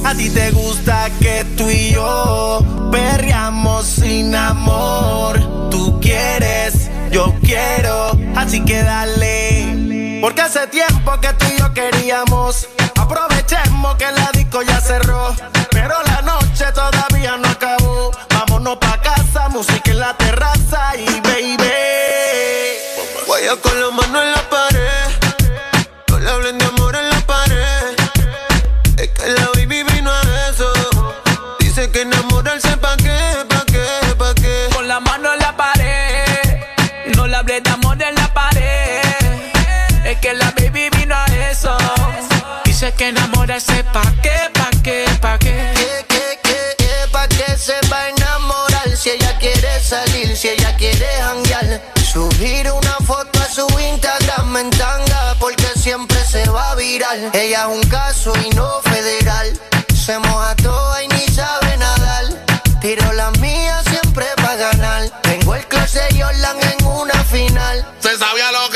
A te gusta que tú y yo perreamos sin amor. Tú quieres, yo quiero, así que dale. Porque hace tiempo que tú y yo queríamos. Aprovechemos que enamorarse pa' qué, pa' qué, pa' qué. ¿Qué, qué, qué, qué, pa' qué se va a enamorar si ella quiere salir, si ella quiere janguear? Subir una foto a su Instagram en tanga porque siempre se va a virar. Ella es un caso y no federal. Se moja toda y ni sabe nadar. Tiro la mía siempre para ganar. Tengo el closet Jordan en una final. Se sabía lo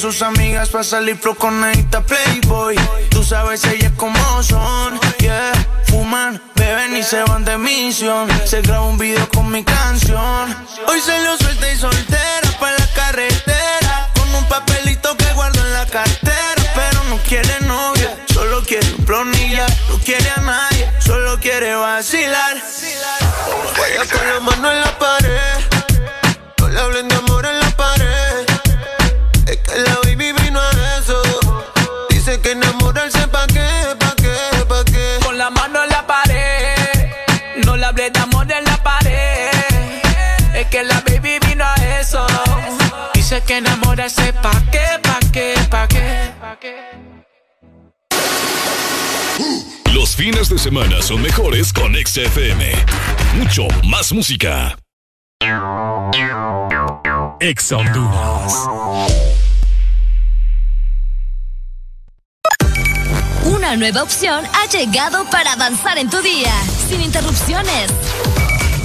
con sus amigas para salir flow con esta Playboy. Tú sabes ellas como son, yeah. Fuman, beben y se van de misión. Se graba un video con mi canción. Hoy se lo suelta y soltera para la carretera. Con un papelito que guardo en la cartera. Pero no quiere novia, solo quiere un plonilla. No quiere a nadie, solo quiere vacilar. Vaya con la mano en la pared. No le hablen de amor en la que enamorarse pa' qué, pa' qué, pa' qué. Los fines de semana son mejores con XFM. Mucho más música. Ex Honduras. Una nueva opción ha llegado para avanzar en tu día, sin interrupciones.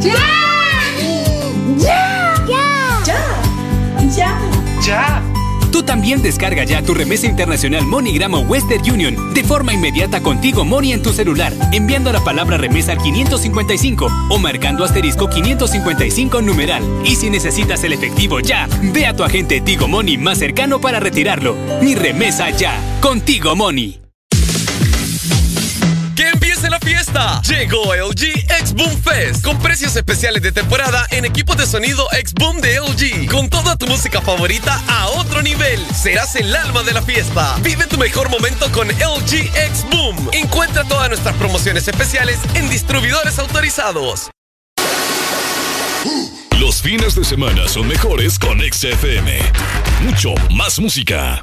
¡Ya! ¡Ya! ¡Ya! ¡Ya! ¡Ya! Tú también descarga ya tu remesa internacional MoneyGram o Western Union de forma inmediata contigo Money en tu celular, enviando la palabra remesa al 555 o marcando asterisco 555 numeral. Y si necesitas el efectivo ya, ve a tu agente Tigo Money más cercano para retirarlo. Mi remesa ya, contigo Money. ¡Que empiece la fiesta! Llegó LG X Boom Fest con precios especiales de temporada en equipos de sonido X Boom de LG. Con toda tu música favorita a otro nivel. Serás el alma de la fiesta. Vive tu mejor momento con LG X Boom. Encuentra todas nuestras promociones especiales en distribuidores autorizados. Los fines de semana son mejores con XFM. Mucho más música.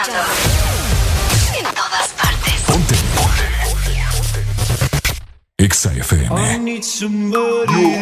Escuchando en todas partes. Ponte. Exa FM. I need somebody,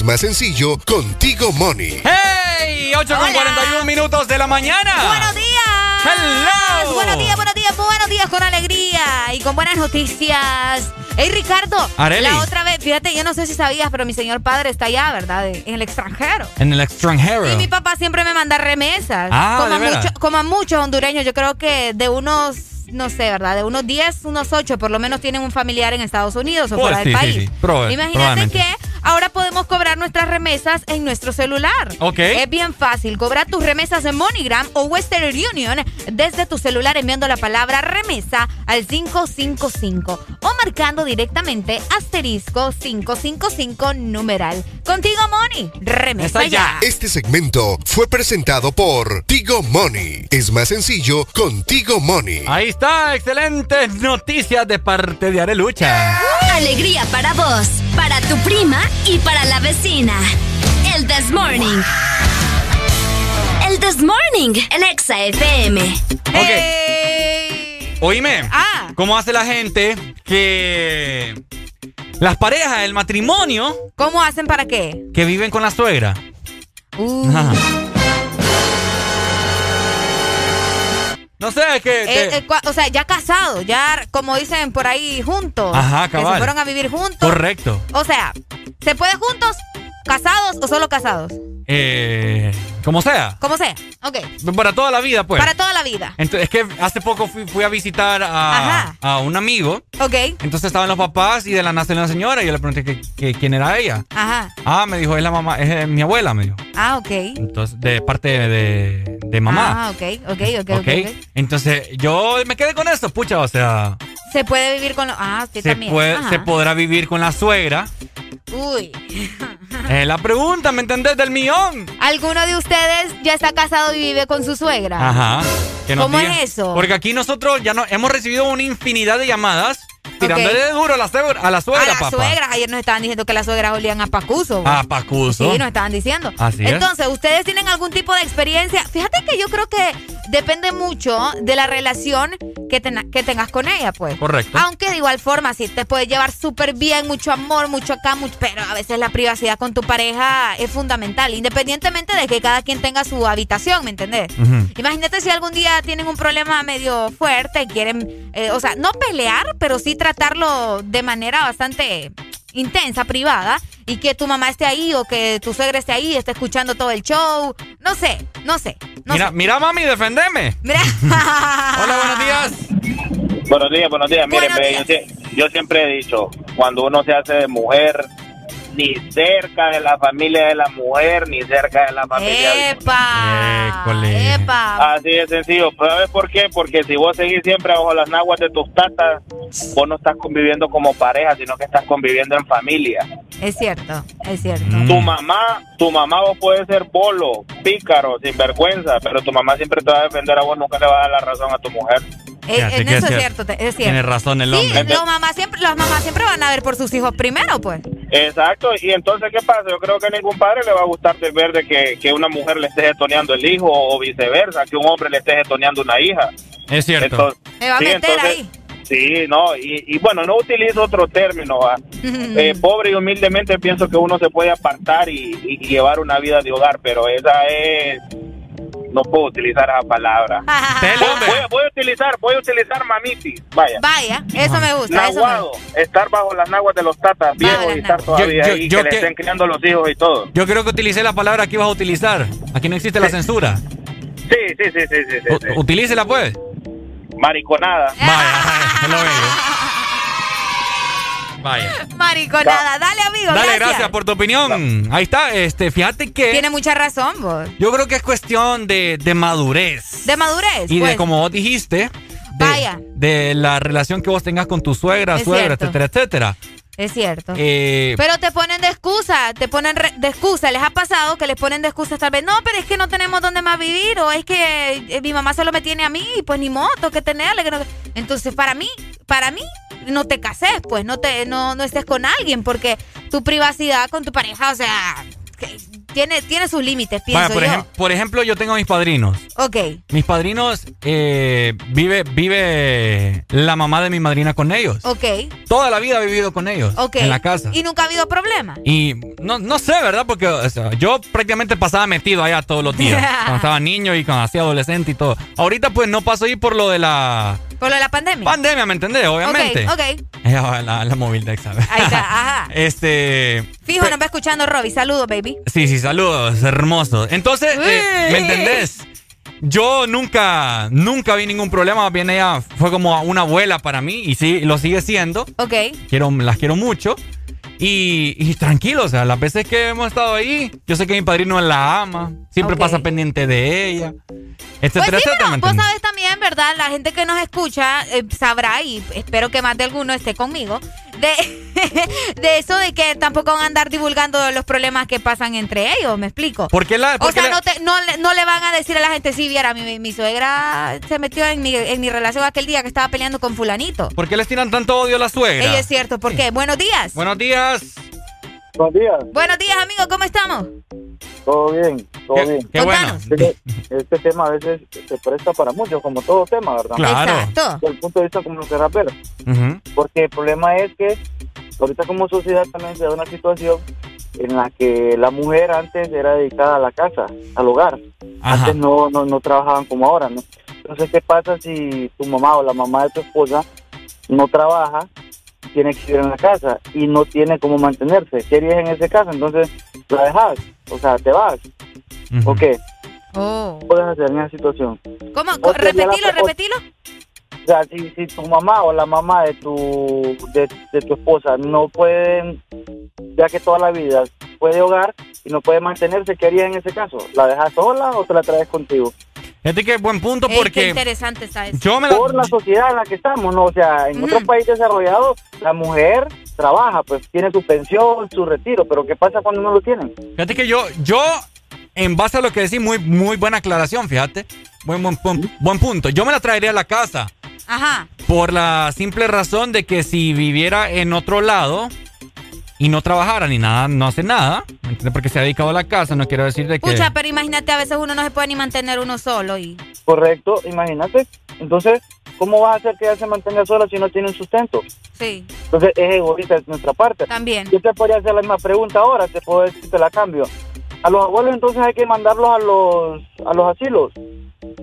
Es más sencillo con Tigo Money. ¡Hey! 8 con 41 minutos de la mañana. ¡Buenos días! ¡Hello! Buenos días, buenos días, buenos días con alegría y con buenas noticias. Hey, Ricardo. Arely. La otra vez, fíjate, yo no sé si sabías, pero mi señor padre está allá, ¿verdad? En el extranjero. En el extranjero. Y mi papá siempre me manda remesas. Ah, como, ¿de a veras? mucho- como a muchos hondureños, yo creo que de unos, no sé, ¿verdad? De unos 10, unos 8, por lo menos tienen un familiar en Estados Unidos o Pues fuera sí, del sí, país. sí. Imagínate que remesas en nuestro celular. Ok. Es bien fácil. Cobra tus remesas en MoneyGram o Western Union desde tu celular enviando la palabra remesa al 555 o marcando directamente asterisco 555 numeral. Contigo, Money. Remesa ya. Este segmento fue presentado por Tigo Money. Es más sencillo con Tigo Money. Ahí está, excelentes noticias de parte de Arelucha. Alegría para vos, para tu prima y para la vecina. El This Morning. El This Morning, el Exa FM. Ok. Oíme. Ah. ¿Cómo hace la gente que. Las parejas, el matrimonio, ¿Cómo hacen para qué? que viven con la suegra? Uh. Ajá. No sé, es que. Eh, te- eh, o sea, ya casados, ya como dicen por ahí juntos. Ajá, Que se cabal. fueron a vivir juntos. Correcto. O sea, ¿se puede juntos, casados o solo casados? Eh, como sea. Como sea. Ok. Para toda la vida, pues. Para toda la vida. Entonces, es que hace poco fui, fui a visitar a, a un amigo. Ok. Entonces estaban los papás y de la nace una señora. Y yo le pregunté que, que- quién era ella. Ajá. Ah, me dijo, es la mamá, es eh, mi abuela, me dijo. Ah, ok. Entonces, de parte de, de mamá. Ah, ok, ok, ok, ok. ¿Ok? Entonces, yo me quedé con eso, pucha, o sea, Se puede vivir con los. Ah, sí, se, también. puede, se podrá vivir con la suegra. Uy. Es la pregunta, ¿me entendés? Del millón. ¿Alguno de ustedes ya está casado y vive con su suegra? Ajá. ¿Cómo es eso? Porque aquí nosotros ya no, hemos recibido una infinidad de llamadas tirándole duro a la suegra, a la suegra, a la papá. suegra. Ayer nos estaban diciendo que las suegras olían a pacuso. A Pacuso. Sí, nos estaban diciendo. Así es. Entonces, ¿ustedes tienen algún tipo de experiencia? Fíjate que yo creo que depende mucho de la relación que, tena- que tengas con ella, pues. Correcto. Aunque de igual forma, sí, te puedes llevar súper bien, mucho amor, mucho acá, mucho, pero a veces la privacidad con tu pareja es fundamental, independientemente de que cada quien tenga su habitación, ¿me entendés? Imagínate si algún día tienen un problema medio fuerte y quieren, eh, o sea, no pelear, pero sí tratarlo de manera bastante intensa, privada, y que tu mamá esté ahí o que tu suegra esté ahí, esté escuchando todo el show. No sé, no sé. No mira, sé. mira, mami, defendeme. Mira. Hola, buenos días. Buenos días, buenos días. Miren. Yo, yo siempre he dicho, cuando uno se hace de mujer, ni cerca de la familia de la mujer, ni cerca de la familia de ¡Epa! École. ¡Epa! Así de sencillo. ¿Pero ¿Sabes por qué? Porque si vos seguís siempre bajo las naguas de tus tatas, vos no estás conviviendo como pareja, sino que estás conviviendo en familia. Es cierto, es cierto. Mm. Tu mamá, tu mamá vos puedes ser bolo, pícaro, sinvergüenza, pero tu mamá siempre te va a defender a vos, nunca le va a dar la razón a tu mujer. Eh, Fíjate en eso es es cier- cierto, es cierto. Tiene razón el Sí, hombre. los mamás siempre, las mamás siempre van a ver por sus hijos primero, pues. Exacto, y entonces, ¿qué pasa? Yo creo que a ningún padre le va a gustar de ver de que, que una mujer le esté getoneando el hijo o viceversa, que un hombre le esté getoneando una hija. Es cierto. Entonces, Me va a sí, meter entonces- ahí. Sí, no, y, y bueno, no utilizo otro término. Eh, pobre y humildemente pienso que uno se puede apartar y, y- y llevar una vida de hogar, pero esa es... No puedo utilizar esa palabra. Voy, voy a- voy a utilizar, voy a utilizar mamitis, vaya. Vaya, eso me gusta. Eso me Nahuado, estar bajo las naguas de los tatas viejos y estar todavía Yo- yo- ahí, yo que le estén criando los hijos y todo. Yo creo que utilicé la palabra que ibas a utilizar. Aquí no existe la censura. Sí, sí, sí, sí, sí, sí. Utilícela, pues. Mariconada. Vaya, lo bello. Vaya. Mariconada. Dale, amigo. Dale, gracias por tu opinión. Ahí está, este, fíjate que Tiene mucha razón, vos. yo creo que es cuestión de, de madurez. De madurez. y de pues. como vos dijiste, de, Vaya. de la relación que vos tengas con tu suegra, Es suegra, cierto. etcétera, etcétera. Es cierto. Eh, Pero te ponen de excusa, te ponen re- de excusa. ¿Les ha pasado que les ponen de excusa tal vez? No, pero es que no tenemos dónde más vivir o es que eh, mi mamá solo me tiene a mí y pues ni tengo que tenerle. que no- Entonces, para mí, para mí, no te cases, pues no te no, no estés con alguien porque tu privacidad con tu pareja, o sea, que tiene, tiene sus límites, pienso Vaya, por, yo. ejem- por ejemplo, yo tengo a mis padrinos. Ok. Mis padrinos eh, vive, vive la mamá de mi madrina con ellos. Ok. Toda la vida ha vivido con ellos. Ok. En la casa. Y nunca ha habido problema. Y no, no sé, ¿verdad? Porque o sea, yo prácticamente pasaba metido allá todos los días. cuando estaba niño y cuando hacía adolescente y todo. Ahorita pues no paso ahí por lo de la Por lo de la pandemia. pandemia, ¿me entendés? Obviamente. Ok, ok. La, la movilidad, ¿sabes? Ahí está, ajá. Este... Fijo, nos va escuchando Robbie. Saludos, baby. Sí, sí, saludos, hermoso. Entonces, eh, ¿me entendés? Yo nunca, nunca vi ningún problema. Bien ella fue como una abuela para mí y sí, lo sigue siendo. Ok. Quiero, las quiero mucho. Y, y tranquilo, o sea, las veces que hemos estado ahí, yo sé que mi padrino la ama, siempre pasa pendiente de ella, etcétera, Pues sí, etcétera. pero ¿me vos sabes también, ¿verdad? La gente que nos escucha eh, sabrá, y espero que más de alguno esté conmigo, de, de eso de que tampoco van a andar divulgando los problemas que pasan entre ellos, ¿me explico? ¿Por qué la, O qué sea, la- no, te- no, le- no le van a decir a la gente, sí, viera, mi, mi suegra se metió en mi, en mi relación aquel día que estaba peleando con fulanito. ¿Por qué les tiran tanto odio a la suegra? Ello es cierto, ¿por qué? Buenos días. Buenos días. Buenos días. Buenos días, amigo, ¿cómo estamos? Todo bien, todo bien. qué bueno. Este, este tema a veces se presta para mucho, como todo tema, ¿verdad? Claro. Exacto. Desde el punto de vista como lo. Ujú. Porque el problema es que ahorita como sociedad también se da una situación en la que la mujer antes era dedicada a la casa, al hogar. Antes no, no, no trabajaban como ahora, ¿no? Entonces, ¿qué pasa si tu mamá o la mamá de tu esposa no trabaja, tiene que ir en la casa y no tiene cómo mantenerse? ¿Qué harías en ese caso? Entonces, la dejas, o sea, te vas. ¿O qué? Oh. ¿Qué puedes hacer en esa situación? ¿Cómo? O sería la- Repetilo, o- repetilo. O sea, si, si tu mamá o la mamá de tu, de, de tu esposa no pueden, ya que toda la vida puede hogar y no puede mantenerse, ¿qué harías en ese caso? ¿La dejas sola o te la traes contigo? Fíjate que buen punto Ey, qué porque interesante está eso. yo me la- Por la sociedad en la que estamos, ¿no? O sea, en otros países desarrollados, la mujer trabaja, pues tiene su pensión, su retiro, pero ¿qué pasa cuando no lo tienen? Fíjate que yo, yo, en base a lo que decís, muy, muy buena aclaración, fíjate. Buen, buen, buen- buen punto. Yo me la traería a la casa. Ajá. Por la simple razón de que si viviera en otro lado y no trabajara ni nada, no hace nada. Porque se ha dedicado a la casa, no quiero decir de que... Pucha, pero imagínate, a veces uno no se puede ni mantener uno solo y... Correcto, imagínate. Entonces, ¿cómo vas a hacer que ella se mantenga sola si no tiene un sustento? Sí, Entonces, es egoísta de nuestra parte. también. Yo te podría hacer la misma pregunta ahora, te puedo decir, te la cambio. A los abuelos entonces hay que mandarlos a los a los asilos.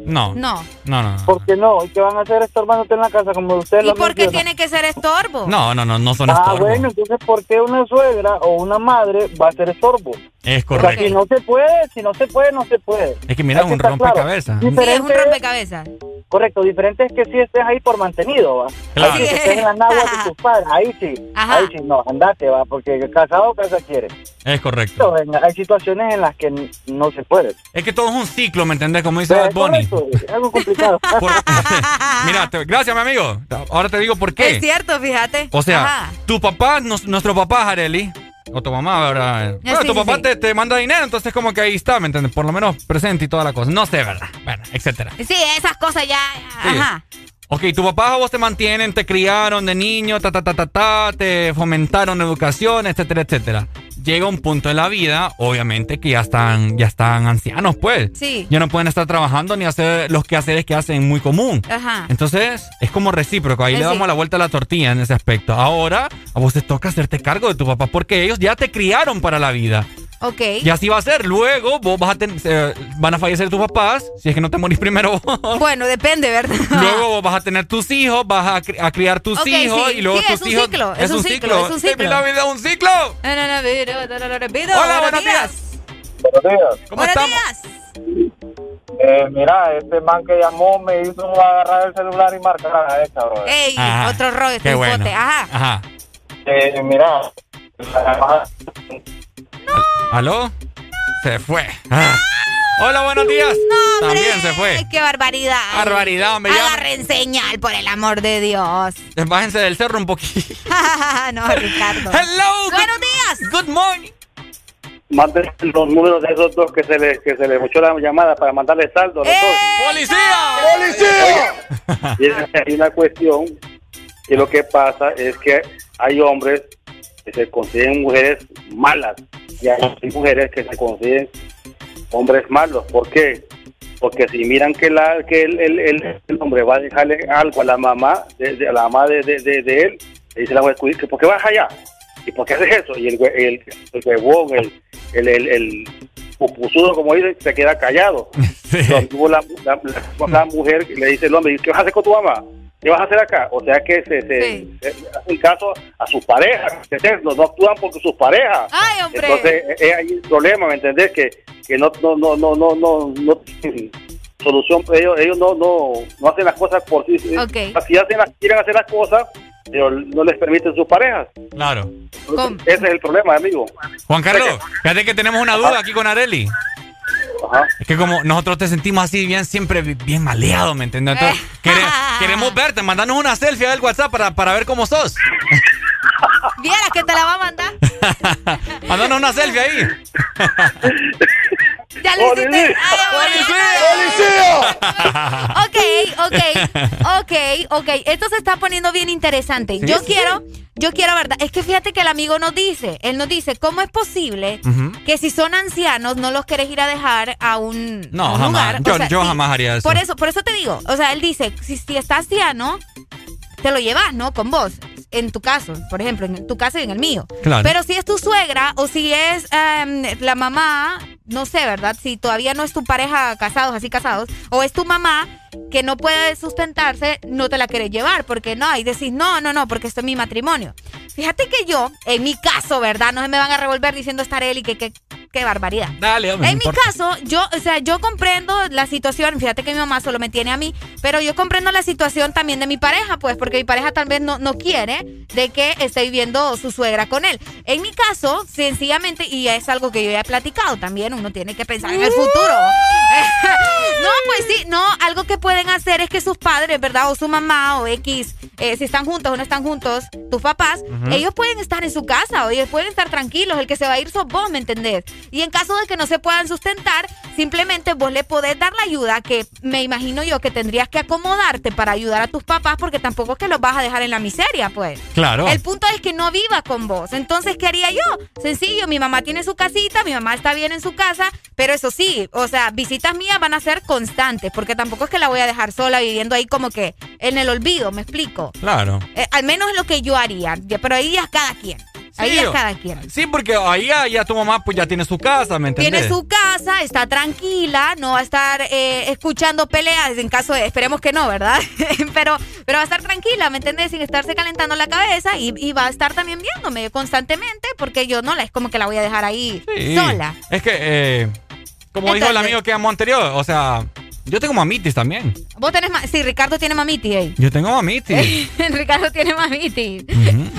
No. No. No, no, no. ¿Por qué no? ¿Y qué van a hacer estorbándote en la casa como usted ¿Y lo por qué tiene que ser estorbo? No, no, no, no son Ah, estorbos. bueno, entonces ¿por qué una suegra o una madre va a ser estorbo? Es O sea, correcto. si no se puede, si no se puede, no se puede. Es que mira, Hay un rompecabezas. Sí, es un rompecabezas. Correcto, diferente es que si estés ahí por mantenido, va. Claro. Ahí sí, que estés en la nagua de tus padres, ahí sí, Ajá. ahí sí, no, andate, va, porque casado casa quiere. Es correcto. Pero en- hay situaciones en las que no se puede. Es que todo es un ciclo, ¿me entendés? Como dice Bad es Bunny. correcto, es algo complicado. Por- Mira, te- gracias, mi amigo. Ahora te digo por qué. Es cierto, fíjate. O sea, Ajá. tu papá, nos- nuestro papá, Jareli, o tu mamá, ¿verdad? Bueno, sí, tu sí, papá sí. Te, te manda dinero, entonces como que ahí está, ¿me entiendes? Por lo menos presente y toda la cosa. No sé, ¿verdad? Bueno, etcétera. Sí, esas cosas ya... Ajá. Ok, tu papá a vos te mantienen, te criaron de niño, ta, ta, ta, ta, ta, te fomentaron educación, etcétera, etcétera. Llega un punto en la vida, obviamente, que ya están, ya están ancianos, pues. Sí. Ya no pueden estar trabajando ni hacer los quehaceres que hacen muy común. Ajá. Entonces, es como recíproco. Ahí le damos la vuelta a la tortilla en ese aspecto. Ahora, a vos te toca hacerte cargo de tu papá porque ellos ya te criaron para la vida. Ok. Y así va a ser. Luego, vos vas a ten- eh, van a fallecer tus papás, si es que no te morís primero vos. Bueno, depende, ¿verdad? Luego vos vas a tener tus hijos, vas a, cri- a criar tus Ok, hicos sí. y luego Sí, tus es un hijos. ciclo, es un ciclo, es un ciclo. La vida es un ciclo. No, no, no, no, no. Hola, buenos días. Buenos días. ¿Cómo Buenos estamos? días. Eh, mira, este man que llamó me hizo agarrar el celular y marcar a la hecha, bro. Ey, Ajá. otro rollo, Qué bueno. Ajá. Ajá. Eh, mira, ¿Aló? Se fue. Ah. Hola, buenos días. No, hombre, También se fue. Qué barbaridad. Barbaridad, hombre. Agarren señal, por el amor de Dios. Bájense del cerro un poquito. no, Ricardo. Hello. good- Buenos días. Good morning. manden los números de esos dos que se les que se les muchó la llamada para mandarle saldo a los ¡Policía! dos. Y hay una cuestión que lo que pasa es que hay hombres que se consiguen mujeres malas y hay mujeres que se consiguen hombres malos. ¿Por qué? Porque si miran que la que el, el, el, hombre va a dejarle algo a la mamá, de, a la mamá de, de, de, él, le dice la mujer, ¿por qué vas allá? ¿Y por qué haces eso? Y el, el, el huevón, el, el, el, pupusudo, como dicen, se queda callado. Entonces, la, la, la, mujer le dice el hombre, ¿qué vas a hacer con tu mamá? ¿Qué vas a hacer acá? O sea que se, se, hace caso a sus parejas, no, no actúan porque sus parejas. Ay, hombre. Entonces es ahí el problema, ¿me entendés? Que, que no, no, no, no, no, no, solución, ellos, ellos no, no, no hacen las cosas por sí. Okay. Si hacen las, quieren hacer las cosas, pero no les permiten sus parejas. Claro. Entonces, ese es el problema, amigo. Juan Carlos, fíjate que tenemos una duda aquí con Areli. Ajá. Es que como nosotros te sentimos así bien, siempre bien maleado, ¿me entiendes? Entonces, quere- queremos verte, mandanos una selfie del WhatsApp para, para ver cómo sos. Vieras que te la va a mandar. Mandanos una selfie ahí. Ya le hiciste. Ay, ok, ok, ok, ok. Esto se está poniendo bien interesante. Yo quiero, yo quiero, ¿verdad? Es que fíjate que el amigo nos dice, él nos dice, ¿cómo es posible que si son ancianos no los querés ir a dejar a un, No, a un jamás. lugar? Yo, O sea, yo sí, jamás haría eso. Por eso, por eso te digo, o sea, él dice, si, si está anciano, te lo llevas, ¿no? Con vos. En tu caso, por ejemplo, en tu caso y en el mío. Claro. Pero si es tu suegra o si es em, la mamá, no sé, ¿verdad? Si todavía no es tu pareja casados, así casados, o es tu mamá que no puede sustentarse, no te la quieres llevar, porque no, y decís, no, no, no, porque esto es mi matrimonio. Fíjate que yo, en mi caso, ¿verdad? No se me van a revolver diciendo estar él y que, que, qué barbaridad. Dale, hombre. En mi importa. caso, yo, o sea, yo comprendo la situación, fíjate que mi mamá solo me tiene a mí, pero yo comprendo la situación también de mi pareja, pues, porque mi pareja tal vez no, no quiere de que esté viviendo su suegra con él. En mi caso, sencillamente, y es algo que yo ya he platicado también, uno tiene que pensar en el futuro. no, pues sí, no, algo que pueden hacer es que sus padres, ¿verdad? O su mamá o X, eh, si están juntos o no están juntos, tus papás, ellos pueden estar en su casa o ellos pueden estar tranquilos, el que se va a ir sos vos, ¿me entendés? Y en caso de que no se puedan sustentar, simplemente vos le podés dar la ayuda que me imagino yo que tendrías que acomodarte para ayudar a tus papás porque tampoco es que los vas a dejar en la miseria, pues. Claro. El punto es que no viva con vos. Entonces, ¿qué haría yo? Sencillo, mi mamá tiene su casita, mi mamá está bien en su casa, pero eso sí, o sea, visitas mías van a ser constantes, porque tampoco es que la voy a dejar sola viviendo ahí como que en el olvido, ¿me explico? Claro. Eh, al menos es lo que yo haría, pero ahí ya cada quien. Ahí Sí, es cada quien. Sí, porque ahí ya, ya tu mamá pues ya tiene su casa, ¿me entiendes? Tiene su casa, está tranquila, no va a estar eh, escuchando peleas, en caso de, esperemos que no, ¿verdad? pero, pero va a estar tranquila, ¿me entiendes? Sin estarse calentando la cabeza y, y va a estar también viéndome constantemente porque yo no la es como que la voy a dejar ahí Sí. sola. Es que, eh, como dijo el amigo que llamó anterior, o sea, yo tengo mamitis también. Vos tenés, sí, Ricardo tiene mamiti, ey. Yo tengo mamitis. Ricardo tiene mamiti.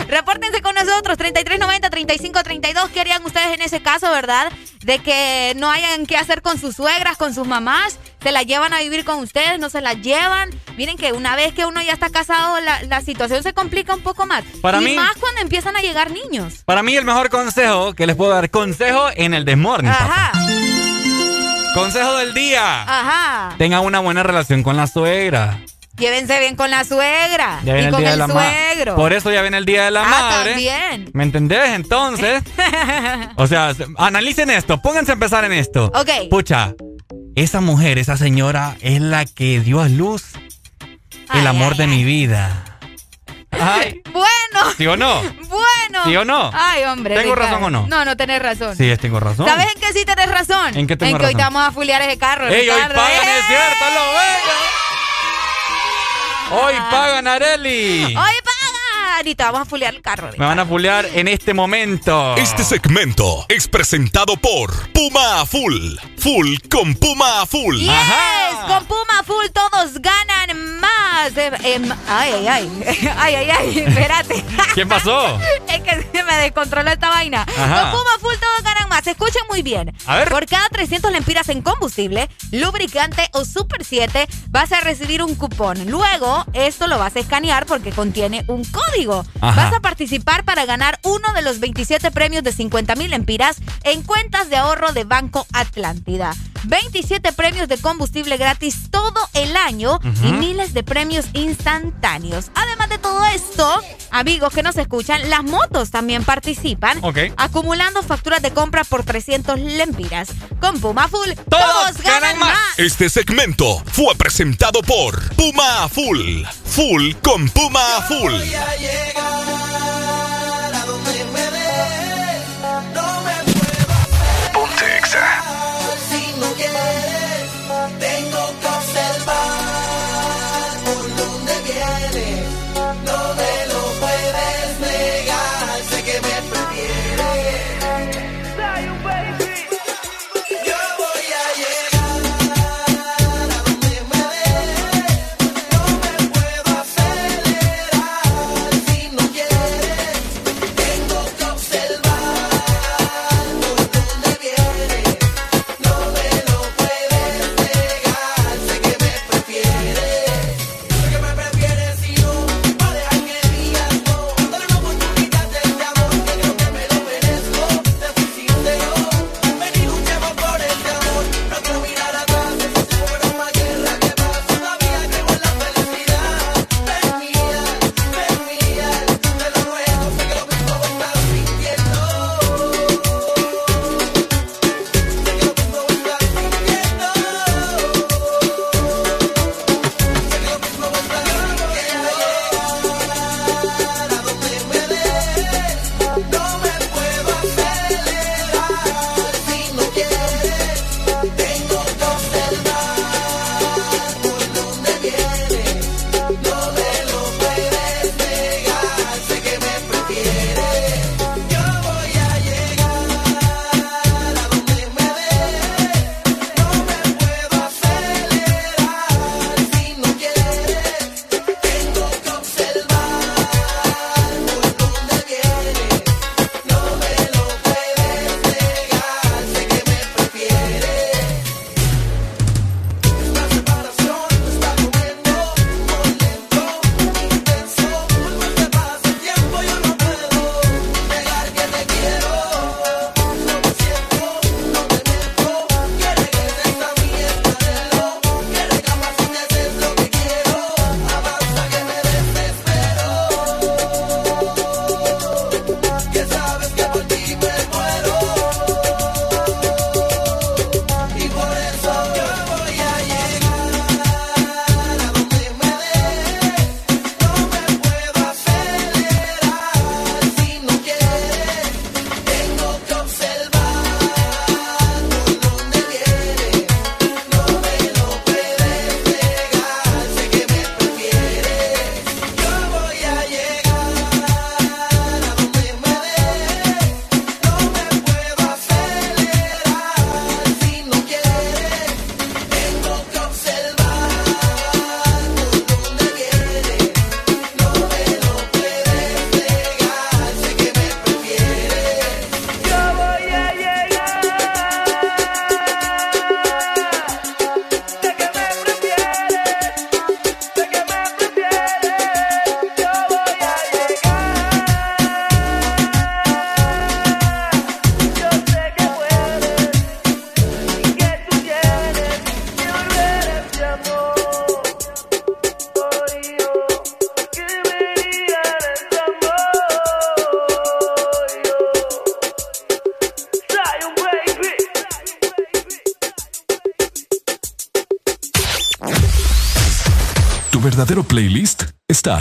Repórtense con nosotros, 3390-3532. ¿Qué harían ustedes en ese caso, verdad? De que no hayan qué hacer con sus suegras, con sus mamás. Se las llevan a vivir con ustedes, no se las llevan. Miren que una vez que uno ya está casado, la, la situación se complica un poco más. Para y mí- más cuando empiezan a llegar niños. Para mí el mejor consejo que les puedo dar, consejo en el desmorning, papá. Consejo del día. ajá. Tengan una buena relación con la suegra. Llévense bien con la suegra. Ya viene y el con día el de la suegro. Por eso ya viene el día de la Ah, madre. también. ¿Me entendés? Entonces, o sea, se- analicen esto, pónganse a empezar en esto. Ok. Pucha, esa mujer, esa señora es la que dio a luz el amor ay, de ay. mi vida. Ay, Bueno. ¿sí o no? Bueno. ¿Sí o no? Ay, hombre. ¿Tengo Ricardo. razón o no? No, no tenés razón. Sí, tengo razón. ¿Sabes en qué sí tenés razón? ¿En qué tengo En que hoy te vamos a fulear ese carro, ¡Ey, hoy pagan, ¡Eh! es cierto, lo veo! Hoy pagan, Areli. Hoy pagan. Y te vamos a fulear el carro. Me van a pulear en este momento. Este segmento es presentado por Puma Full. Full con Puma Full. Yes, con Puma Full todos ganan más. Eh, em, ay, ay, ay. Ay, ay, ay. Espérate. ¿Qué pasó? Es que se me descontroló esta vaina. Ajá. Con Puma Full todos ganan más. Escuchen muy bien. A ver. Por cada 300 lempiras en combustible, lubricante o Super 7, vas a recibir un cupón. Luego, esto lo vas a escanear porque contiene un código. Ajá. Vas a participar para ganar uno de los 27 premios de 50 mil lempiras en cuentas de ahorro de Banco Atlántida. 27 premios de combustible gratis todo el año y miles de premios instantáneos. Además de todo esto, amigos que nos escuchan, las motos también participan, acumulando facturas de compra por 300 lempiras. Con Puma Full, todos, ganan más. Este segmento fue presentado por Puma Full. Full con Puma Full. está aquí. Está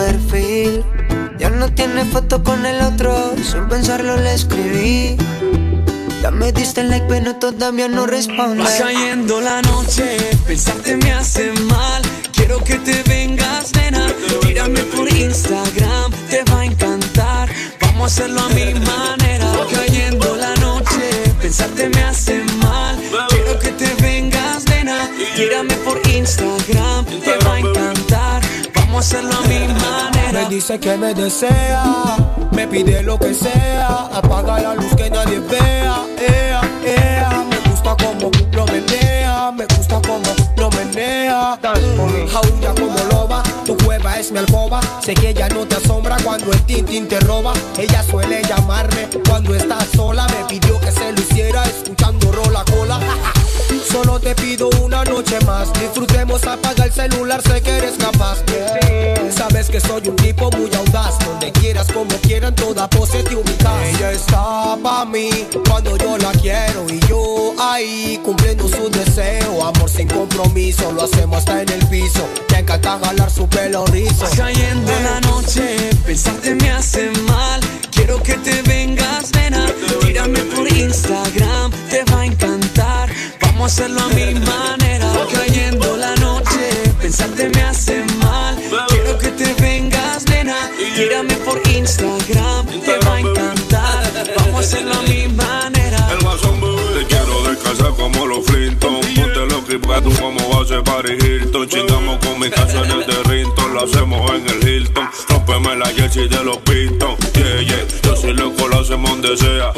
Perfil, ya no tiene foto con el otro, sin pensarlo le escribí. Ya me diste like, pero todavía no responde. Va cayendo la noche, pensarte me hace mal. Quiero que te vengas, nena. Tírame por Instagram, te va a encantar. Vamos a hacerlo a mi manera. Va cayendo la noche, pensarte me hace mal. Quiero que te vengas, nena. Tírame por Instagram, Hacerlo a mi manera. Me dice que me desea, me pide lo que sea. Apaga la luz que nadie vea. Ea, ea. Me gusta como lo menea, me gusta como lo menea. Jaulla como loba, tu cueva es mi alcoba. Sé que ella no te asombra cuando el tintín te roba. Ella suele llamarme cuando está sola. Me pidió que se lo hiciera escuchando rola. Solo te pido una noche más. Disfrutemos, apaga el celular, sé que eres capaz. Sabes que soy un tipo muy audaz. Donde quieras, como quieran, toda pose te ubicas. Ella está pa' mí cuando yo la quiero. Y yo ahí cumpliendo su deseo. Amor sin compromiso, lo hacemos hasta en el piso. Te encanta jalar su pelo rizo. Cayendo la noche, pensarte me hace mal. Quiero que te hacerlo a mi manera. Va cayendo la noche, pensarte me hace mal. Quiero que te vengas, nena. Tírame por Instagram, te va a encantar. Vamos a hacerlo a mi manera. El guasón te quiero descansar como los Flintons. Ponte los clips que tú como a Paris Hilton. Chingamos con mis canciones de Rinton, lo hacemos en el Hilton. Rompeme la jersey de los Pistons, yeah, yeah. hacemos donde sea.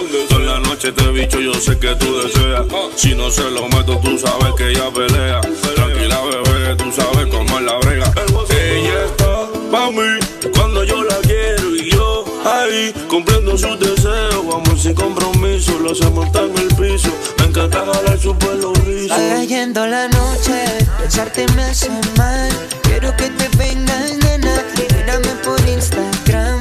Toda la noche te bicho, yo sé que tú deseas. Si no se lo meto, tú sabes que ella pelea. Tranquila, bebé, tú sabes cómo es la brega. Ella está pa' mí cuando yo la quiero y yo ahí cumpliendo sus deseos. Vamos sin compromiso, lo hacemos hasta en el piso. Me encanta jalar su pelo rizo. Va cayendo la noche, pensarte me hace mal. Quiero que te vengas, nena. Mírame por Instagram,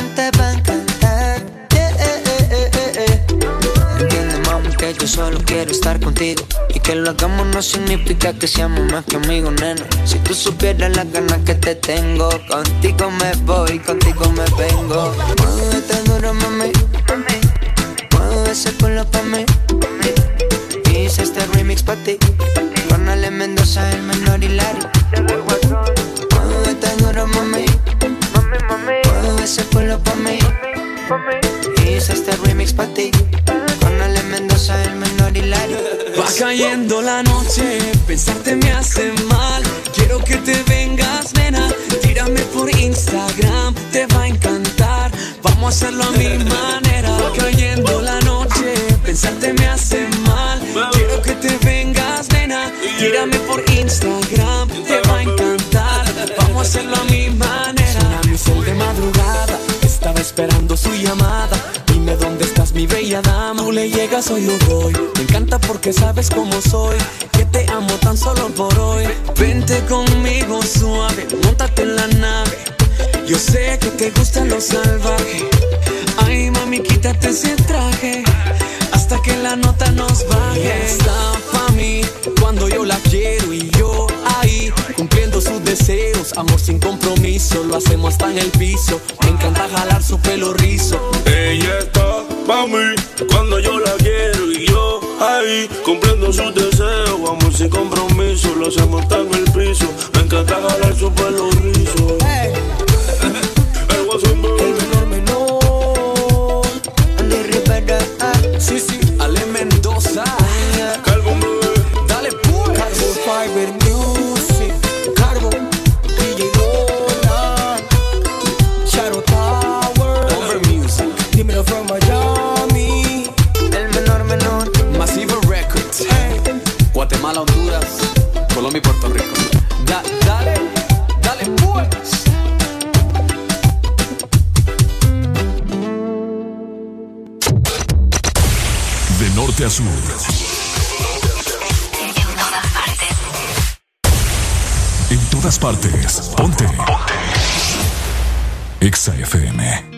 solo quiero estar contigo. Y que lo hagamos no significa que seamos más que amigos, nena. Si tú supieras las ganas que te tengo, contigo me voy, contigo me vengo. Muévete duro, mami. Mueve ese culo pa' mí. Hice este remix pa' ti. Con Mendoza, el menor y Larry. Muévete duro, mami. Mueve ese culo pa' mí. Hice este remix pa' ti. El menor Larry. Va cayendo la noche, pensarte me hace mal. Quiero que te vengas, nena. Tírame por Instagram, te va a encantar. Vamos a hacerlo a mi manera. Va cayendo la noche, pensarte me hace mal. Quiero que te vengas, nena. Tírame por Instagram, te va a encantar. Vamos a hacerlo a mi manera. Suena mi cel de madrugada, estaba esperando su llamada. Bella dama. Tú le llegas, hoy yo voy. Me encanta porque sabes cómo soy. Que te amo tan solo por hoy. Vente conmigo suave, montate en la nave. Yo sé que te gusta lo salvaje. Ay, mami, quítate ese traje. Hasta que la nota nos baje. Está pa' mí cuando yo la quiero y yo ahí cumpliendo sus deseos. Amor sin compromiso, lo hacemos hasta en el piso. Me encanta jalar su pelo rizo. Ella está pa' mí cuando yo la quiero y yo ahí cumpliendo sus deseos. Vamos sin compromiso, lo hacemos hasta en el piso. Me encanta jalar su pelo rizo. El guasón, El menor menor. Andy Rivera. Sí, sí, Y Puerto Rico. Da- dale, dale pues. De norte a sur. En todas partes. Ponte. Ponte. Exa FM.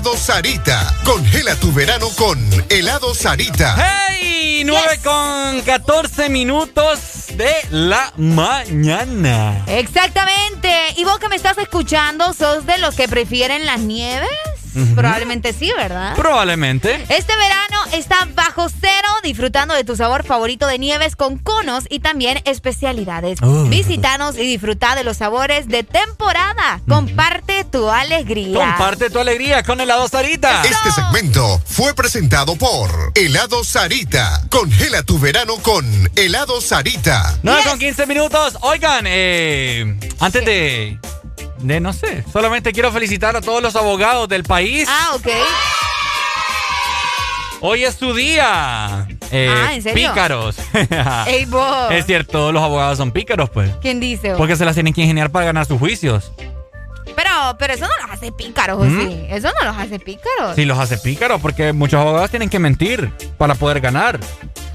Helado Sarita. Congela tu verano con Helado Sarita. ¡Hey! 9 con 14 minutos de la mañana. Exactamente. Y vos que me estás escuchando, ¿sos de los que prefieren las nieves? Probablemente sí, ¿verdad? Probablemente. Este verano está bajo cero disfrutando de tu sabor favorito de nieves con conos y también especialidades. Uh. Visítanos y disfruta de los sabores de temporada. Comparte tu alegría. Comparte tu alegría con helado Sarita. Este segmento fue presentado por Helado Sarita. Congela tu verano con Helado Sarita. 9 con 15 minutos. Oigan, eh, antes de, de, no sé, solamente quiero felicitar a todos los abogados del país. Ah, ok. Hoy es su día. Eh, Ah, ¿en serio? Pícaros. Ey, vos. es cierto, los abogados son pícaros, pues. ¿Quién dice? Porque se las tienen que ingeniar para ganar sus juicios. Hace pícaros, ¿o ¿Mm? sí? Eso no los hace pícaros. Sí, los hace pícaros porque muchos abogados tienen que mentir para poder ganar.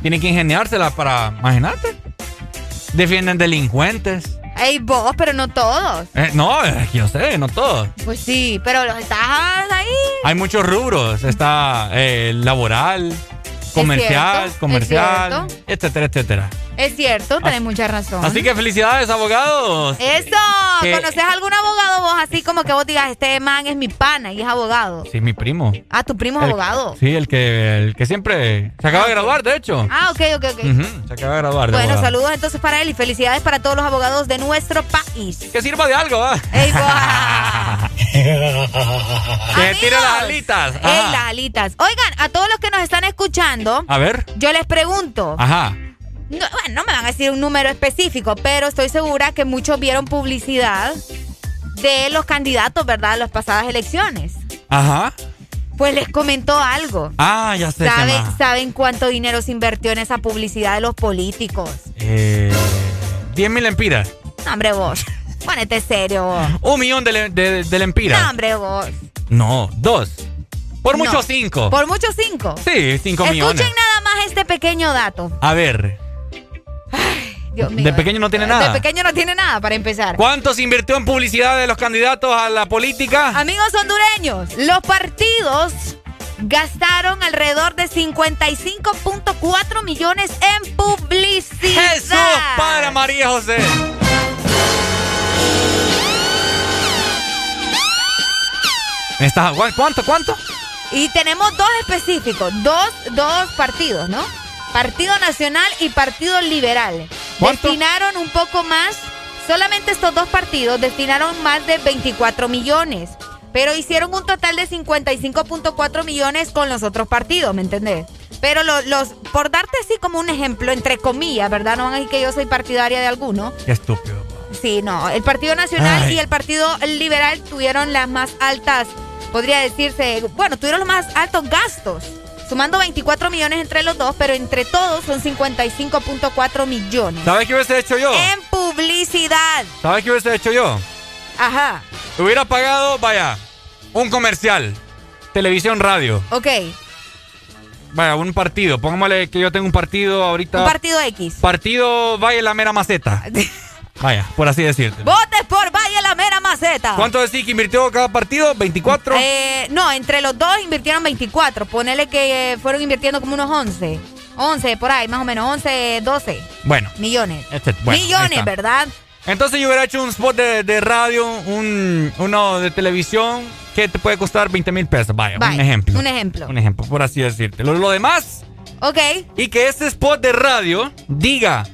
Tienen que ingeniársela para, imagínate. Defienden delincuentes. Ey, vos, pero no todos. Eh, no, yo sé, no todos. Pues sí, pero los estás ahí. Hay muchos rubros. Está eh, laboral, comercial, cierto, comercial, etcétera, etcétera. Es cierto, tenés mucha razón. Así que felicidades, abogados. Eso, Que- ¿conoces algún abogado vos así como que vos digas, este man es mi pana y es abogado? Sí, mi primo. Ah, tu primo es El- abogado. Sí, el que, el que siempre se acaba de graduar, de hecho. Ah, ok, ok, ok. Se acaba de graduar. de Bueno, abogado. saludos entonces para él y felicidades para todos los abogados de nuestro país. Que sirva de algo, ¿ah? Vos. Que tire las alitas. Ey, las alitas. Oigan, a todos los que nos están escuchando, A ver. yo les pregunto. Ajá. No, bueno, no me van a decir un número específico, pero estoy segura que muchos vieron publicidad de los candidatos, ¿verdad? A las pasadas elecciones. Ajá. Pues les comentó algo. Ah, ya sé. ¿Saben, más. ¿Saben cuánto dinero se invirtió en esa publicidad de los políticos? Eh, 10 mil empiras. No, hombre, vos. Ponete serio, vos. Un millón de, de, de lempiras. No, hombre, vos. No, dos. Por mucho No. cinco. Por mucho cinco. Sí, cinco Escuchen millones. nada más este pequeño dato. A ver. Dios mío. De pequeño no tiene nada. De pequeño no tiene nada para empezar. ¿Cuánto se invirtió en publicidad de los candidatos a la política? Amigos hondureños, los partidos gastaron alrededor de 55.4 millones en publicidad. Jesús, Padre María José. Está- ¿cu- ¿Cuánto, cuánto? Y tenemos dos específicos, dos, dos partidos, ¿no? Partido Nacional y Partido Liberal. ¿Cuánto? Destinaron un poco más, solamente estos dos partidos destinaron más de 24 millones. Pero hicieron un total de 55.4 millones con los otros partidos, ¿me entendés? Pero lo- los, por darte así como un ejemplo, entre comillas, ¿verdad? No van a decir que yo soy partidaria de alguno. Qué estúpido. Sí, no. El Partido Nacional Ay. y el Partido Liberal tuvieron las más altas, podría decirse, bueno, tuvieron los más altos gastos. Sumando 24 millones entre los dos, pero entre todos son 55.4 millones. ¿Sabes qué hubiese hecho yo? En publicidad. ¿Sabes qué hubiese hecho yo? Ajá. Hubiera pagado, vaya, un comercial, televisión, radio. Ok. Vaya, un partido. Pongámosle que yo tengo un partido ahorita. Un partido X. Partido Valle la Mera Maceta. Vaya, por así decirte. Votes por Valle la Mera Maceta. ¿Cuánto decís que invirtió cada partido? ¿24? Eh, no, entre los dos invirtieron 24. Ponele que eh, fueron invirtiendo como unos 11. 11, por ahí, más o menos. 11, 12 Bueno. millones. Este- bueno, millones. ¿verdad? Entonces yo hubiera hecho un spot de, de radio, un, uno de televisión, que te puede costar 20 mil pesos. Vaya, un ejemplo. un ejemplo. Un ejemplo, por así decirte. Lo, lo demás, Ok. y que este spot de radio diga,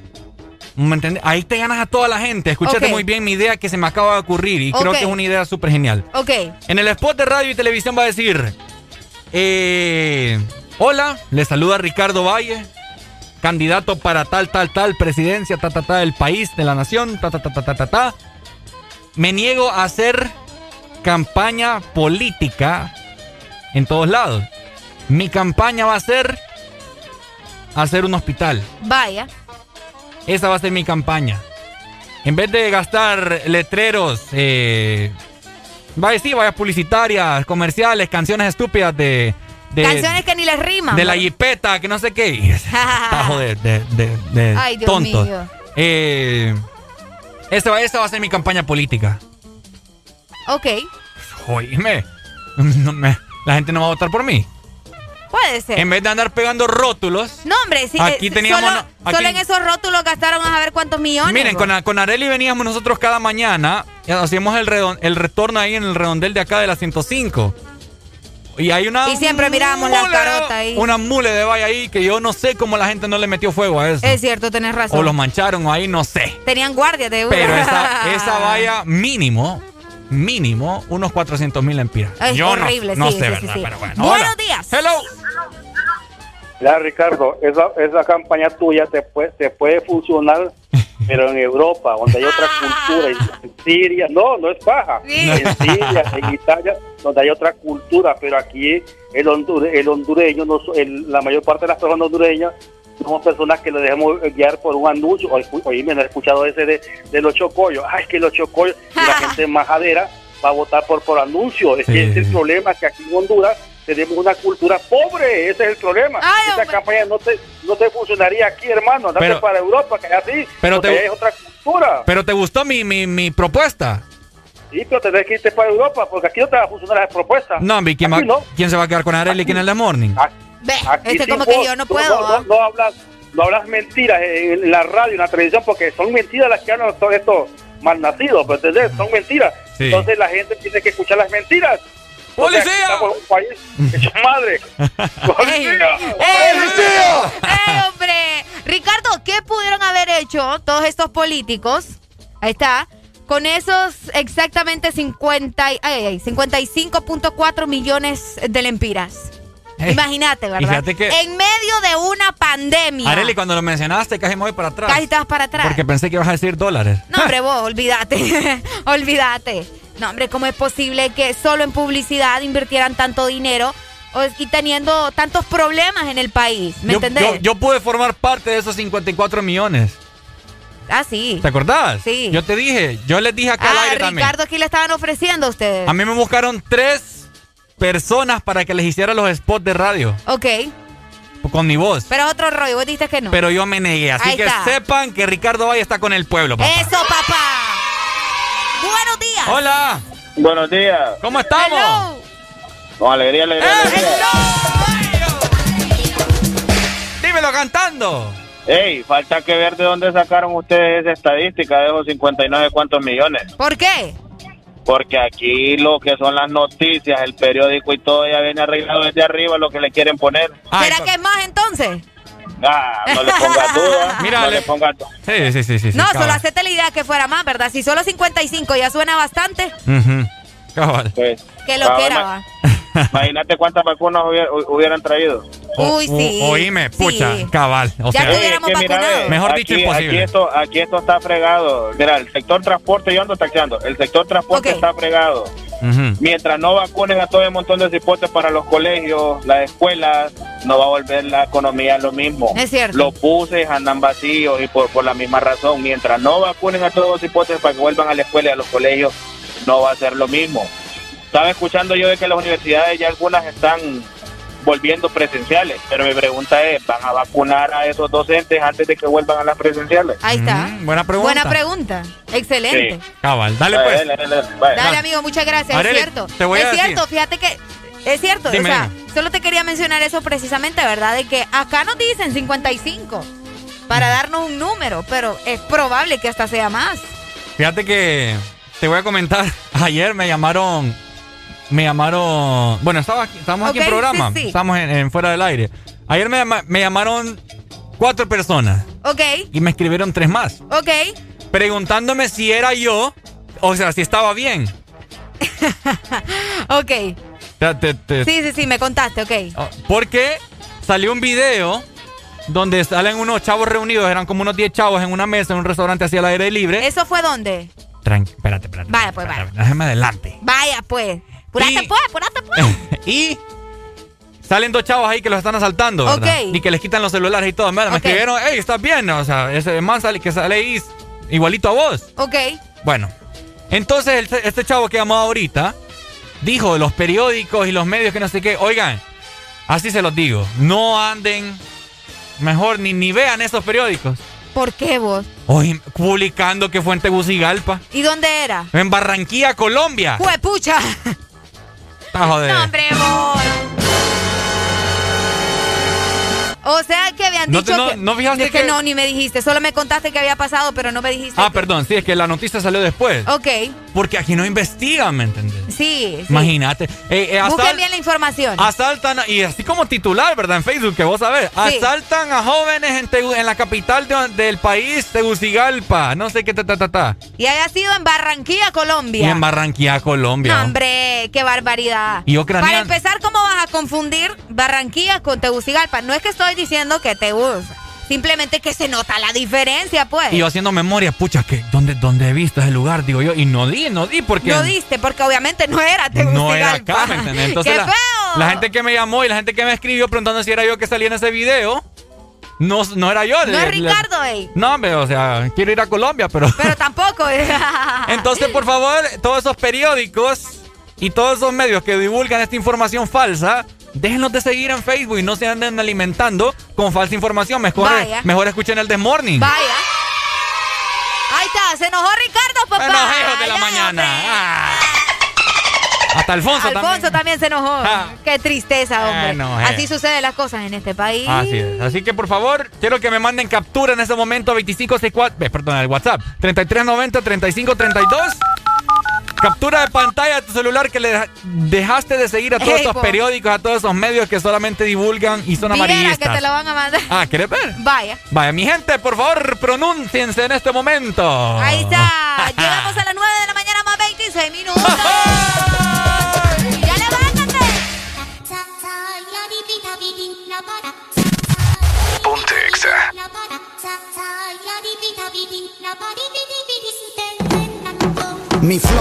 ¿me entiendes? Ahí te ganas a toda la gente. Escúchate muy bien mi idea que se me acaba de ocurrir y creo que es una idea súper genial. Ok. En el spot de radio y televisión va a decir, eh, hola, le saluda Ricardo Valle, candidato para tal, tal, tal, presidencia, ta, ta, ta, del país, de la nación, ta, ta, ta, ta, ta, ta, ta. Me niego a hacer campaña política en todos lados. Mi campaña va a ser hacer un hospital. Vaya. Esa va a ser mi campaña. En vez de gastar letreros, eh, vaya, sí, vaya publicitarias, comerciales, canciones estúpidas de. de Canciones que ni les riman. de la jipeta, que no sé qué. Tajo de, de, de- de Ay, Dios tontos. mío. Eh, esta, va, esta va a ser mi campaña política. Ok. Oíme, no me- la gente no va a votar por mí. Puede ser. En vez de andar pegando rótulos. No, hombre, sí, Aquí eh, teníamos solo, una- aquí- solo en esos rótulos gastaron a ver cuántos millones. Miren, con, con Areli veníamos nosotros cada mañana, y hacíamos el, redon- el retorno ahí en el redondel de acá de la 105. Y hay una. Y siempre mirábamos la carota ahí. Una mule de valla ahí que yo no sé cómo la gente no le metió fuego a eso. Es cierto, tenés razón. o los mancharon o ahí, no sé. Tenían guardia de Pero esa, esa valla mínimo, mínimo, unos 400 mil empiras. Es yo no- horrible, no, sí, sé, sí, ¿verdad? sí, sí. Pero bueno. Buenos Hola. días. Hello. Ricardo, esa, esa campaña tuya te puede, te puede funcionar, pero en Europa, donde hay otra cultura, en, en Siria, no, no es paja, en Siria, en Italia, donde hay otra cultura, pero aquí el, hondure- el hondureño, no, so- el- la mayor parte de las personas hondureñas somos personas que le dejamos guiar por un anuncio, oye, me he escuchado ese de, de los chocollos, ay, es que los chocollos, y la gente majadera va a votar por, por anuncios, es que ese es el problema, que aquí en Honduras tenemos una cultura pobre, ese es el problema. Esa campaña no te, no te funcionaría aquí, hermano. Andate Pero- para Europa, que así, pero te- es otra cultura. Pero te gustó mi, mi, mi propuesta. Sí, pero tenés que irte para Europa, porque aquí no te va a funcionar esa propuesta. No, hombre, ¿quién, va- Aquí no. ¿quién se va a quedar con Areli aquí en el The Morning? Aquí este sí como que vos- yo no tú puedo, No, no- no hablas, no hablas mentiras en, la radio, en la televisión, porque son mentiras las que hablan todos estos malnacidos, ¿me entendés? Son mentiras. Sí. Entonces la gente tiene que escuchar las mentiras. ¡Policía! Estamos en un país hecho madre. ¡Policía! ¡Eh, hombre! Ricardo, ¿qué pudieron haber hecho todos estos políticos? Ahí está. Con esos exactamente 50, y- ay, ay, 55.4 millones de lempiras. Imagínate, ¿verdad? fíjate que- En medio de una pandemia. Areli, cuando lo mencionaste, casi me voy para atrás. Casi estás para atrás. Porque pensé que ibas a decir dólares. No, hombre, vos, olvídate. olvídate. No, hombre, ¿cómo es posible que solo en publicidad invirtieran tanto dinero o- y teniendo tantos problemas en el país? ¿Me yo, entendés? yo- yo pude formar parte de esos 54 millones. ah, sí. ¿Te acordás? Sí. Yo te dije, yo les dije acá al Ah, aire también. Ricardo, aquí le estaban ofreciendo a ustedes. A mí me buscaron tres personas para que les hiciera los spots de radio Ok, con mi voz. pero es otro rollo. Vos dijiste que no. Pero yo me negué. Así Ahí que está. sepan que Ricardo Valle está con el pueblo, papá. Eso, papá. Buenos días. Hola. Buenos días. ¿Cómo estamos? Hello. Con alegría, alegría, alegría. Dímelo cantando. Ey, falta que ver de dónde sacaron ustedes esa estadística de esos 59 cuántos millones. ¿Por qué? Porque aquí lo que son las noticias, el periódico y todo ya viene arreglado desde arriba lo que le quieren poner. ¿Será que es más entonces? Ah, no le pongas duda. Mira, no le- le pongas duda. Sí, sí, sí, sí. no, solo hacete la idea que fuera más, ¿verdad? Si solo 55 ya suena bastante, cabal. Pues, que lo Ah, que era, ma- va. Imagínate cuántas vacunas hubier- hu- hubieran traído. O- Uy, o- sí, Oíme, pucha, sí. cabal. O Ya sea, que hubiéramos Es que mira, vacunado. ve, Mejor aquí- dicho, imposible. Aquí esto, aquí esto está fregado. Mira, el sector transporte, yo ando taxeando. El sector transporte está fregado. Mientras no vacunen a todo el montón de cipotes para los colegios, las escuelas, no va a volver la economía lo mismo. Es cierto. Los buses andan vacíos y por, por la misma razón. Mientras no vacunen a todos los cipotes para que vuelvan a la escuela y a los colegios, no va a ser lo mismo. Estaba escuchando yo de que las universidades ya algunas están volviendo presenciales, pero mi pregunta es, ¿van a vacunar a esos docentes antes de que vuelvan a las presenciales? Ahí está. Mm, buena pregunta. Buena pregunta. Excelente. Sí. Cabal, dale Dale, pues. dale, dale, vaya. Dale, amigo, muchas gracias. Es cierto. te voy a es decir. cierto, fíjate que. Es cierto, Dime, o sea, solo te quería mencionar eso precisamente, ¿verdad? De que acá nos dicen 55 para darnos un número, pero es probable que hasta sea más. Fíjate que te voy a comentar. Ayer me llamaron. Me llamaron. Bueno, estaba aquí, estábamos aquí en programa. sí, sí. Estamos en, en fuera del aire. Ayer me, llama- me llamaron cuatro personas Ok, y me escribieron tres más. ok. Preguntándome si era yo. O sea, si estaba bien. Ok. Te- te- te- Sí, sí, sí, me contaste, ok. Oh, Porque salió un video donde salen unos chavos reunidos, eran como unos 10 chavos en una mesa en un restaurante hacia el aire libre. ¿Eso fue dónde? Tranqui, espérate, espérate. Vaya, pues, vaya. espérate, Déjame adelante. Vaya, pues. Purate, Y- pues, purate, pues. y salen dos chavos ahí que los están asaltando, ¿verdad? Ok. Y que les quitan los celulares y todo. Me, me escribieron, hey, ¿estás bien? O sea, ese man sale, que sale ahí igualito a vos. Ok. Bueno, entonces el- este chavo que llamó ahorita dijo los periódicos y los medios que no sé qué, oigan, así se los digo, no anden, mejor ni, ni vean esos periódicos. ¿Por qué vos? Hoy publicando que fue en Tegucigalpa. ¿Y dónde era? En Barranquilla, Colombia. ¡Juepucha! Está joder. No, hombre, vos. O sea que habían No dicho te- no- que, no fijaste es que que- no ni me dijiste, solo me contaste que había pasado, pero no me dijiste. Ah, que- perdón, sí, es que la noticia salió después. Ok, Porque aquí no investigan, ¿me entendés? sí. sí. Imagínate. Eh, eh, Busquen bien la información. Asaltan, y así como titular, ¿verdad? En Facebook, que vos sabés. Sí. Asaltan a jóvenes en, Tegu- en la capital de- del país, Tegucigalpa. No sé qué ta, ta, ta, ta. Y haya sido en Barranquilla, Y Colombia. en Barranquilla, Colombia. No, hombre, qué barbaridad. Y Para empezar, ¿cómo vas a confundir Barranquilla con Tegucigalpa? No es que estoy diciendo que te gusta, simplemente que se nota la diferencia, pues. Y yo haciendo memoria, pucha, que ¿dónde, ¿dónde he visto ese lugar? Digo yo, y no di, no di, porque No diste, porque obviamente no era no era acá, ¿me entendés? Entonces ¡Qué la, feo! la gente que me llamó y la gente que me escribió preguntando si era yo que salía en ese video, no, no era yo. No Le- es Ricardo, ey. No, hombre, o sea, quiero ir a Colombia, pero... Pero tampoco. Entonces, por favor, todos esos periódicos y todos esos medios que divulgan esta información falsa, déjenlos de seguir en Facebook y no se anden alimentando con falsa información. Mejor, Vaya. mejor escuchen el The Morning. Vaya. Ahí está, se enojó Ricardo, papá. Bueno, hijos de la Ay, mañana. Ah. Hasta Alfonso, Alfonso también. se enojó. Ah. Qué tristeza, hombre. Eh. Así suceden las cosas en este país. Así es. Así que, por favor, quiero que me manden captura en ese momento 2564, eh, perdón, el WhatsApp, 3390-3532. Captura de pantalla de tu celular que le deja- dejaste de seguir a todos Ey, esos po. periódicos, a todos esos medios que solamente divulgan y son Viera que amarillistas. te lo van a mandar. Ah, ¿quieres ver? Vaya. Vaya, mi gente, por favor, pronúnciense en este momento. Ahí está. Llegamos a las 9 de la mañana más 26 minutos. ya levántate. Ponte Exa. Mi flow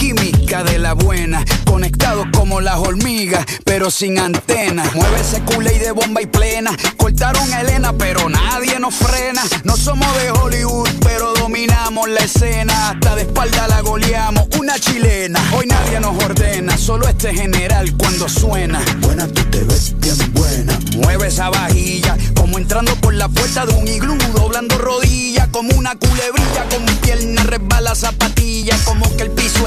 Química de la buena, conectados como las hormigas, pero sin antena. Mueve ese culé y de bomba y plena. Cortaron a Elena, pero nadie nos frena. No somos de Hollywood, pero dominamos la escena. Hasta de espalda la goleamos, una chilena. Hoy nadie nos ordena, solo este general cuando suena. Buena, tú te ves bien buena. Mueve esa vajilla, como entrando por la puerta de un iglú, doblando rodillas, como una culebrilla, con mi pierna resbala zapatilla, como que el piso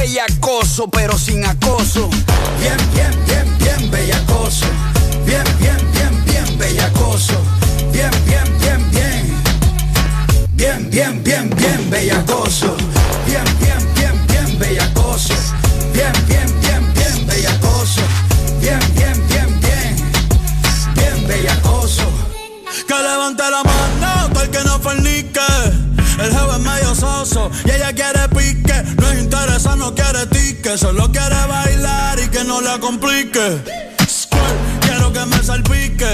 bellacoso, pero sin acoso. Bien, bien, bien, bien bellacoso. Bien, bien, bien, bien bellacoso. Bien, bien, bien, bien. Bien, bien, bien, bien bellacoso. Bien, bien, bien, bien bellacoso. Bien, bien, bien, bien bellacoso. Bien, bien, bien, bien. Bien bellacoso. Que levante la mano, el que no fornique. El es medio soso y ella quiere tique. Solo quiere bailar y que no la complique. Quiero que me salpique.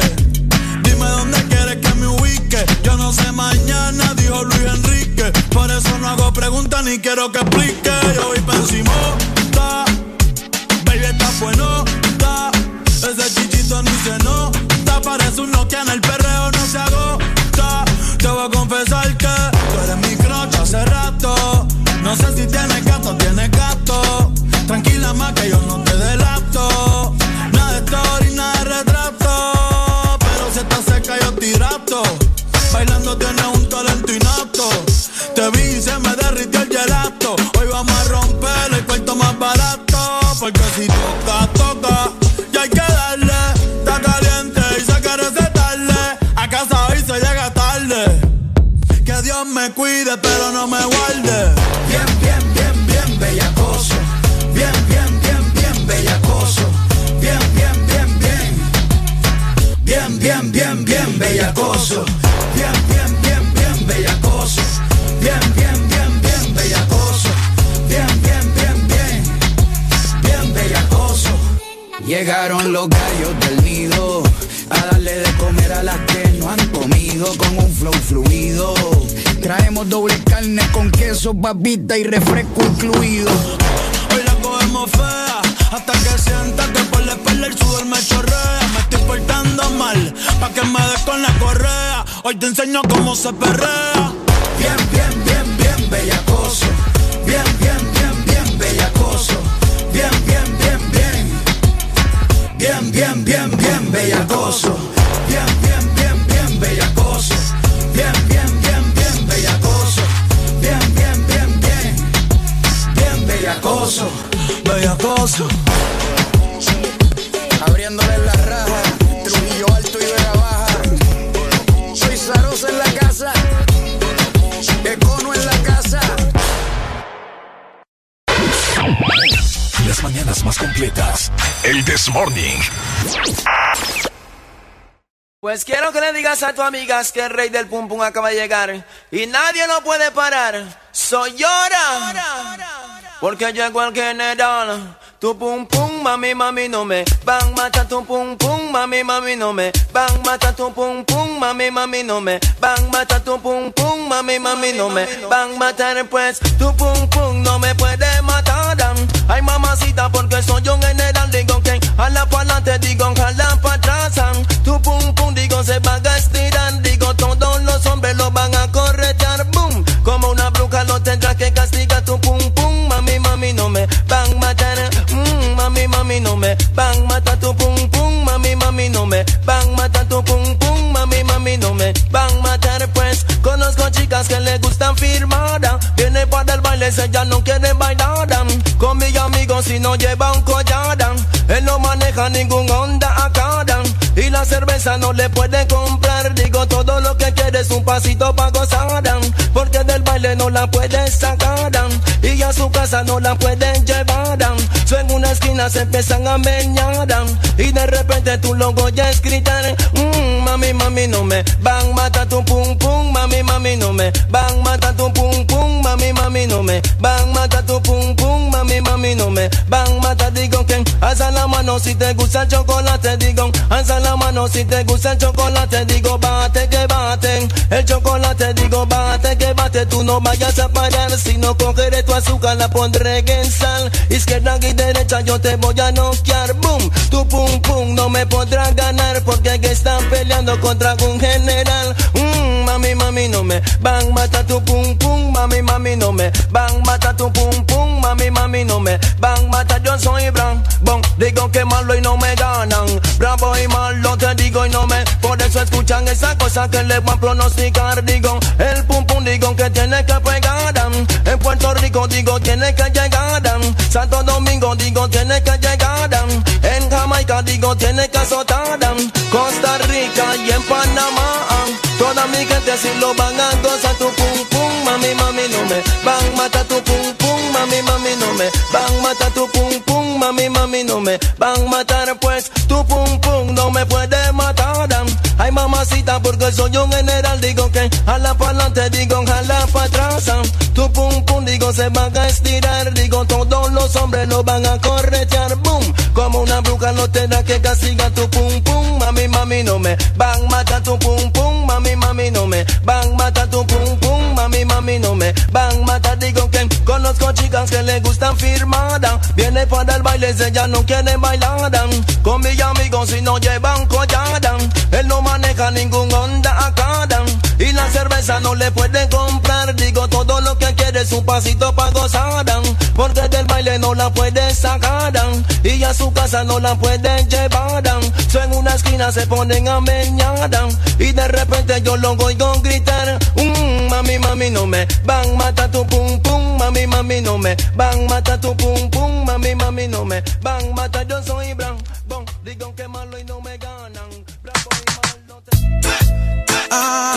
Dime dónde quieres que me ubique. Yo no sé mañana, dijo Luis Enrique. Por eso no hago preguntas ni quiero que explique. Yo voy pa' encima, ta. Baby, está bueno, ta. Ese chichito ni se nota. Parece un Nokia en el que yo no te delato. Nada de story, nada de retrato. Pero si estás seca yo te hidrato. Bailando tienes un talento innato. Te vi y se me derritió el gelato. Hoy vamos a romper el cuarto más barato. Porque si toca, toca. Y hay que darle. Está caliente y se recetarle. A casa hoy se llega tarde. Que Dios me cuide, pero no me guarde. Bellacoso. Bien, bien, bien, bien bellacoso. Bien, bien, bien, bien bellacoso. Bien, bien, bien, bien, bien bellacoso. Llegaron los gallos del nido a darle de comer a las que no han comido con un flow fluido. Traemos doble carne con queso, babita y refresco incluido. Hoy la cogemos fea hasta que sienta que por la espalda el sudor me chorrea. Estoy portando mal pa' que me des con la correa. Hoy te enseño cómo se perrea. Bien, bien, bien, bien bellacoso. Bien, bien, bien, bien bellacoso. Bien, bien, bien, bien. Bien, bien, bien, bien bellacoso. Bien, bien, bien, bien bellacoso. Bien, bien, bien, bien bellacoso. Bien, bien, bien, bien. Bien bellacoso. Bellacoso. Abriéndole la mañanas más completas. El This Morning. Pues quiero que le digas a tus amigas que el rey del pum pum acaba de llegar y nadie lo puede parar. Soy llora. Porque llegó el general. Tu pum pum, mami, mami, no me van mata tu pum pum, mami, mami, no me van mata tu pum pum, mami, mami, no me van mata tu pum pum, mami, mami, no me van matar pues tu pum pum no me puede matar. Ay mamacita porque soy un general digo que a la pa'lante digo jala pa' atrás. Tu pum pum digo se va a estirar. Digo todos los hombres lo van a corretear. Boom. Como una bruja lo tendrá que castigar. Tu pum pum mami mami no me van matar. Mm, mami mami no me van matar. Tu pum pum mami mami no me van matar. Tu pum pum mami mami no me van matar. Pues conozco chicas que le gustan firmada viene para el baile ya no quiere bailar si no lleva un collar él no maneja ningún onda acá y la cerveza no le puede comprar. Digo todo lo que quiere es un pasito pa' gozar. Porque del baile no la puede sacar. Y a su casa no la pueden llevar esquina se empiezan a meñar y de repente tú lo oyes gritar mm, mami mami no me van mata tu pum pum mami mami no me van mata tu pum pum mami mami no me van mata tu pum pum mami mami no me van mata digo que alza la mano si te gusta el chocolate digo alza la mano si te gusta el chocolate digo bate que bate el chocolate digo bate que tú no vayas a parar si no cogeré tu azúcar la pondré en sal. Izquierda y derecha yo te voy a noquear. Boom tu pum pum no me podrás ganar porque que están peleando contra un general. Mm, mami mami no me van mata tu pum pum. Mami mami no me van mata tu pum pum. Mami mami no me van mata yo soy bran bon digo que malo y no me ganan. Bravo y malo te digo y no me por eso escuchan esa cosa que le van a pronosticar digo digo tiene que llegar Santo Domingo digo tiene que llegar en Jamaica digo tiene que azotar Costa Rica y en Panamá toda mi gente si lo van a gozar. Tu pum pum mami mami no me van mata tu pum pum mami mami no me van mata tu pum mami mami no me van matar. Pues tu pum pum no me puede matar ay mamacita porque soy un general digo que a la pa'lante digo se van a estirar. Digo todos los hombres lo van a corretear. Boom. Como una bruja no tendrá que castigar tu pum pum. Mami mami no me van mata tu pum pum. Mami mami no me van mata tu pum pum. Mami mami no me van matar. Digo que conozco chicas que le gustan firmada viene para el baile ella no quiere bailar. Con mis amigos si no llevan collar. Él no maneja ningún onda acá. Y la cerveza no le puede un pasito pa' gozar porque del baile no la puede sacar. Y a su casa no la pueden llevar. So en una esquina se ponen a meñar. Y de repente yo lo oigo gritar mm, mami mami no me van mata tu pum pum. Mami mami no me van mata tu pum pum. Mami mami no me van mata yo soy blanco digo que malo y no me ganan. Bravo y. Ah,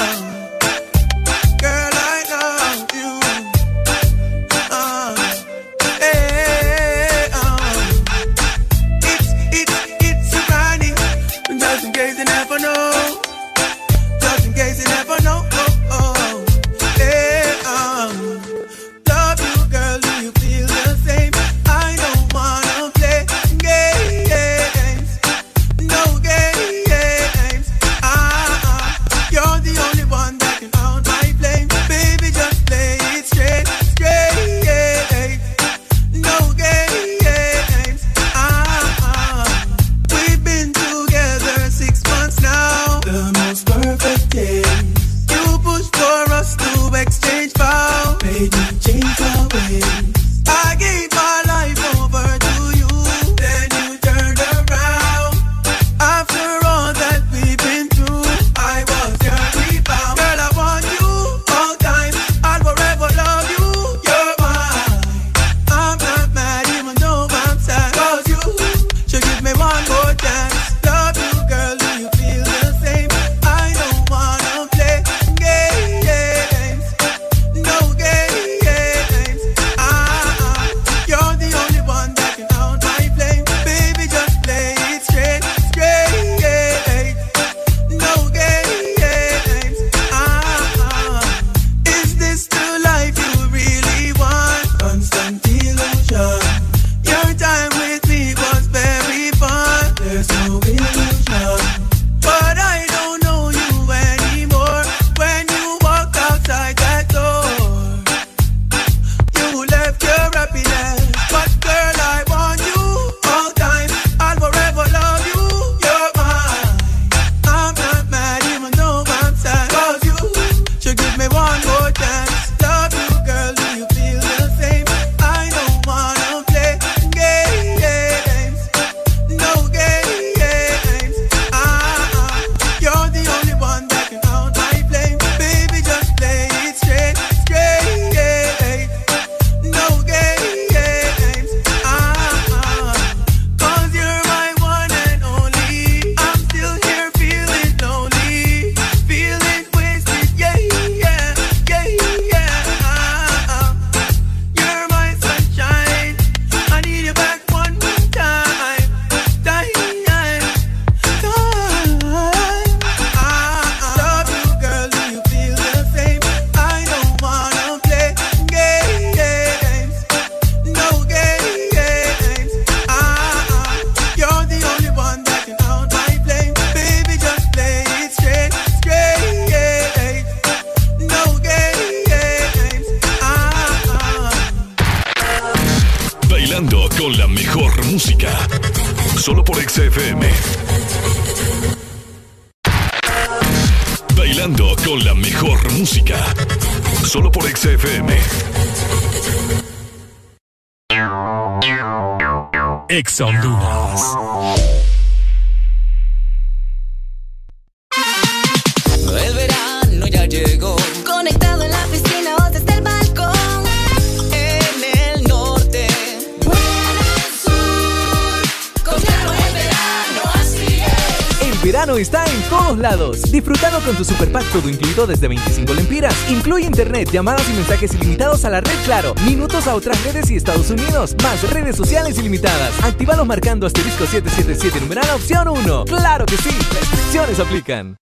desde 25 lempiras. Incluye internet, llamadas y mensajes ilimitados a la red Claro, minutos a otras redes y Estados Unidos, más redes sociales ilimitadas. Actívalo marcando asterisco 777 numeral opción 1. ¡Claro que sí! Restricciones aplican.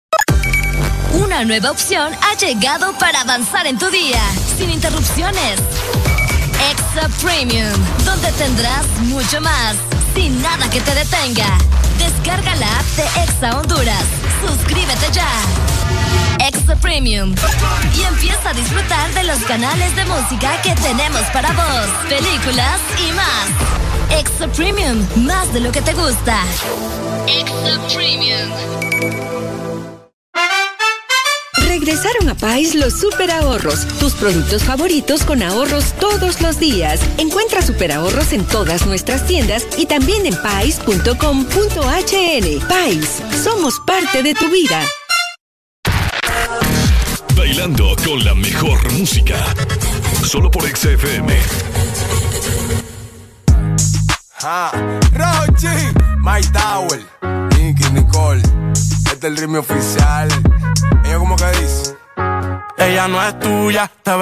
Una nueva opción ha llegado para avanzar en tu día, sin interrupciones. Extra Premium, donde tendrás mucho más, sin nada que te detenga. Descarga la app de Exa Honduras. Suscríbete ya. Premium. Y empieza a disfrutar de los canales de música que tenemos para vos, películas y más. Extra Premium, más de lo que te gusta. Extra Premium. Regresaron a Pais los super ahorros, tus productos favoritos con ahorros todos los días. Encuentra super ahorros en todas nuestras tiendas y también en pais.com.hn. Pais, somos parte de tu vida música. Solo por XFM. Ah, Rochi, My Tower, Nicky Nicole. Este es el ritmo oficial. Ella como que dice. Ella no es tuya,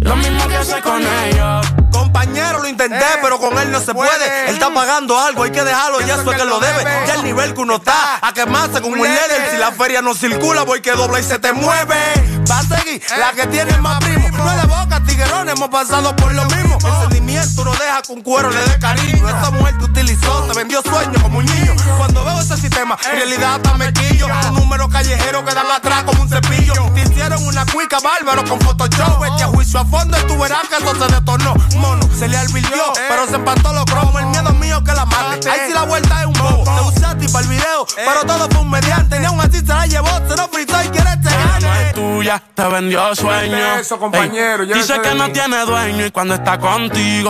Lo mismo que hace con ellos. Compañero, lo intenté, pero con él no se puede. Él está pagando algo, hay que dejarlo, y eso es que lo debe. Ya el nivel que uno está, a quemarse como un líder. Si la feria no circula, voy que dobla y se te mueve. Va a seguir la que tiene más primo. No es de boca, tiguerón, hemos pasado por lo mismo. Sentimiento no deja con cuero le dé cariño. Esa mujer te utilizó, te vendió sueños como un niño. Cuando veo ese sistema, en realidad hasta me quillo. Un número callejero que dan atrás como un cepillo. Te hicieron una cuica bárbaro con Photoshop. Este juicio a fondo y tú verás que eso se detornó. Mono, se le advirtió, pero se empató los cromos. El miedo mío que la mate. Ahí sí la vuelta es un bobo. Te usé a ti para el video, pero todo fue un mediante. Ni aún así se la llevó, se lo fritó y quiere este no es tuya, te vendió sueño. Eso, compañero, dice que no tiene dueño y cuando está contigo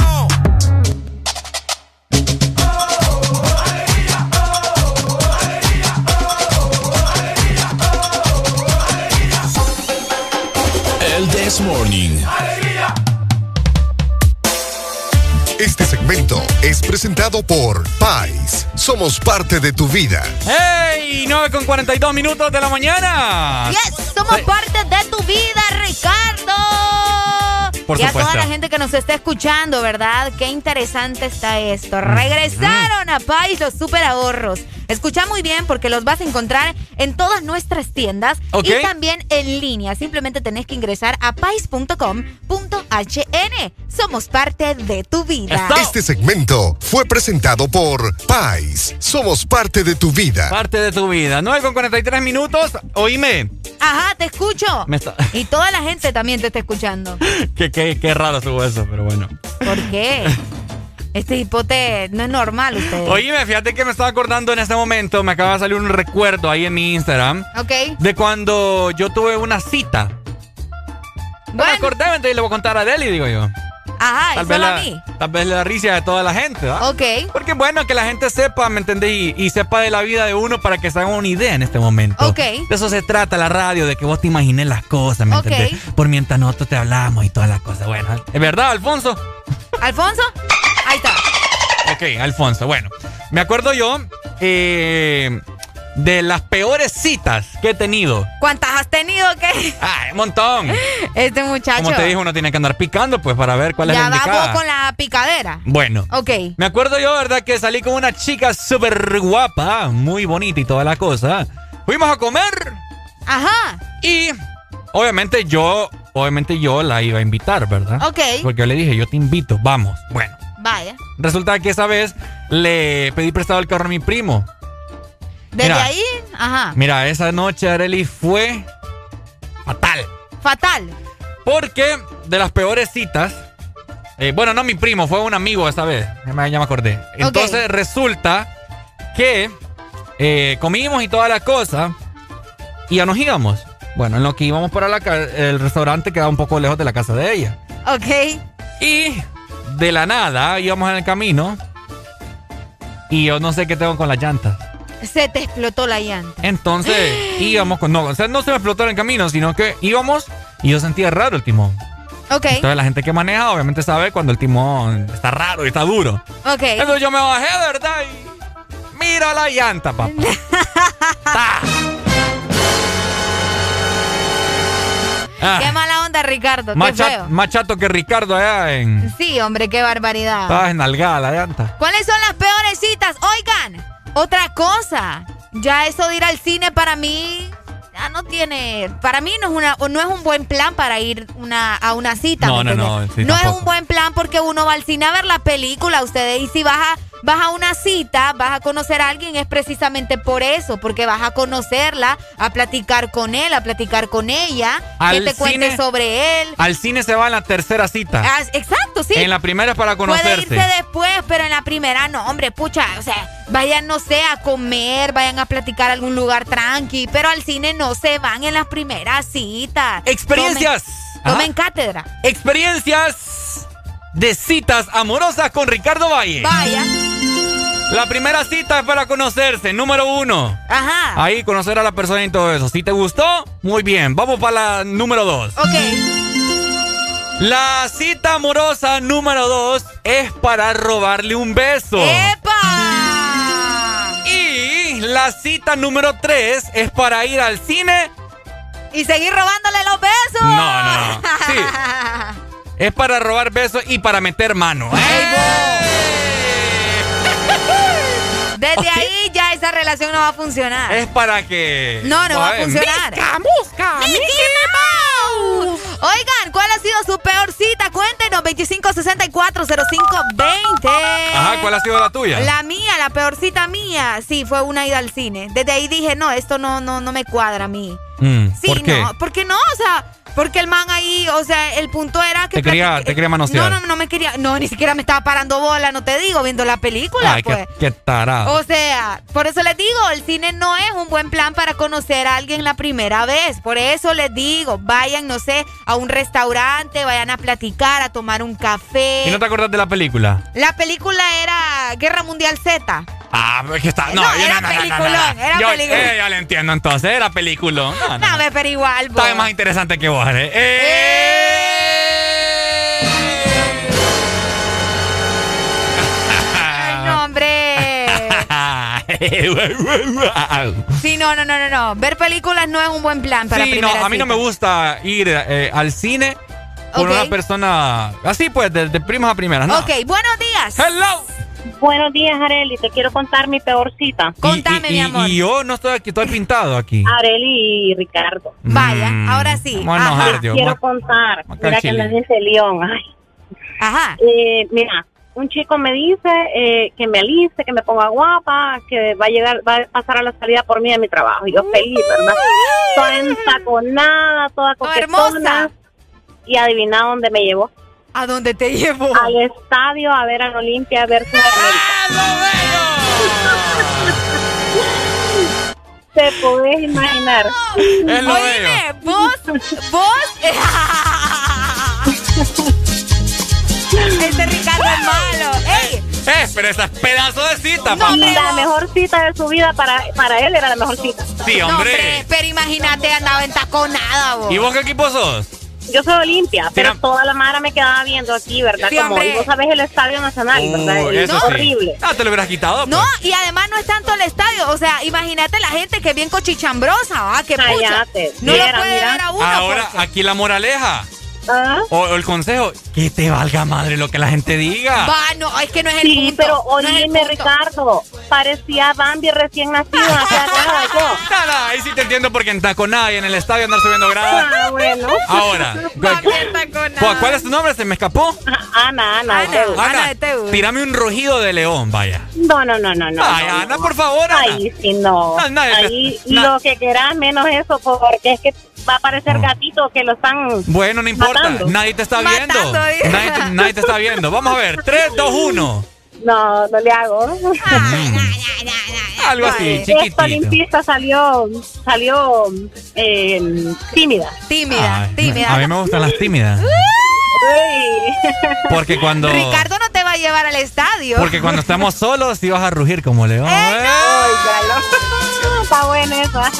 This Morning. Este segmento es presentado por Pais. Somos parte de tu vida. ¡Hey! 9 con 42 minutos de la mañana. Yes, somos parte de tu vida, Ricardo. Por y a toda la gente que nos está escuchando, ¿verdad? Qué interesante está esto. Regresaron a Pais los super ahorros. Escucha muy bien porque los vas a encontrar en todas nuestras tiendas y también en línea. Simplemente tenés que ingresar a pais.com.hn. Somos parte de tu vida. Este segmento fue presentado por Pais. Somos parte de tu vida. Parte de tu vida. 9 con 43 minutos. Oíme. Ajá, te escucho. Me está- Y toda la gente también te está escuchando. qué, qué, qué raro estuvo eso, pero bueno. ¿Por qué? Este hipote no es normal usted. Oíme, fíjate que me estaba acordando en este momento, me acaba de salir un recuerdo ahí en mi Instagram Ok. de cuando yo tuve una cita. No me acordé, entonces le voy a contar a Deli, digo yo. Ajá, Tal y vez, solo a mí. tal vez la risa de toda la gente, ¿va? Ok. Porque bueno, que la gente sepa, ¿me entendés? Y, y sepa de la vida de uno para que se haga una idea en este momento. Ok. De eso se trata la radio, de que vos te imagines las cosas, ¿me Ok. entendés? Por mientras nosotros te hablamos y todas las cosas. Bueno, ¿es verdad, Alfonso? ¿Alfonso? Ahí está. Ok, Alfonso. Bueno, me acuerdo yo eh, de las peores citas que he tenido. ¿Cuántas has tenido qué? ¡Ay, un montón! Este muchacho. Como te dije, uno tiene que andar picando, pues, para ver cuál es ya la va indicada. vos con la picadera. Bueno. Ok. Me acuerdo yo, ¿verdad? Que salí con una chica súper guapa, muy bonita y toda la cosa. Fuimos a comer Ajá. y obviamente yo, obviamente yo la iba a invitar, ¿verdad? Ok. Porque yo le dije, yo te invito, vamos. Bueno, Vaya. resulta que esa vez le pedí prestado el carro a mi primo. Desde Mira. ahí, ajá. Mira, esa noche, Areli, fue fatal. Fatal. Porque de las peores citas, eh, bueno, no mi primo, fue un amigo esa vez, ya me, ya me acordé. Entonces resulta que eh, comimos y toda la cosa y ya nos íbamos. Bueno, en lo que íbamos para la el restaurante quedaba un poco lejos de la casa de ella. Ok. Y de la nada íbamos en el camino y yo no sé qué tengo con las llantas. Se te explotó la llanta. Entonces íbamos con... No, o sea, no se me explotó en el camino, sino que íbamos y yo sentía raro el timón. Ok. Entonces la gente que maneja obviamente sabe cuando el timón está raro y está duro. Ok. Entonces yo me bajé, ¿verdad? Y mira la llanta, papá. Ah, Qué mala onda, Ricardo. más, Qué feo. más chato que Ricardo allá en... Sí, hombre, qué barbaridad. Estaba enalgada la llanta. ¿Cuáles son las peores citas? Oigan, otra cosa. Ya eso de ir al cine para mí. ah, no tiene, para mí no es una, no es un buen plan para ir una, a una cita. No, no, no. no es un buen plan porque uno va al cine a ver la película, ustedes, y si vas a vas a una cita, vas a conocer a alguien, es precisamente por eso, porque vas a conocerla, a platicar con él, a platicar con ella, que te cuente sobre él. Al cine se va en la tercera cita. Ah, exacto, sí. En la primera es para conocerse. Puede irse después, pero en la primera no, hombre, pucha, o sea, vayan, no sé, a comer, vayan a platicar a algún lugar tranqui, pero al cine no se van en las primeras citas. Experiencias. Tomen, cátedra. Experiencias de citas amorosas con Ricardo Valle. Vaya. La primera cita es para conocerse, número uno. Ajá. Ahí conocer a la persona y todo eso. Si te gustó, muy bien. Vamos para la número dos. Ok. La cita amorosa número dos es para robarle un beso. ¡Epa! Y la cita número tres es para ir al cine. Y seguir robándole los besos. No, no. Sí. es para robar besos y para meter mano. Desde ahí ya esa relación no va a funcionar. Es para que. No, no va a funcionar. ¡Musca, musca! Oigan, ¿cuál ha sido su peor cita? Cuéntenos, 25640520. Ajá, ¿cuál ha sido la tuya? La mía, la peor cita mía. Sí, fue una ida al cine. Desde ahí dije, no, esto no, no, no me cuadra a mí. Mm, sí, ¿por qué? no, porque no, o sea, porque el man ahí, o sea, el punto era que... Te quería, te quería manosear. No, no, no me quería, no, ni siquiera me estaba parando bola, no te digo, viendo la película, Ay, pues. qué, qué tarado. O sea, por eso les digo, el cine no es un buen plan para conocer a alguien la primera vez. Por eso les digo, vayan, no sé, a un restaurante, vayan a platicar, a tomar un café. ¿Y no te acordás de la película? La película era Guerra Mundial Z. Ah, es que está. No, No, yo era no, no, no, no, peliculón, no. era Yo, peliculón. eh, ya lo entiendo entonces, era peliculón. No, no, me pero igual, bo. Está más interesante que vos, ¿eh? Ay, no, hombre. Sí, no, no, no, no, no. Ver películas no es un buen plan para sí, no, a mí no me cita. gusta ir eh, al cine con Ok. una persona así, pues, de, de primas a primeras, ¿no? Ok, buenos días. Hello. Buenos días, Areli. Te quiero contar mi peor cita. Contame, y, mi amor. y yo no estoy aquí, estoy pintado aquí. Areli y Ricardo. Vaya, Mm, ahora sí. Ajá. Dios. Quiero contar. Mira que me dice León. Ajá. Eh, mira, un chico me dice eh, que me aliste, que me ponga guapa, que va a llegar, va a pasar a la salida por mí de mi trabajo. Y yo feliz, ¿verdad? Toda entaconada, toda coquetona. hermosa. Y adivina dónde me llevó. ¿A dónde te llevo? Al estadio a ver a Olimpia versus América. Te podés imaginar. Es lo Oíme, vos, vos. Este Ricardo es malo. ¡Ey! Eh, pero esa es pedazo de cita, No, la mejor cita de su vida para, para él era la mejor cita. Sí, No, hombre. pero imagínate, andaba en taconada, vos. ¿Y vos qué equipo sos? Yo soy Olimpia, pero Mira. toda la mara me quedaba viendo aquí, ¿verdad? Sí, Como, hombre. y vos sabés el Estadio Nacional, ¿verdad? Uh, Es eso sí. horrible. Ah, te lo hubieras quitado. No, pues. y además no es tanto el estadio. O sea, imagínate la gente que es bien cochichambrosa, ¿va? Que pucha. Cállate. No Mira, lo puede mira. dar a uno. Ahora, porque- aquí la moraleja. ¿Ah? O, o el consejo, que te valga madre lo que la gente diga. Va, no, es que no es el Sí, punto. pero no es el oíme, punto. Ricardo, parecía Bambi recién nacido, no hacía nada yo. No, no, ahí sí te entiendo porque en taconada y en el estadio andar subiendo gradas. Ah, bueno. Ahora. ¿cuál, cuál es tu nombre? ¿Se me escapó? Ana, Ana. Ana, Teu. Ana de Teu. tírame un rugido de león, vaya. No, no, no, no, no. Ay, no, Ana, no. por favor, Ana. Ahí sí, no. No, Ahí na- lo que quieras, menos eso, porque es que va a parecer gatito que lo están. Bueno, no importa. Matando. Nadie te está Matando, viendo. Nadie te, nadie te está viendo. Vamos a ver. 3, 2, 1. No, no le hago. Algo así, Esta chiquitito. olimpista salió, salió eh, tímida. Tímida, Ay, tímida. A mí me gustan las tímidas. Uy. Porque cuando. Ricardo no te va a llevar al estadio. Porque cuando estamos solos, sí vas a rugir como león. ¡Eh. Óigalo. Está buena esa.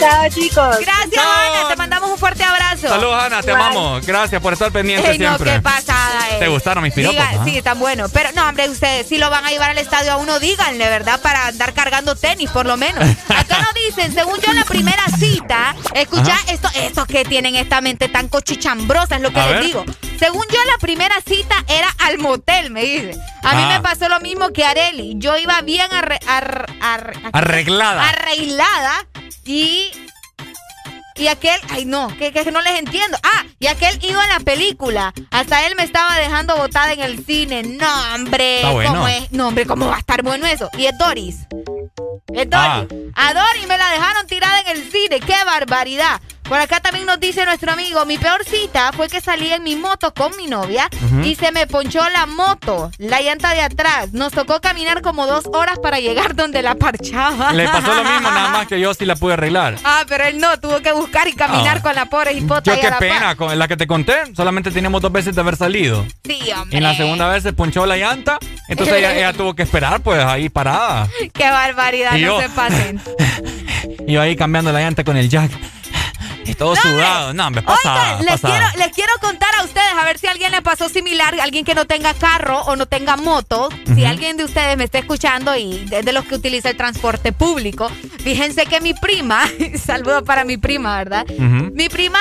Chao, chicos. Gracias, Chao. Ana. Te mandamos un fuerte abrazo. Saludos, Ana, te Bye. amamos. Gracias por estar pendiente Ey, no, siempre. qué pasada, eh. ¿Te gustaron mis piropos? Diga- ah? Sí, están buenos. Pero no, hombre, ustedes si lo van a llevar al estadio a uno, díganle, ¿verdad? Para andar cargando tenis, por lo menos. Acá nos dicen, según yo, en la primera cita, escucha Ajá. esto, esto que tienen esta mente tan cochichambrosa, es lo que Digo. Según yo, la primera cita era al motel, me dice. A mí Ah. me pasó lo mismo que Areli. Yo iba bien arre- ar- ar- Arreglada. arreglada y y aquel, ay no, que, que no les entiendo. Ah, y aquel iba a la película. Hasta él me estaba dejando botada en el cine. No, hombre. ¿Cómo es? No, hombre, ¿cómo va a estar bueno eso? Y es Doris. Es Doris. Ah. A Doris me la dejaron tirada en el cine. ¡Qué barbaridad! Por acá también nos dice nuestro amigo, mi peor cita fue que salí en mi moto con mi novia y se me ponchó la moto, la llanta de atrás. Nos tocó caminar como dos horas para llegar donde la parchaba. Le pasó lo mismo, nada más que yo sí la pude arreglar. Ah, pero él no, tuvo que buscar y caminar ah. con la pobre hipota. Yo qué pena, con la que te conté, solamente teníamos dos veces de haber salido. Sí, hombre. Y en la segunda vez se ponchó la llanta, entonces ella, tuvo que esperar pues ahí parada. Qué barbaridad, no se pasen. y yo ahí cambiando la llanta con el jack. Y todo sudado. No, me pasa. les, quiero, les quiero contar a ustedes, a ver si a alguien le pasó similar, alguien que no tenga carro o no tenga moto. Si alguien de ustedes me está escuchando y es de los que utiliza el transporte público, fíjense que mi prima, saludo para mi prima, ¿verdad? Mi prima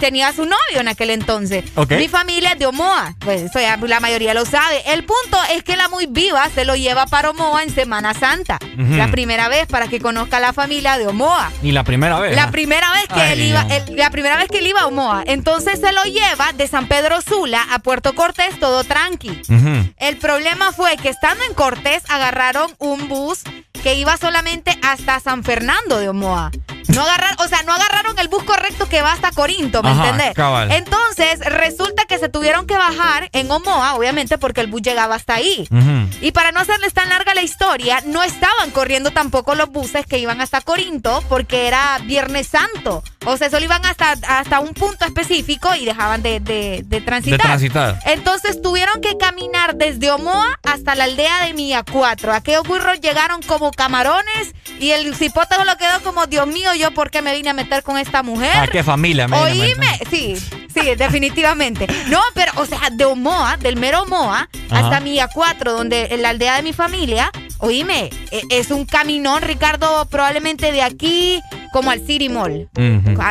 tenía a su novio en aquel entonces. Mi familia es de Omoa, pues eso ya la mayoría lo sabe. El punto es que la muy viva se lo lleva para Omoa en Semana Santa. La primera vez para que conozca a la familia de Omoa. ¿Y la primera vez? La primera vez que él la primera vez que él iba a Omoa. Entonces se lo lleva de San Pedro Sula a Puerto Cortés todo tranqui. El problema fue que estando en Cortés agarraron un bus que iba solamente hasta San Fernando de Omoa. No agarraron, o sea, no agarraron el bus correcto que va hasta Corinto, ¿me entendés? Entonces, resulta que se tuvieron que bajar en Omoa, obviamente, porque el bus llegaba hasta ahí. Y para no hacerles tan larga la historia, no estaban corriendo tampoco los buses que iban hasta Corinto, porque era Viernes Santo. O sea, solo iban hasta, hasta un punto específico y dejaban de, de, transitar. De transitar. Entonces tuvieron que caminar desde Omoa hasta la aldea de Mía 4. Aquellos burros llegaron como camarones y el cipote lo quedó como, Dios mío, yo por qué me vine a meter con esta mujer. ¿A qué familia? Me Oíme, sí, sí, definitivamente. No, pero, o sea, de Omoa, del mero Omoa, hasta Mía 4, donde en la aldea de mi familia, oíme, e, es un caminón, Ricardo, probablemente de aquí como al City Mall.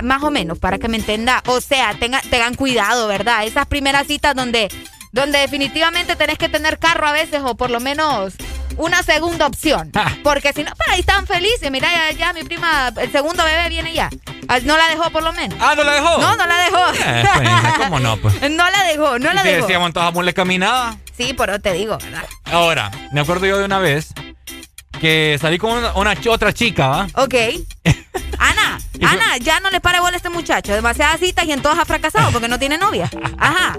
Más o menos, para que me entienda. O sea, tenga, tengan cuidado, ¿verdad? Esas primeras citas donde, donde definitivamente tenés que tener carro a veces o por lo menos una segunda opción. Ah. Porque si no, pero ahí están felices. Mira, ya, mi prima, el segundo bebé viene ya. Ah, no la dejó por lo menos. Ah, no la dejó. No, no la dejó. Eh, pues, ¿Cómo no? Pues? No la dejó, no la dejó. decíamos entonces le caminaba. Sí, pero te digo, ¿verdad? Ahora, me acuerdo yo de una vez que salí con una, otra chica, ¿va? Ok. Ana, Ana, ya no le pare bola a este muchacho. Demasiadas citas y en todas ha fracasado porque no tiene novia. Ajá.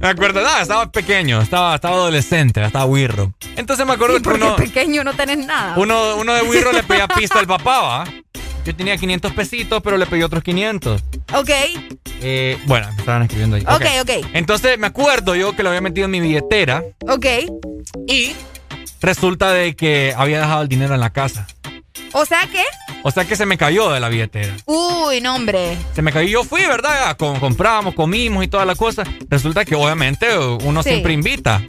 Me acuerdo, no, estaba pequeño, estaba, estaba adolescente, estaba wirro. Entonces me acuerdo que uno. pequeño no tenés nada. Uno, uno de wirro le pedía pista al papá, ¿va? Yo tenía 500 pesitos, pero le pedí otros 500. Ok. Eh, bueno, me estaban escribiendo ahí. Ok, ok. Entonces me acuerdo yo que lo había metido en mi billetera. Ok. Y resulta de que había dejado el dinero en la casa. ¿O sea qué? O sea que se me cayó de la billetera. Uy, no, hombre. Se me cayó. Yo fui, ¿verdad? compramos, comimos y toda la cosa. Resulta que obviamente uno siempre invita.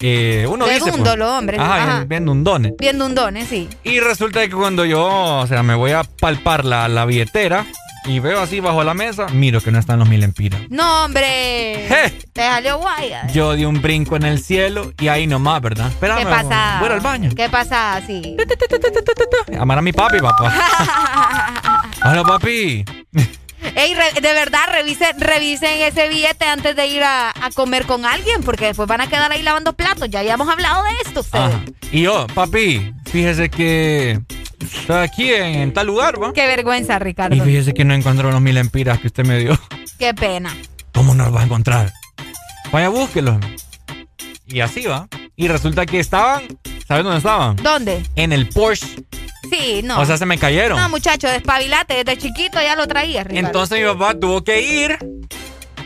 Eh, uno dice. Pues, hombre. Ajá, viendo un dones. Viendo un dones, sí. Y resulta que cuando yo, o sea, me voy a palpar la, la billetera, y veo así bajo la mesa, miro que no están los mil empiras. No, hombre. Te salió guay. Yo di un brinco en el cielo y ahí nomás, ¿verdad? Espérame, ¿Qué pasa? Voy al baño. ¿Qué pasa así? Amar a mi papi, papá. Hola, papi. Ey, de verdad, revisen, revisen ese billete antes de ir a, comer con alguien, porque después van a quedar ahí lavando platos. Ya habíamos hablado de esto ustedes. Y yo, papi, fíjese que Estoy aquí en, tal lugar, ¿va? Qué vergüenza, Ricardo. Y fíjese que no encontró los mil empiras que usted me dio. Qué pena. ¿Cómo no los va a encontrar? Vaya, búsquelos. Y así va. Y resulta que estaban. ¿Sabes dónde estaban? ¿Dónde? En el Porsche. Sí, no. O sea, se me cayeron. No, muchacho, despabilate. Desde chiquito ya lo traía, Ricardo. Entonces mi papá tuvo que ir.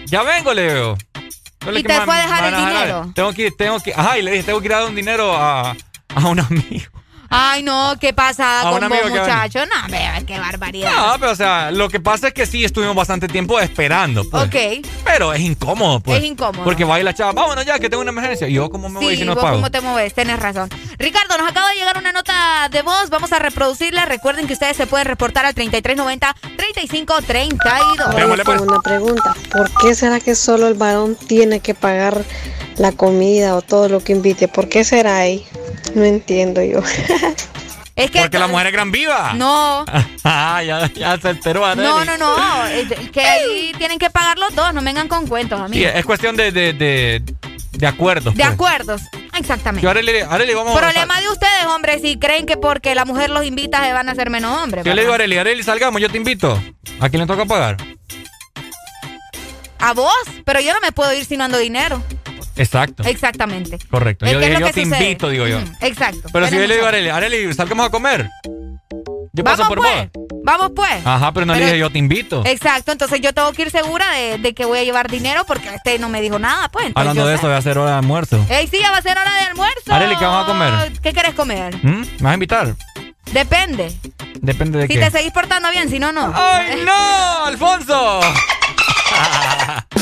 Ya vengo, le veo. ¿Y te fue a dejar el dinero? Tengo que tengo que. Ajá, y le dije, tengo que ir a dar un dinero a, a un amigo. Ay, no, ¿qué pasa con vos, muchacho? No, qué barbaridad. No, pero o sea, lo que pasa es que sí estuvimos bastante tiempo esperando. Pues. Ok. Pero es incómodo, pues. Es incómodo. Porque va a ir la chava, vámonos ya, que tengo una emergencia. Y yo, ¿cómo me voy si no vos pago? ¿Cómo te mueves? Tienes razón. Ricardo, nos acaba de llegar una nota de voz. Vamos a reproducirla. Recuerden que ustedes se pueden reportar al 3390-3532. Tengo pues. una pregunta. ¿Por qué será que solo el varón tiene que pagar la comida o todo lo que invite? ¿Por qué será ahí? No entiendo yo. Es que Porque la mujer es gran viva. No. ah, ya, ya se enteró, Arely. No, no, no. que ahí tienen que pagar los dos. No vengan con cuentos, Sí, amigos. es cuestión de, de, de, de acuerdos. De pues. acuerdos. Exactamente. Yo, Arely, Arely, vamos a Problema de ustedes, hombres, si creen que porque la mujer los invita se van a hacer menos hombres. Yo le digo a ¿verdad? Arely, Arely, salgamos, yo te invito. ¿A quién le toca pagar? A vos, pero yo no me puedo ir si no ando dinero. Exacto. Exactamente. Correcto. Yo yo te sucede. invito, digo yo. Exacto. Pero si yo le digo a razón. Arely, Arely, salgamos a comer. Yo paso por pues. vos. Vamos pues. Ajá, pero no le Pero- dije yo te invito. Exacto, entonces yo tengo que ir segura de, de que voy a llevar dinero porque este no me dijo nada, pues. entonces Hablando yo de eso, voy a hacer hora de almuerzo. Ey, sí, ya va a ser hora de almuerzo. Arely, ¿qué vamos a comer? ¿Qué quieres comer? ¿Mm? ¿Me vas a invitar? Depende. Depende de Si qué. te seguís portando bien, si no, no. ¡Ay, no! ¡Alfonso!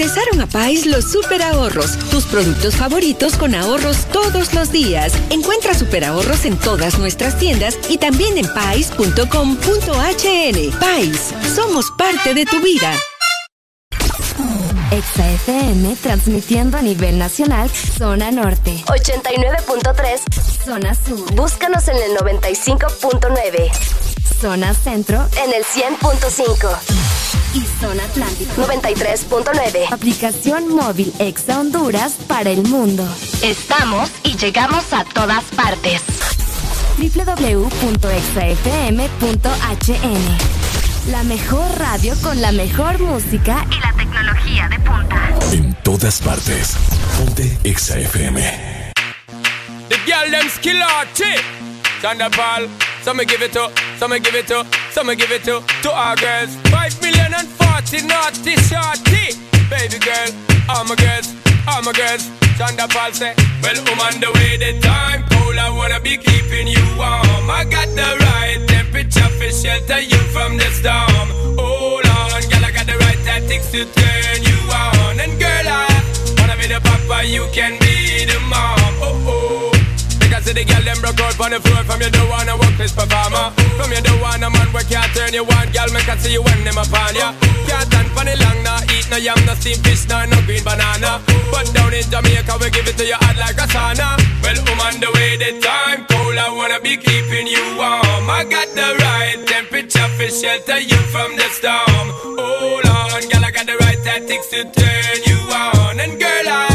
Regresaron a Pais los super ahorros, tus productos favoritos con ahorros todos los días. Encuentra super ahorros en todas nuestras tiendas y también en pais.com.hn. Pais, somos parte de tu vida. Exa FM transmitiendo a nivel nacional, zona norte. 89.3 Zona sur. Búscanos en el 95.9. Zona centro. En el 100.5. Y zona atlántico. 93.9. Aplicación móvil Exa Honduras para el mundo. Estamos y llegamos a todas partes. www.exafm.hn La mejor radio con la mejor música y la tecnología de punta. En todas partes. Ponte Exa FM. The girl them skill chick. Thunderball. Some me give it to, some me give it to, some me give it to, to our girls. Five million and forty naughty shorty. Baby girl, all my girls, all my girls. Thunderball say, well, on the way, the time cold. I wanna be keeping you warm. I got the right temperature for shelter you from the storm. Hold on, girl, I got the right tactics to turn you on. And girl, I wanna be the papa, you can be the mom. Oh oh. Because see the girl them broke out on the floor. From you don't wanna work this performer From you don't wanna man where can't turn you on. Girl make I see you when them upon ya. Can't stand for the long nah Eat no yam, no steamed fish, no, no green banana. But down in Jamaica we give it to you hot like a sauna. Well, on the way, the time cold I wanna be keeping you warm. I got the right temperature for shelter you from the storm. Hold on, girl, I got the right tactics to turn you on. And girl, I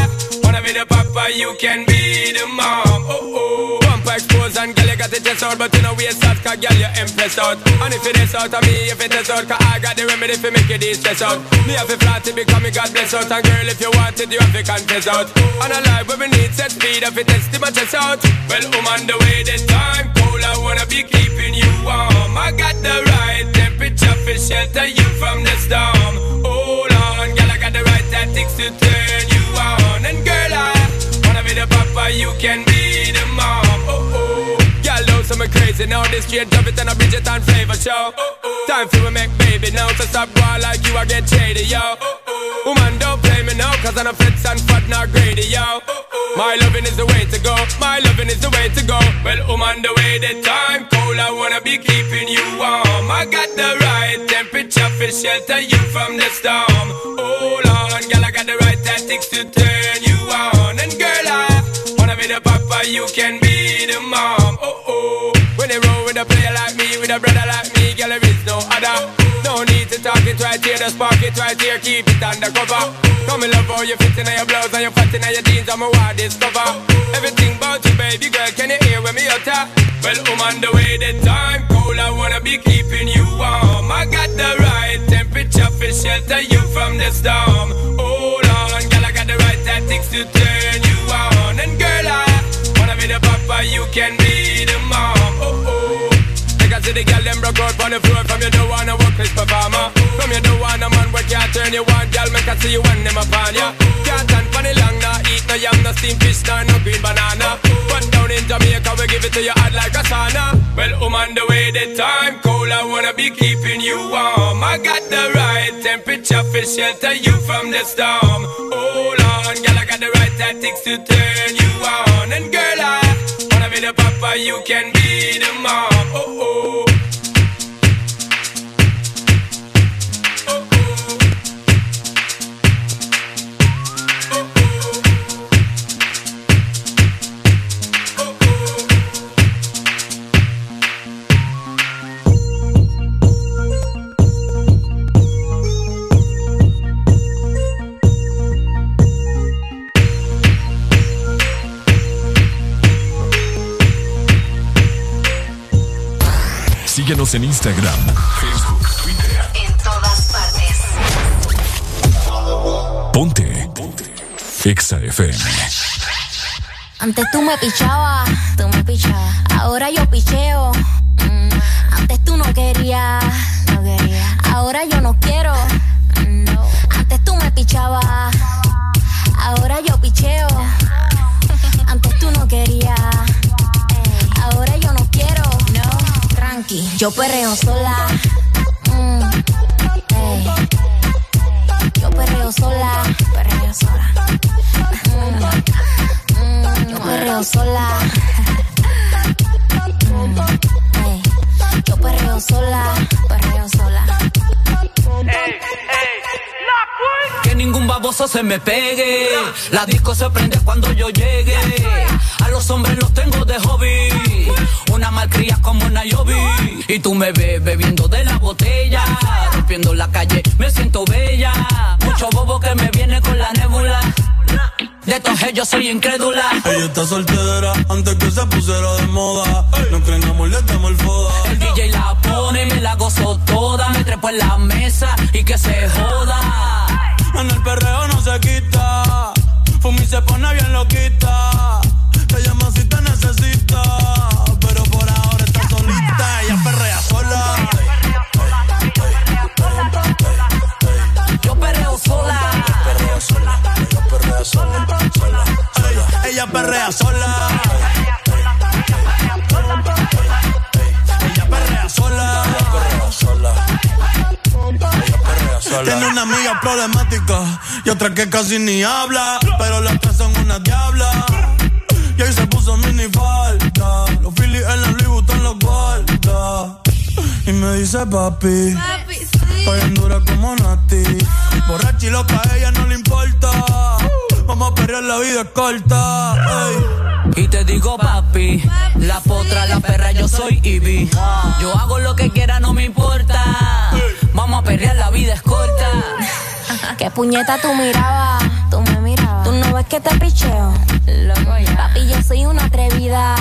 be the papa, you can be the mom. Oh, oh. Bumper expose and girl, you got the chest out But you know we out, cause girl, you impressed out. And if it is out of me, if it is out Cause I got the remedy for make you de-stress out. Me have a flat to become me God bless out. And girl, if you want it, you have to confess out. And a life where we need set speed If it test my chest out. Well, I'm on the way, this time cold I wanna be keeping you warm. I got the right temperature for shelter you from the storm. Hold on, girl, I got the right tactics to turn you on. And the papa, you can be the mom. Oh oh. Girl, those some crazy now. This straight drop it and a Bridget and flavor show. Oh, oh. Time for we make baby now. So stop going like you, I get shady, yo. Oh, oh. Woman, don't play me now, cause I'm a fits and fat, not greedy, yo. Oh, oh. My loving is the way to go. My loving is the way to go. Well, I'm the way, the time cold. I wanna be keeping you warm. I got the right temperature for shelter you from the storm. Hold on, girl, I got the right tactics to turn you on. You can be the mom. Oh oh. When they roll with a player like me, with a brother like me, girl, there is no other. No need to talk it right here, just spark it right here, keep it undercover. Come and love how you fit in your blouse and you fat in your jeans, I'm a wild discover. Everything about you, baby girl, can you hear when me utter? Well, I'm on the way, the time cold, I wanna be keeping you warm. I got the right temperature for shelter you from the storm. You can be the mom. Oh oh. I see the girl them broke out on the floor. From you don't wanna work this performer From you don't wanna man where can't turn you on. Girl, make I see you when them upon ya. Can't stand for the long, nah Eat no yam, no steamed fish, nah, no green banana. But down in Jamaica, we give it to you hot like a sauna. Well, I'm on the way, the time cold I wanna be keeping you warm. I got the right temperature for shelter you from the storm. Hold on, girl, I got the right tactics to turn you on. And girl, I be the papa, you can be the mom. Oh, oh Síguenos en Instagram, Facebook, Twitter. En todas partes. Ponte. Ponte. Exa FM. Antes tú me pichabas, tú me pichabas. Ahora yo picheo. Mm, antes tú no querías, no quería. Ahora yo no quiero. No. Antes tú me pichabas. Ahora yo picheo. Antes tú no querías. Yo perreo sola. Mm. Yo perreo sola. Perreo sola. Mm, yo perreo sola. Mm. Yo perreo sola. Perreo sola. Que ningún baboso se me pegue. La disco se prende cuando yo llegue. A los hombres los tengo de hobby. Una malcria como una Yobi. Y tú me ves bebiendo de la botella. Rompiendo la calle, me siento bella. Mucho bobo que me viene con la nébula. De todos ellos soy incrédula. Ella está soltera antes que se pusiera de moda. No creen amor, le damos el foda. El DJ la pone, me la gozo toda. Me trepo en la mesa y que se joda. En el perreo no se quita. Fumi se pone bien loquita. Te llama si te necesita. Pero por ahora está solita. Ella perrea sola. Yo perreo sola. Perrea sola. Ella perrea sola. sola, sola. Ella perrea sola. Ella perrea sola. Tiene una amiga problemática y otra que casi ni habla. Pero las tres son una diabla. Y ahí se puso mini falta. Los Phillies en la Louis Vuitton los guarda. Y me dice papi. Estoy en dura como Nati. Borracha y loca, a ella no le importa. Vamos a perrear, la vida es corta. ey. Y te digo papi, la potra, la perra, yo soy Ivy. Yo hago lo que quiera, no me importa. Vamos a perrear, la vida es corta. ¿Qué puñeta tú mirabas? Tú me mirabas. ¿Tú no ves que te picheo? Papi, yo soy una atrevida.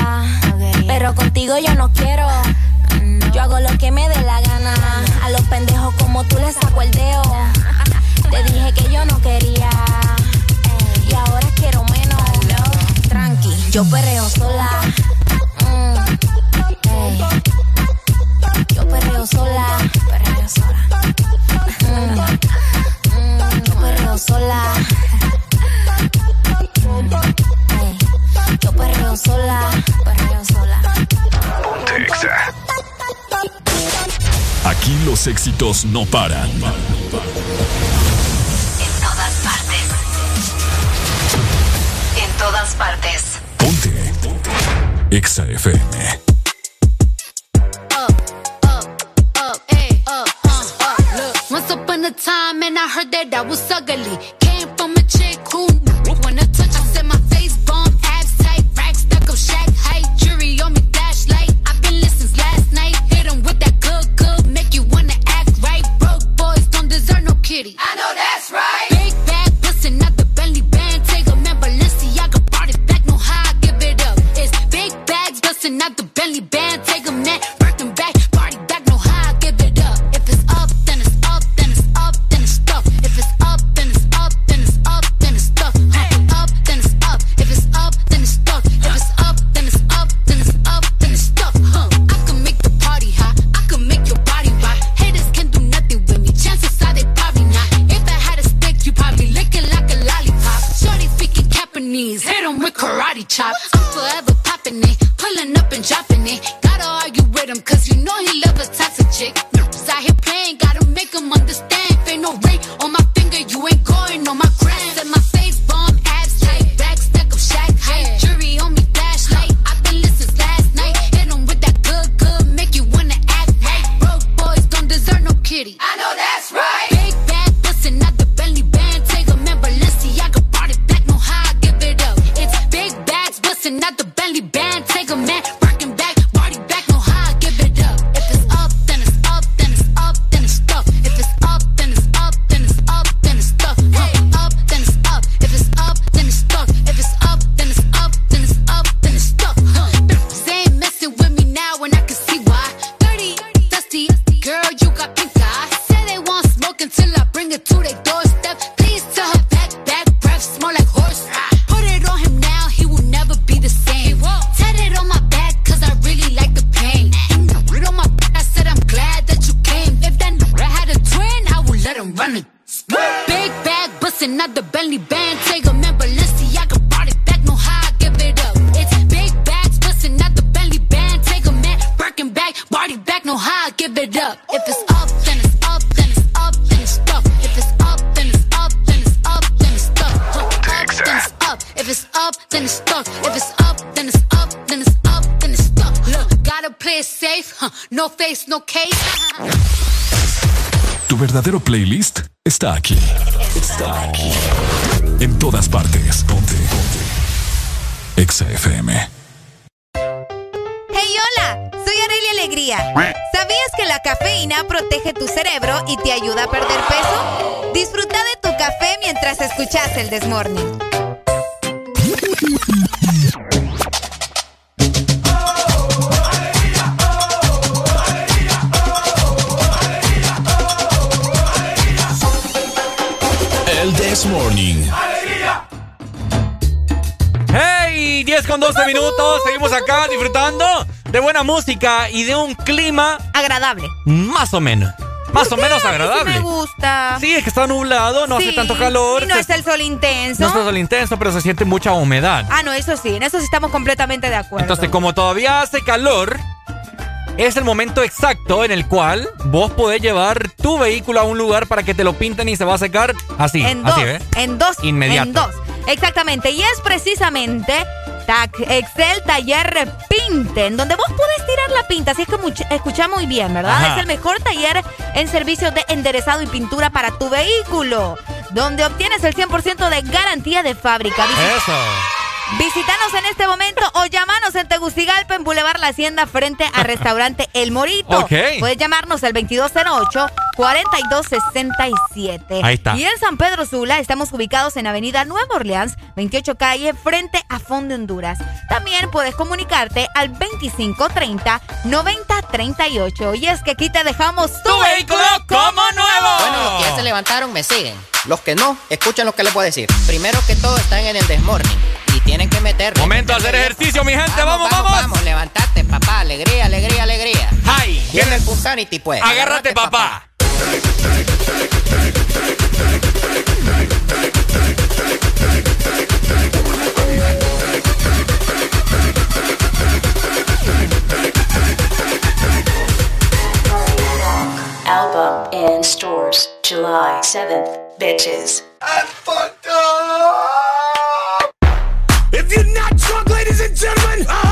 Pero contigo yo no quiero. Yo hago lo que me dé la gana. A los pendejos como tú les saco el dedo. Te dije que yo no quería. Quiero menos. Tranqui, yo perreo sola. Mm. Yo perreo sola. Perreo sola. Mm, mm, yo perreo sola. Yo perreo sola. Aquí los éxitos no paran. Todas partes. Ponte. Exa FM. Uh, uh, Once upon a time, and I heard that I was ugly. Came from a chick who knew when to touch. I said my face bomb, abs tight, rack stuck up, shack height, jury on me, flashlight. I've been listening since last night. Hit 'em with that good, good, make you wanna act right. Broke boys don't deserve no kitty. I know that's está aquí. Está aquí. En todas partes. Ponte. Ponte. Hey, hola, soy Arelia Alegría. ¿Sabías que la cafeína protege tu cerebro y te ayuda a perder peso? Disfruta de tu café mientras escuchas el Desmorning. Música y de un clima agradable. Más o menos. Más o menos Sí, agradable. me gusta. Sí, es que está nublado, no hace Sí, tanto calor. Y no es el sol intenso. no es el sol intenso, pero se siente mucha humedad. Ah, no, eso sí, en eso sí estamos completamente de acuerdo. Entonces, como todavía hace calor, es el momento exacto en el cual vos podés llevar tu vehículo a un lugar para que te lo pinten y se va a secar así. en dos, así, ¿ves? en dos, Inmediato. en dos. Exactamente, y es precisamente TAC Excel Taller Repinte, en donde vos podés tirar la pinta, así es que much- escucha muy bien, ¿verdad? Ajá. Es el mejor taller en servicios de enderezado y pintura para tu vehículo, donde obtienes el 100% de garantía de fábrica. Eso. Visítanos en este momento o llamanos en Tegucigalpa, en Boulevard La Hacienda, frente al restaurante El Morito. Ok. Puedes llamarnos al 2208-4267. Ahí está. Y en San Pedro Sula estamos ubicados en Avenida Nueva Orleans, 28 calle, frente a Fondo Honduras. También puedes comunicarte al 2530-9038. Y es que aquí te dejamos tu, vehículo como nuevo. Bueno, los que ya se levantaron me siguen. Los que no, escuchen lo que les voy a decir. Primero que todo están en el desmorning tienen que meterle. Momento de hacer ejercicio, mi gente. Vamos, vamos. vamos. Vamos, levantate, papá. Alegría, alegría, alegría. ¡Ay! Viene el Punsanity, pues. Agárrate, papá. Album in stores July 7th. Bitches. If you're not drunk, ladies and gentlemen,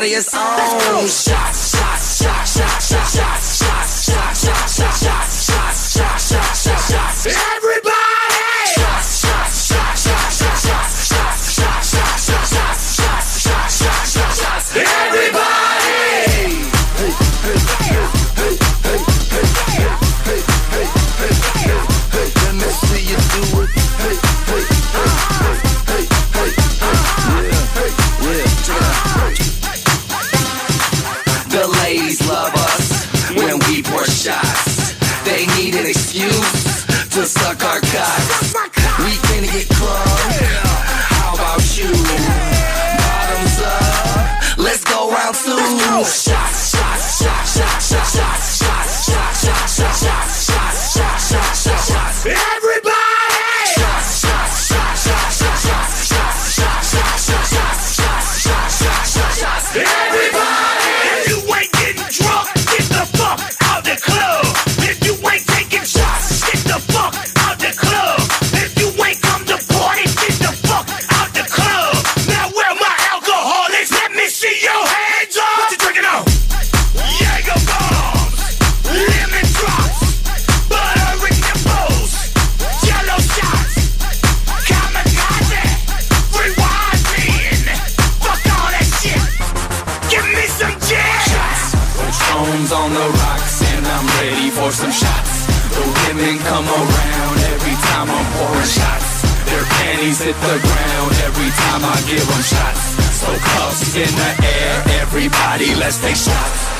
everybody is on. Shots, shots, shots, shots, shots, shots, shots, shots, shots, shots, shots, shots, shots, shots, suck our cocks. hit the ground every time I give them shots. So close in the air, everybody, let's take shots.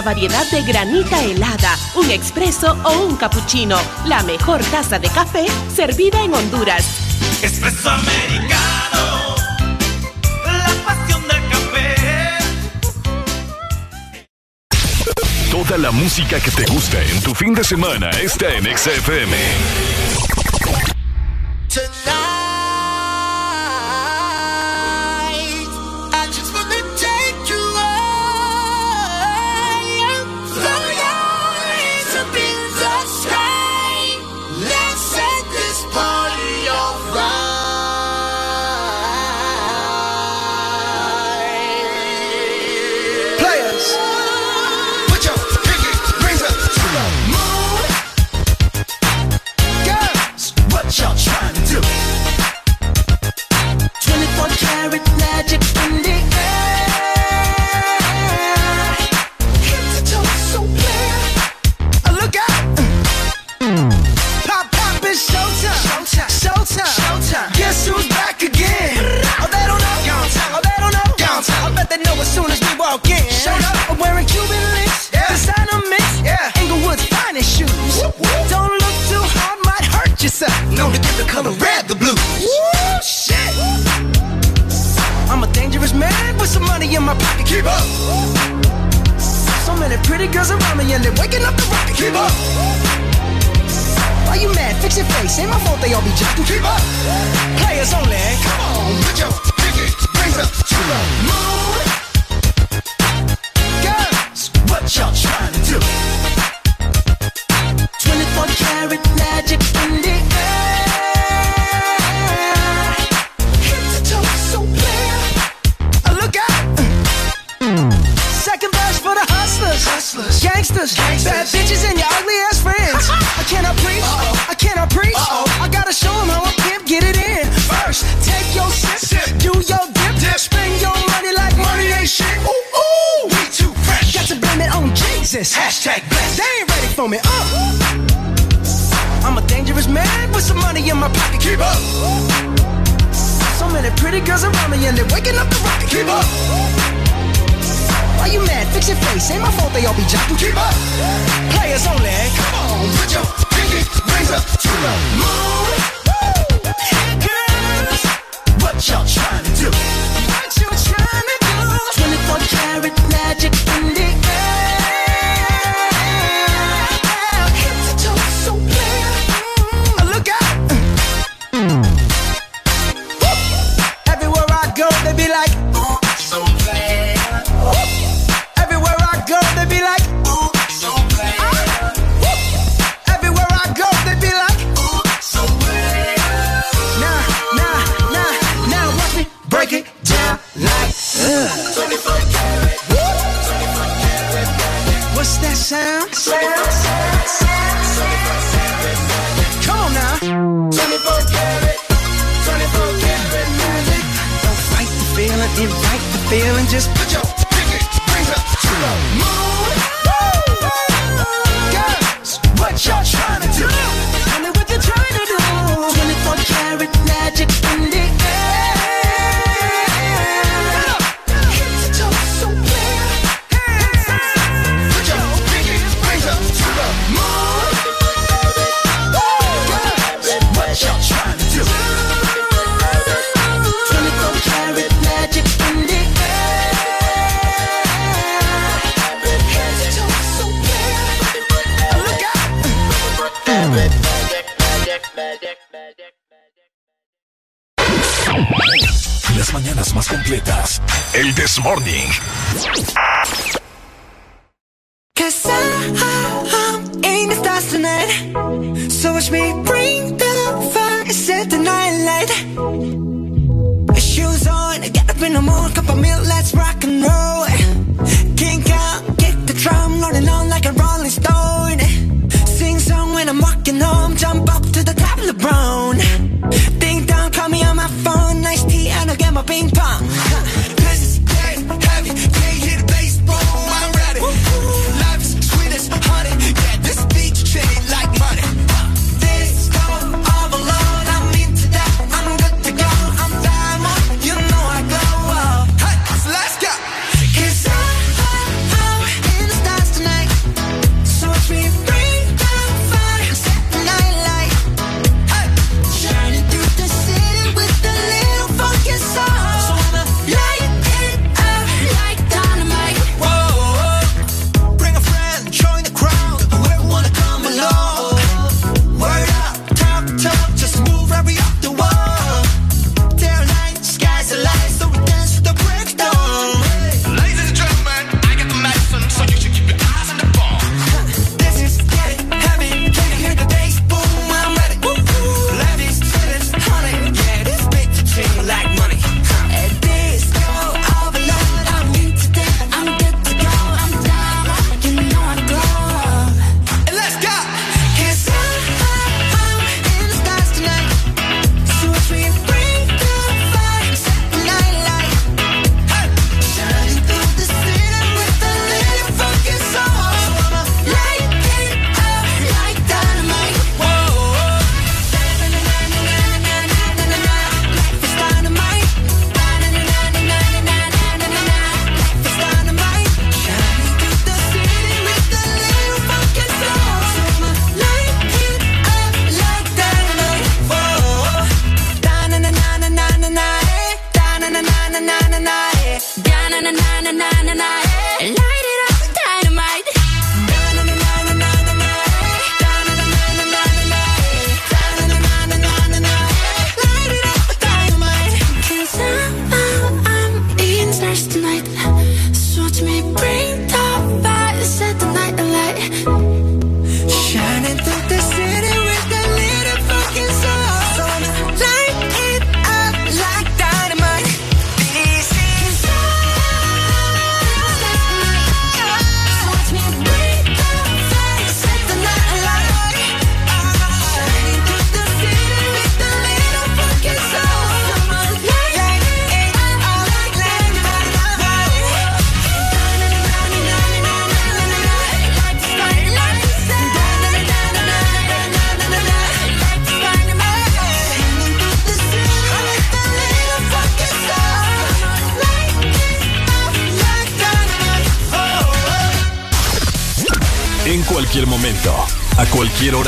la variedad de granita helada, un expreso o un cappuccino. La mejor taza de café servida en Honduras. Expreso americano. La pasión del café. Toda la música que te gusta en tu fin de semana está en XFM.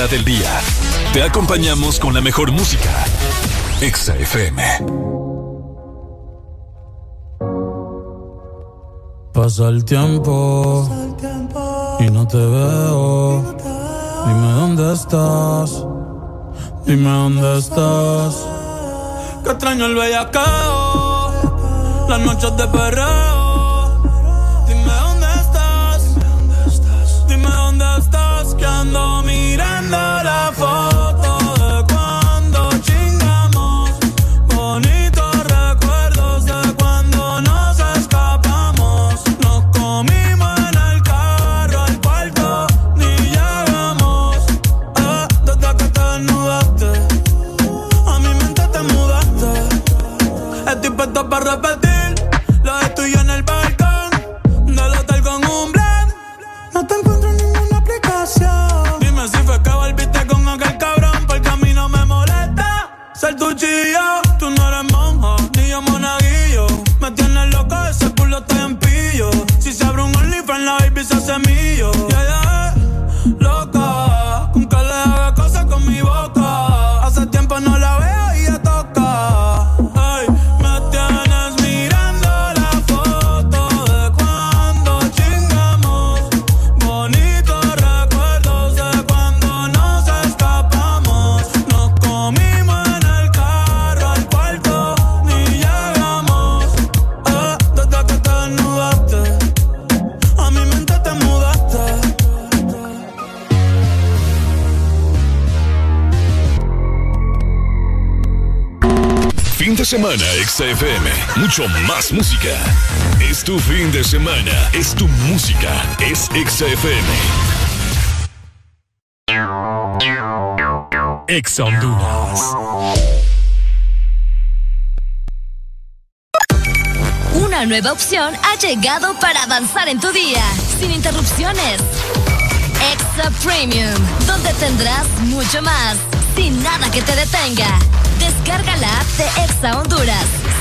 del día. Te acompañamos con la mejor música. Exa FM. Pasa el tiempo y no te veo. Dime dónde estás. Dime dónde estás. Que extraño el bellacao. Las noches de perreo XFM. Mucho más música. Es tu fin de semana. Es tu música. Es XFM. Ex Honduras. Una nueva opción ha llegado para avanzar en tu día, sin interrupciones. Extra Premium, donde tendrás mucho más, sin nada que te detenga. Descarga la app de Exa Honduras.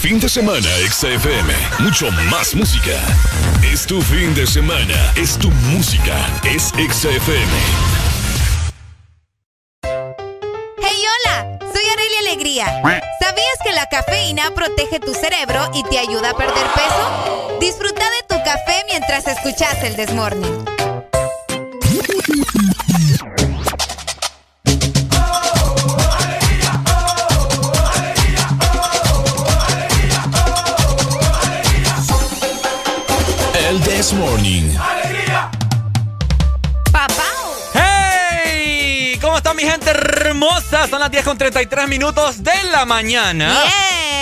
Fin de semana, XFM. Mucho más música. Es tu fin de semana. Es tu música. Es XFM. Hey, hola, soy Aurelia Alegría. ¿Sabías que la cafeína protege tu cerebro y te ayuda a perder peso? Disfruta de tu café mientras escuchas el Desmorning. This Morning. Papá. ¡Hey! ¿Cómo está mi gente hermosa? Son las 10 con 33 minutos de la mañana.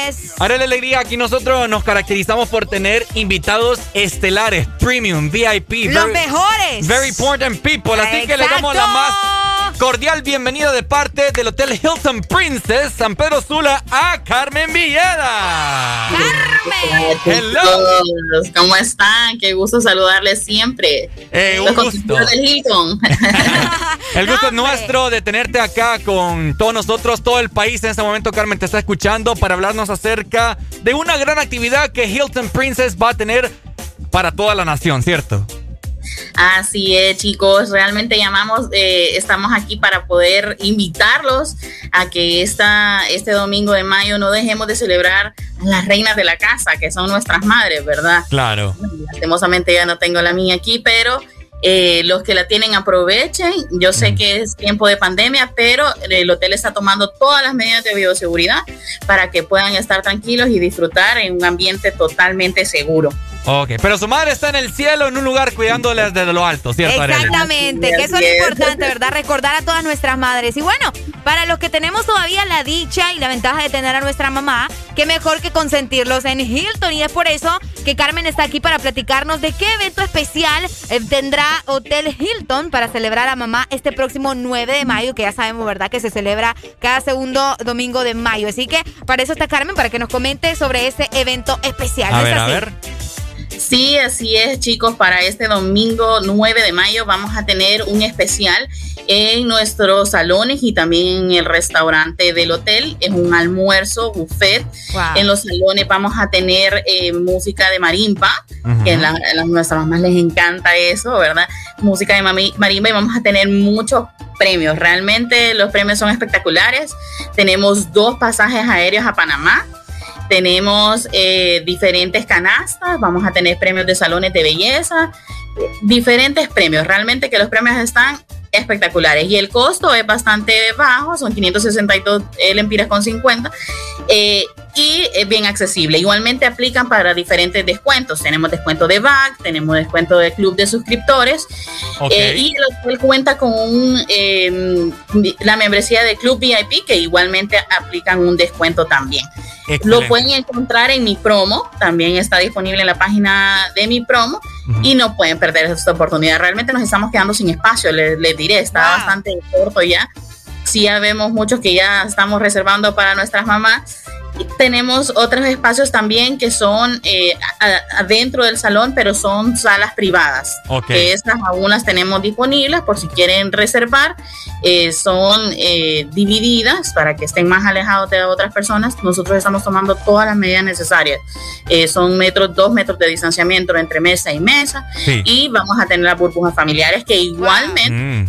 Yes. Ahora la alegría, aquí nosotros nos caracterizamos por tener invitados estelares, premium, VIP. Los very- mejores. Very important people. Así que le damos la Exacto. más cordial bienvenida de parte del Hotel Hilton Princess San Pedro Sula a Carmen Villeda. Hello. Chicos, ¿Cómo están? Qué gusto saludarles siempre. Eh, un Los gusto. del Hilton. El gusto es nuestro de tenerte acá con todos nosotros, todo el país. En este momento, Carmen, te está escuchando para hablarnos acerca de una gran actividad que Hilton Princess va a tener para toda la nación, ¿cierto? Así es, chicos. Realmente llamamos, eh, estamos aquí para poder invitarlos a que esta, este domingo de mayo no dejemos de celebrar a las reinas de la casa, que son nuestras madres, ¿verdad? Claro. Lastimosamente ya no tengo la mía aquí, pero eh, los que la tienen aprovechen. Yo sé que es tiempo de pandemia, pero el hotel está tomando todas las medidas de bioseguridad para que puedan estar tranquilos y disfrutar en un ambiente totalmente seguro. Ok, pero su madre está en el cielo, en un lugar cuidándoles desde lo alto, ¿cierto? Arely? Exactamente, que eso es lo Así importante, ¿verdad? Recordar a todas nuestras madres. Y bueno, para los que tenemos todavía la dicha y la ventaja de tener a nuestra mamá, qué mejor que consentirlos en Hilton. Y es por eso que Carmen está aquí para platicarnos de qué evento especial eh, tendrá Hotel Hilton para celebrar a mamá este próximo 9 de mayo, que ya sabemos, ¿verdad? Que se celebra cada segundo domingo de mayo. Así que para eso está Carmen, para que nos comente sobre ese evento especial. A ¿No es ver, a así? ver. Sí, así es, chicos. Para este domingo 9 de mayo vamos a tener un especial en nuestros salones y también en el restaurante del hotel. Es un almuerzo buffet. Wow. En los salones vamos a tener eh, música de marimba, Ujú. que a, la- a las- nuestras mamás les encanta eso, ¿verdad? Música de mami- marimba y vamos a tener muchos premios. Realmente los premios son espectaculares. Tenemos dos pasajes aéreos a Panamá. Tenemos eh, diferentes canastas, vamos a tener premios de salones de belleza, eh, diferentes premios. Realmente que los premios están espectaculares y el costo es bastante bajo, son 562 lempiras con 50 eh, y es bien accesible. Igualmente aplican para diferentes descuentos. Tenemos descuento de BAC, tenemos descuento de club de suscriptores eh, y el hotel cuenta con un, eh, la membresía de Club VIP que igualmente aplican un descuento también. Lo pueden encontrar en mi promo, también está disponible en la página de mi promo y no pueden perder esta oportunidad. Realmente nos estamos quedando sin espacio, les, les diré, está bastante corto ya. Sí, ya vemos muchos que ya estamos reservando para nuestras mamás, tenemos otros espacios también que son eh, adentro del salón, pero son salas privadas. Que estas aún las tenemos disponibles por si quieren reservar. Eh, son eh, divididas para que estén más alejados de otras personas. Nosotros estamos tomando todas las medidas necesarias. Eh, son metros, dos metros de distanciamiento entre mesa y mesa. Sí. Y vamos a tener las burbujas familiares que igualmente Mm.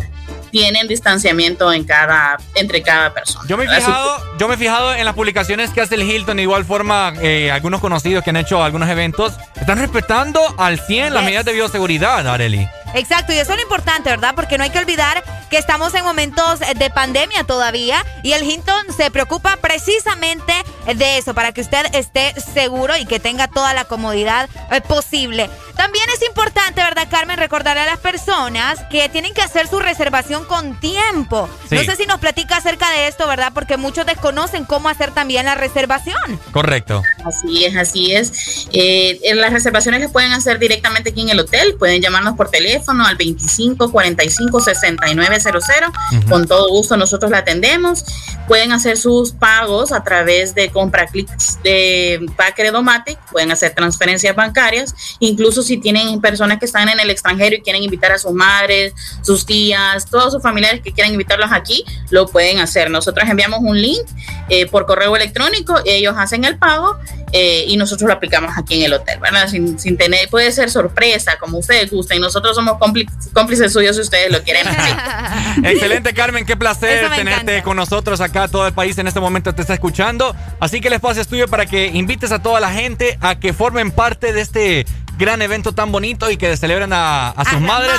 Tienen distanciamiento en cada, entre cada persona. Yo me he que- fijado, yo me he fijado en las publicaciones que hace el Hilton, de igual forma, eh, algunos conocidos que han hecho algunos eventos, están respetando al 100 las medidas de bioseguridad, Areli. Exacto, y eso es lo importante, ¿verdad? Porque no hay que olvidar que estamos en momentos de pandemia todavía y el Hinton se preocupa precisamente de eso, para que usted esté seguro y que tenga toda la comodidad eh, posible. También es importante, ¿verdad, Carmen? Recordar a las personas que tienen que hacer su reservación con tiempo. Sí. No sé si nos platica acerca de esto, ¿verdad? Porque muchos desconocen cómo hacer también la reservación. Correcto. Así es, así es. Eh, en las reservaciones las pueden hacer directamente aquí en el hotel. Pueden llamarnos por teléfono al 25 45 6900. Ujú. Con todo gusto nosotros la atendemos. Pueden hacer sus pagos a través de compra clics de Pacredomatic. Pueden hacer transferencias bancarias. Incluso si tienen personas que están en el extranjero y quieren invitar a sus madres, sus tías, todos sus familiares que quieran invitarlos aquí, lo pueden hacer. Nosotros enviamos un link eh, por correo electrónico, ellos hacen el pago eh, y nosotros lo aplicamos aquí en el hotel, ¿verdad? Sin, sin tener, puede ser sorpresa, como ustedes gusten. Nosotros somos cómplices, cómplices suyos si ustedes lo quieren. Excelente, Carmen. Qué placer tenerte encanta. con nosotros acá. Todo el país en este momento te está escuchando. Así que el espacio es tuyo para que invites a toda la gente a que formen parte de este gran evento tan bonito y que celebren a, a sus madres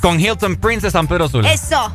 con Hilton Prince de San Pedro Sula. Eso.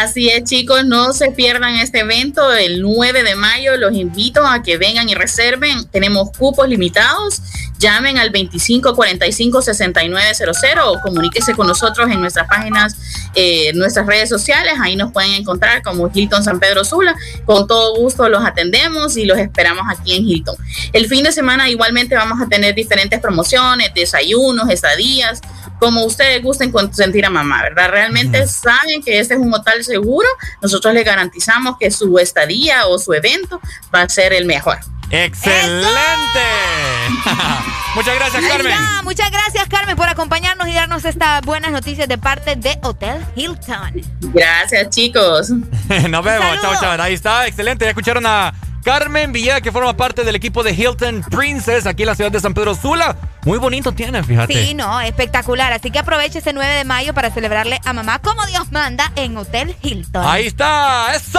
Así es, chicos, no se pierdan este evento el 9 de mayo. Los invito a que vengan y reserven. Tenemos cupos limitados. Llamen al 2545-6900 o comuníquese con nosotros en nuestras páginas, eh, nuestras redes sociales. Ahí nos pueden encontrar como Hilton San Pedro Sula. Con todo gusto los atendemos y los esperamos aquí en Hilton. El fin de semana igualmente vamos a tener diferentes promociones, desayunos, estadías, como ustedes gusten consentir a mamá, ¿verdad? Realmente saben que este es un hotel seguro. Nosotros les garantizamos que su estadía o su evento va a ser el mejor. ¡Excelente! Muchas gracias, Ahí Carmen. está. Muchas gracias, Carmen, por acompañarnos y darnos estas buenas noticias de parte de Hotel Hilton. Gracias, chicos. Nos vemos, chao, chao. Ahí está, excelente. Ya escucharon a Carmen Villeda, que forma parte del equipo de Hilton Princess aquí en la ciudad de San Pedro Sula. Muy bonito tiene, fíjate. Sí, no, espectacular. Así que aproveche ese 9 de mayo para celebrarle a mamá como Dios manda en Hotel Hilton. Ahí está, eso.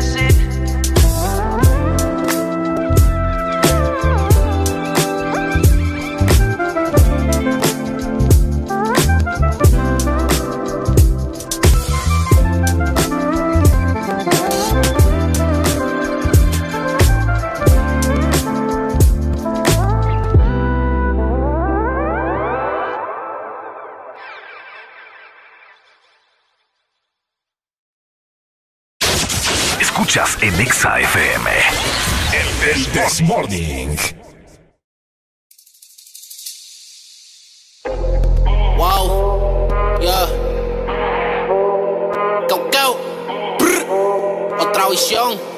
Exa FM. El This Morning. Wow, yeah. Go, go. Otra visión.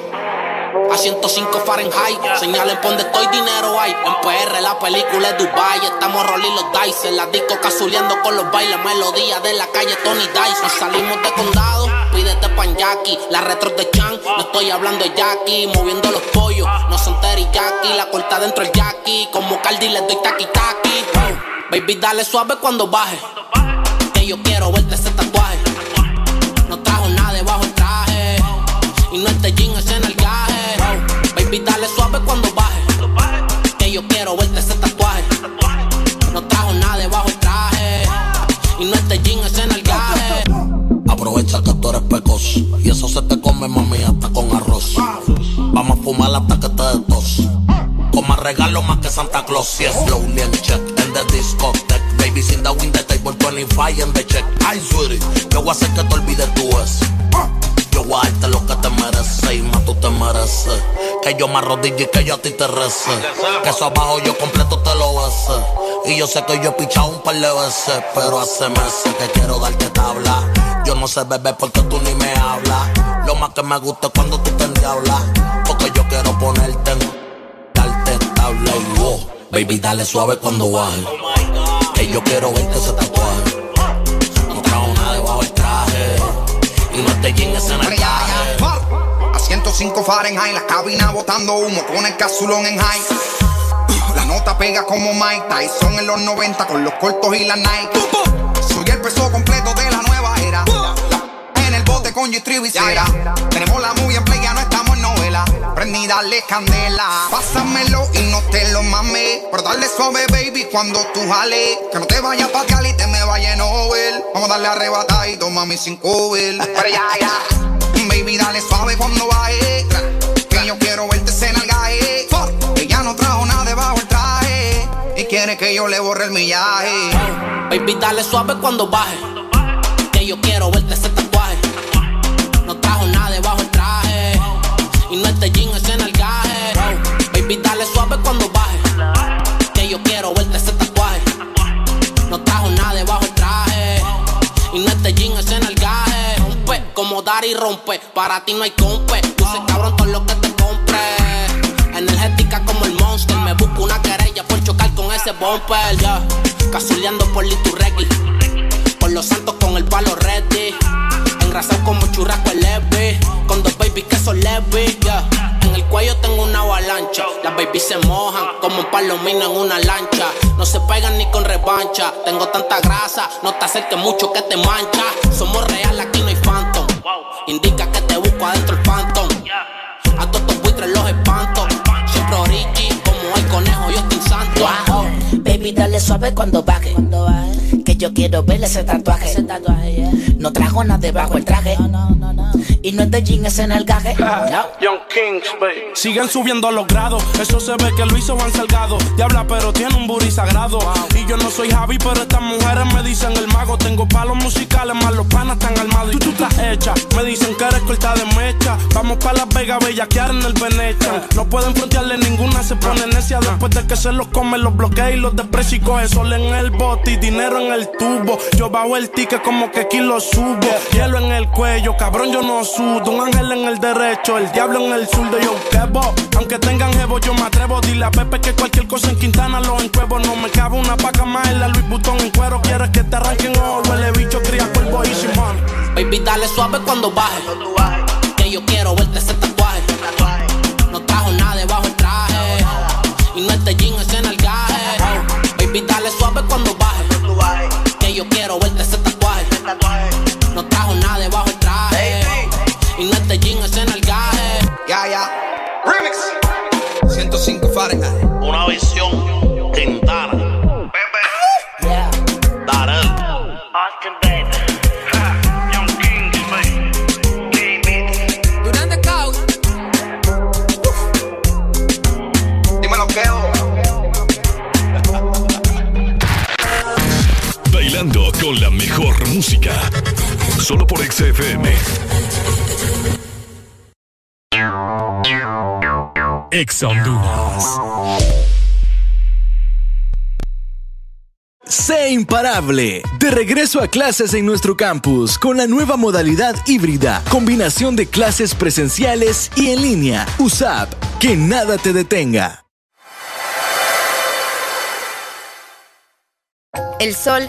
A 105 Fahrenheit. Señalen por donde estoy, dinero hay. En PR, la película es Dubai. Estamos rolling los dice. La disco cazuleando con los bailes. Melodía de la calle Tony Dice. Nos salimos de condado. Pídete pan Jackie. La retro de Chan. No estoy hablando de Jackie. Moviendo los pollos. No son teriyaki. La corta dentro el Jackie. Como Cardi le doy taki taki. Baby, dale suave cuando baje. Que yo quiero verte ese tatuaje. Este jean, ese nalgaje. Aprovecha que tú eres pecoso Y eso se te come, mami, hasta con arroz. Vamos a fumar hasta que te dé tos. Con más regalo más que Santa Claus Y es slowly and check en the discotheque. Baby, sin the win the table 25 en the check. Ay, sweetie, yo voy a hacer que te olvides tú Yo voy a darte lo que te mereces Y más tú te mereces Que yo me arrodille y que yo a ti te rece Que eso abajo yo completo te lo bese Y yo sé que yo he pichado un par de veces Pero hace meses que quiero darte tabla yo no sé beber porque tú ni me hablas. Lo más que me gusta es cuando tú te endiablas. Porque yo quiero ponerte en darte tabla y wow. Baby, dale suave cuando baje. Que yo quiero verte ese tatuaje. Y no te llenes en el traje. A 105 Fahrenheit, la cabina botando humo con el casulón en high. La nota pega como Mike Tyson en los 90 con los cortos y la Nike. Soy el peso completo de la nueva era. En el bote con Visera. Tenemos la movie en play, ya no Prendí, dale candela. Pásamelo y no te lo mames. Pero dale suave, baby, cuando tú jales. Que no te vayas pa' Cali, te me vaya en. Vamos a darle arrebatadito, mami, sin cover. Pero ya, ya. Baby, dale suave cuando baje. Que yo quiero verte en el gaje. Ella no trajo nada debajo el traje. Y quiere que yo le borre el millaje. Baby, dale suave cuando baje. Que yo quiero verte ese Y no este jean, ese nalgaje. Baby, dale suave cuando baje. Que yo quiero verte ese tatuaje. No trajo nada debajo el traje. Y no este jean, ese nalgaje. Rompe como dar y rompe. Para ti no hay compe. Luce cabrón todo lo que te compre. Energética como el monster. Me busco una querella por chocar con ese bumper. Ya. Cazuleando por Liturregui. Por los santos con el palo ready. Engrasado como churrasco el leve. Con dos ya. En el cuello tengo una avalancha. Las babies se mojan como un palomino en una lancha. No se pegan ni con revancha. Tengo tanta grasa, no te acerques mucho que te mancha. Somos real, aquí no hay phantom. Indica que te busco adentro el Baby, dale suave cuando baje. Que yo quiero verle ese tatuaje. Ese tatuaje No trajo nada debajo el traje. Y no es de jean, es en el gaje. Young Kings, baby. Siguen subiendo los grados. Eso se ve que lo hizo Juan Salgado. Diabla, pero tiene un booty sagrado. Y yo no soy Javi, pero estas mujeres me dicen el mago. Tengo palos musicales, más los panas están armados. Y tú, tú estás hecha. Me dicen que eres corta de mecha. Vamos para Las Vegas, bellaquear en el Venecia. No pueden frontearle ninguna, se pone necia. Después de que se los come, los bloquea y los desprecia y coge sol en el bote y dinero en el tubo. Yo bajo el ticket como que aquí lo subo. Hielo en el cuello, cabrón, yo no sudo. Un ángel en el derecho, el diablo en el zurdo. Yo quebo, aunque tengan jevo, yo me atrevo. Dile a Pepe que cualquier cosa en Quintana lo encuevo. No me cabe una paca más en la Luis Butón en cuero. Quieres que te arranquen ojo, huele bicho, cría cuervo y Simón. Baby, dale suave cuando baje. Que yo quiero verte ese tatuaje. No trajo nada debajo el traje. Y no este Cuando baje. Que yo quiero verte ese tatuaje. No trajo nada debajo el traje. Y no este jean, es en el gaje. Ya, ya. Remix. 105 Fahrenheit. Una visión Quintana. Con la mejor música. Solo por XFM. Ex Honduras. Sé imparable. De regreso a clases en nuestro campus con la nueva modalidad híbrida, combinación de clases presenciales y en línea. USAP, que nada te detenga. El sol,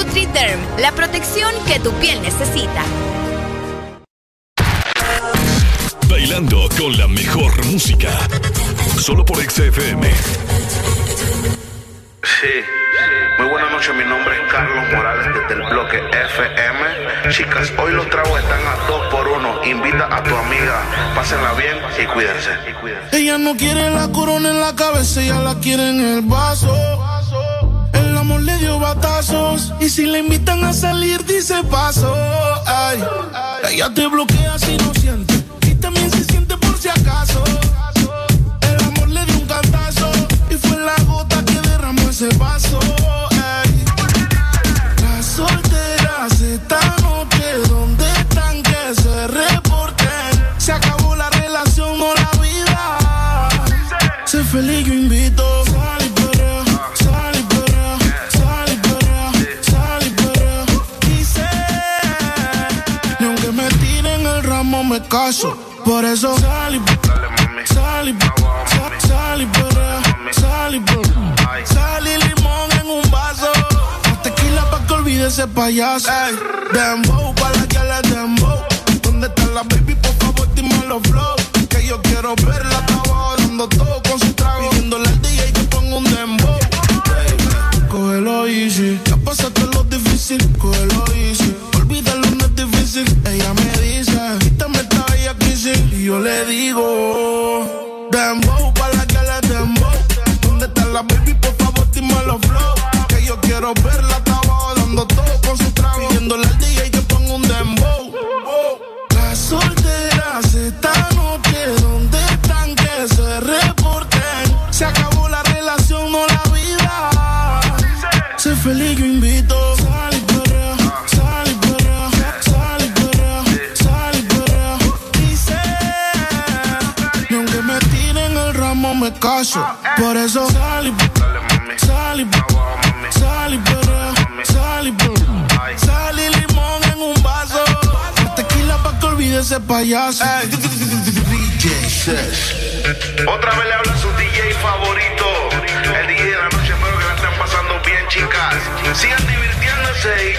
NutriDerm, la protección que tu piel necesita. Bailando con la mejor música. Solo por XFM. Sí. Muy buenas noches, mi nombre es Carlos Morales desde el bloque FM. Chicas, hoy los tragos están a dos por uno. Invita a tu amiga, pásenla bien y cuídense. Ella no quiere la corona en la cabeza, ella la quiere en el vaso. El amor le dio batazos y si le invitan a salir dice paso. Ay, ella te bloquea si no siente y también se siente por si acaso. El amor le dio un cantazo y fue la gota que derramó ese vaso. Ay, las solteras esta noche, ¿dónde están que se reporten? Se acabó la relación o la vida. Feliz, Por eso sal y sal y sal- y limón en un vaso. Tequila pa' que olvide ese payaso. Ey, dembow pa' la que le dembow. ¿Dónde está la baby? Por favor, dime los flow. Que yo quiero verla, estaba dando todo con su trago. Pidiéndole al DJ que ponga un dembow. Baby, Cógelo easy. Ya pasaste lo difícil, cógelo easy. Olvídalo, no es difícil. Ella me yo le digo, dembow pa' la que le dembow. ¿Dónde está la baby? Por favor, dime los flow. Que yo quiero verla, estaba dando todo con su trago. Pidiéndole al DJ que ponga un dembow. Las solteras esta noche, ¿dónde caso. Por eso sal y sal y sal y perrea, sal y perrea. Sal y limón en un vaso. Tequila pa' que olvide ese payaso. Otra vez le habla su DJ favorito. El DJ de la noche, espero que la estén pasando bien, chicas. Sigan divirtiéndose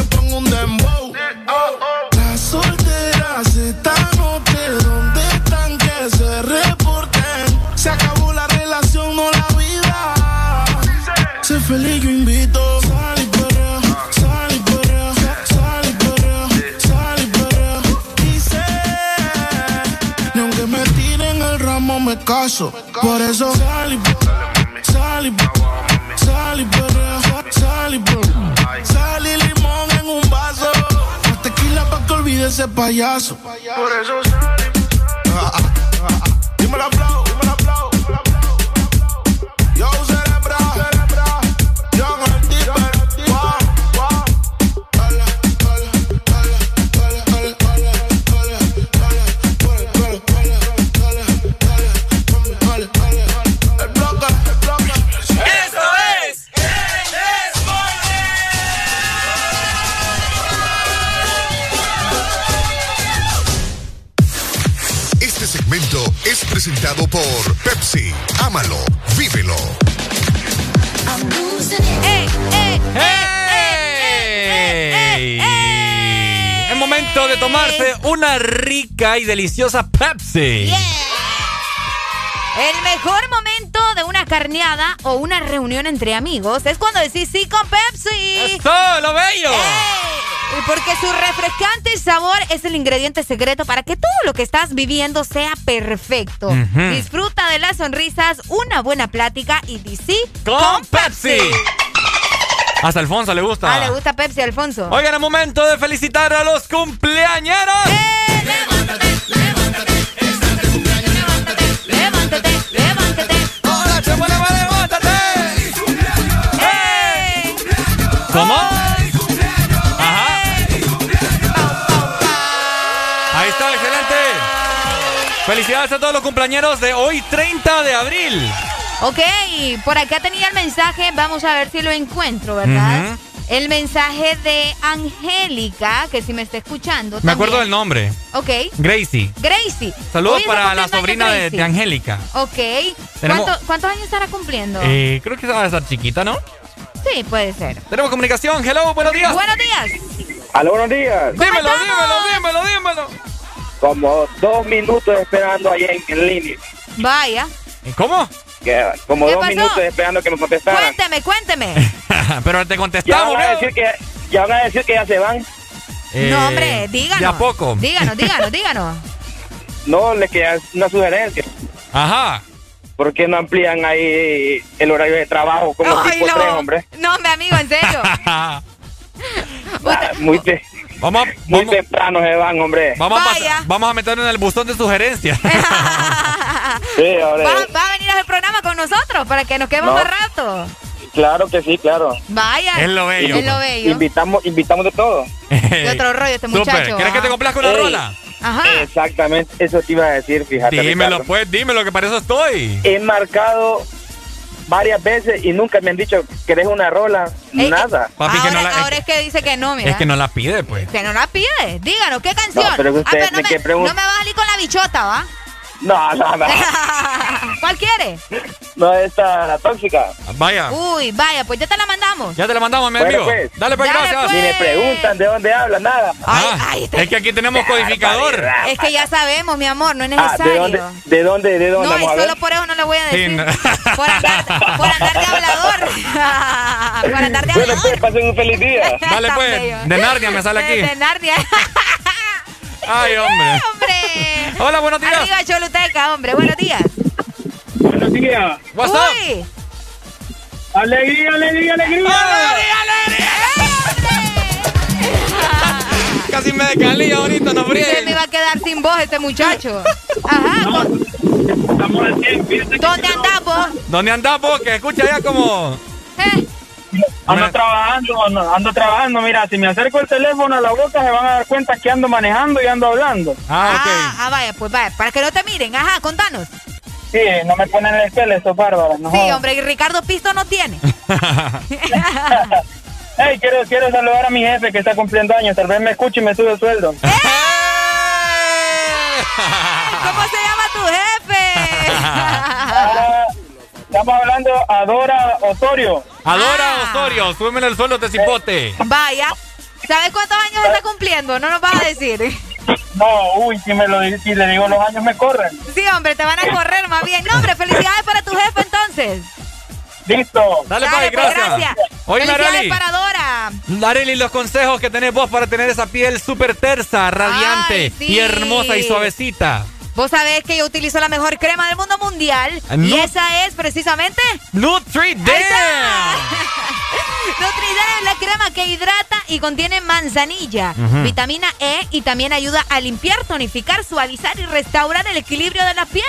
caso. Por eso sal y sal y sal y perrea, sal y. Sal y limón en un vaso. Tequila pa' que olvide ese payaso. Por eso sal presentado por Pepsi. Ámalo, vívelo. ¡Ey, ey, ¡Ey! Es momento de tomarse una rica y deliciosa Pepsi. El mejor momento de una carneada o una reunión entre amigos es cuando decís sí con Pepsi. ¡Eso, lo bello! Y Porque su refrescante sabor es el ingrediente secreto para que todo lo que estás viviendo sea perfecto. Disfruta de las sonrisas, una buena plática y sí ¡Con Pepsi! Hasta Alfonso le gusta. Ah, le gusta Pepsi, Alfonso. Oigan, es momento de felicitar a los cumpleañeros. ¡Hola, chaval, levántate! ¿Cómo? Felicidades a todos los cumpleaños de hoy, 30 de abril. Ok, por acá tenía el mensaje, vamos a ver si lo encuentro, ¿verdad? El mensaje de Angélica, que si me está escuchando. Me acuerdo del nombre. Ok. Gracie. Gracie. Saludos para la sobrina de, Angélica. Ok. Tenemos- ¿Cuánto- ¿Cuántos años estará cumpliendo? Eh, creo que va a estar chiquita, ¿no? Sí, puede ser. Tenemos comunicación. Hello, buenos días. Buenos días. Aló, buenos días. Dímelo, dímelo, dímelo, dímelo. Como dos minutos esperando ahí en, en línea. Vaya. ¿Cómo? Que, como ¿Qué dos pasó? minutos esperando que me contestaran. Cuénteme, cuénteme. Pero te Ya contestamos, van, a decir que, ya van a decir que ya se van. Eh, no, hombre, díganos. De a poco. Díganos, díganos, díganos. No, les queda una sugerencia. Ajá. ¿Por qué no amplían ahí el horario de trabajo como Ay, tipo no. tres, hombre? No, mi amigo, en serio. Ah, muy te- Vamos, muy temprano se van, hombre. Vamos a, vamos a meternos en el buzón de sugerencias. Sí, hombre. Va, va a venir al programa con nosotros para que nos quedemos No. más rato. Claro que sí, claro. Vaya. Es lo bello, Es lo bello. Invitamos, invitamos de todo. De otro rollo este muchacho. ¿Quieres que te ah. complazca una Ey. rola? Ajá. Exactamente, eso te iba a decir, fíjate. Dímelo, Ricardo. pues, dímelo, que para eso estoy. He marcado varias veces y nunca me han dicho que deje una rola. Ey, Nada. Papi, que ahora, no la- ahora es que dice que no, mira. Es que no la pide, pues. Que no la pide. Díganos, ¿qué canción? No, pero que usted Ah, pero no, me que no me va a salir con la bichota, ¿va? No, no, no. ¿Cuál quiere? No, esta, la tóxica. Vaya. Uy, vaya, pues ya te la mandamos. Ya te la mandamos, mi Bueno, amigo. pues. Dale, pues, Dale, gracias. pues. Ni me preguntan de dónde habla, nada. Ah, es que aquí tenemos codificador. Es que ya sabemos, mi amor, no es Ah, necesario. ¿de dónde, de dónde, de dónde? no, y solo por eso no le voy a Sí, decir. no. Por, andar, por andar de hablador. por andar de Bueno, hablador. pues pasen un feliz día. Dale, pues. De Narnia me sale De, de aquí. Narnia. Ay, hombre. hombre. Hola, buenos días. Arriba, Choluteca, hombre. Buenos días. Buenos días. What's up? Uy. Alegría, alegría, alegría. Casi me descalía ahorita, no Se me iba a quedar sin voz este muchacho. Ajá. Estamos al 100, fíjate que ¿Dónde andás vos? ¿Dónde andás vos? Que escucha ya como... ¿Eh? Ando Una- trabajando, ando, ando trabajando. Mira, si me acerco el teléfono a la boca, se van a dar cuenta que ando manejando y ando hablando. Ah, Ah, ah, vaya, pues vaya, para que no te miren. Ajá, contanos. Sí, no me ponen el esqueleto, estos bárbaros. No Sí, hombre, y Ricardo Pisto no tiene. Hey, quiero, quiero saludar a mi jefe que está cumpliendo años. Tal vez me escuche y me sube el sueldo. ¿Cómo se llama tu jefe? Ah, estamos hablando Adora Osorio. Adora Osorio, súbeme el suelo de cipote. Vaya. ¿Sabes cuántos años está cumpliendo? No nos vas a decir. No, uy, si, me lo, si le digo los años me corren. Sí, hombre, te van a correr más bien. No, hombre, felicidades para tu jefe entonces. Listo. Dale, pues, gracias. gracias. Oye, Felicidades Areli. para Dora. Areli, los consejos que tenés vos para tener esa piel súper tersa, radiante Ay, sí. y hermosa y suavecita. Vos sabés que yo utilizo la mejor crema del mundo mundial. Ah, Y esa es precisamente Nutri-Dam. Nutridem es la crema que hidrata y contiene manzanilla, vitamina E y también ayuda a limpiar, tonificar, suavizar y restaurar el equilibrio de la piel,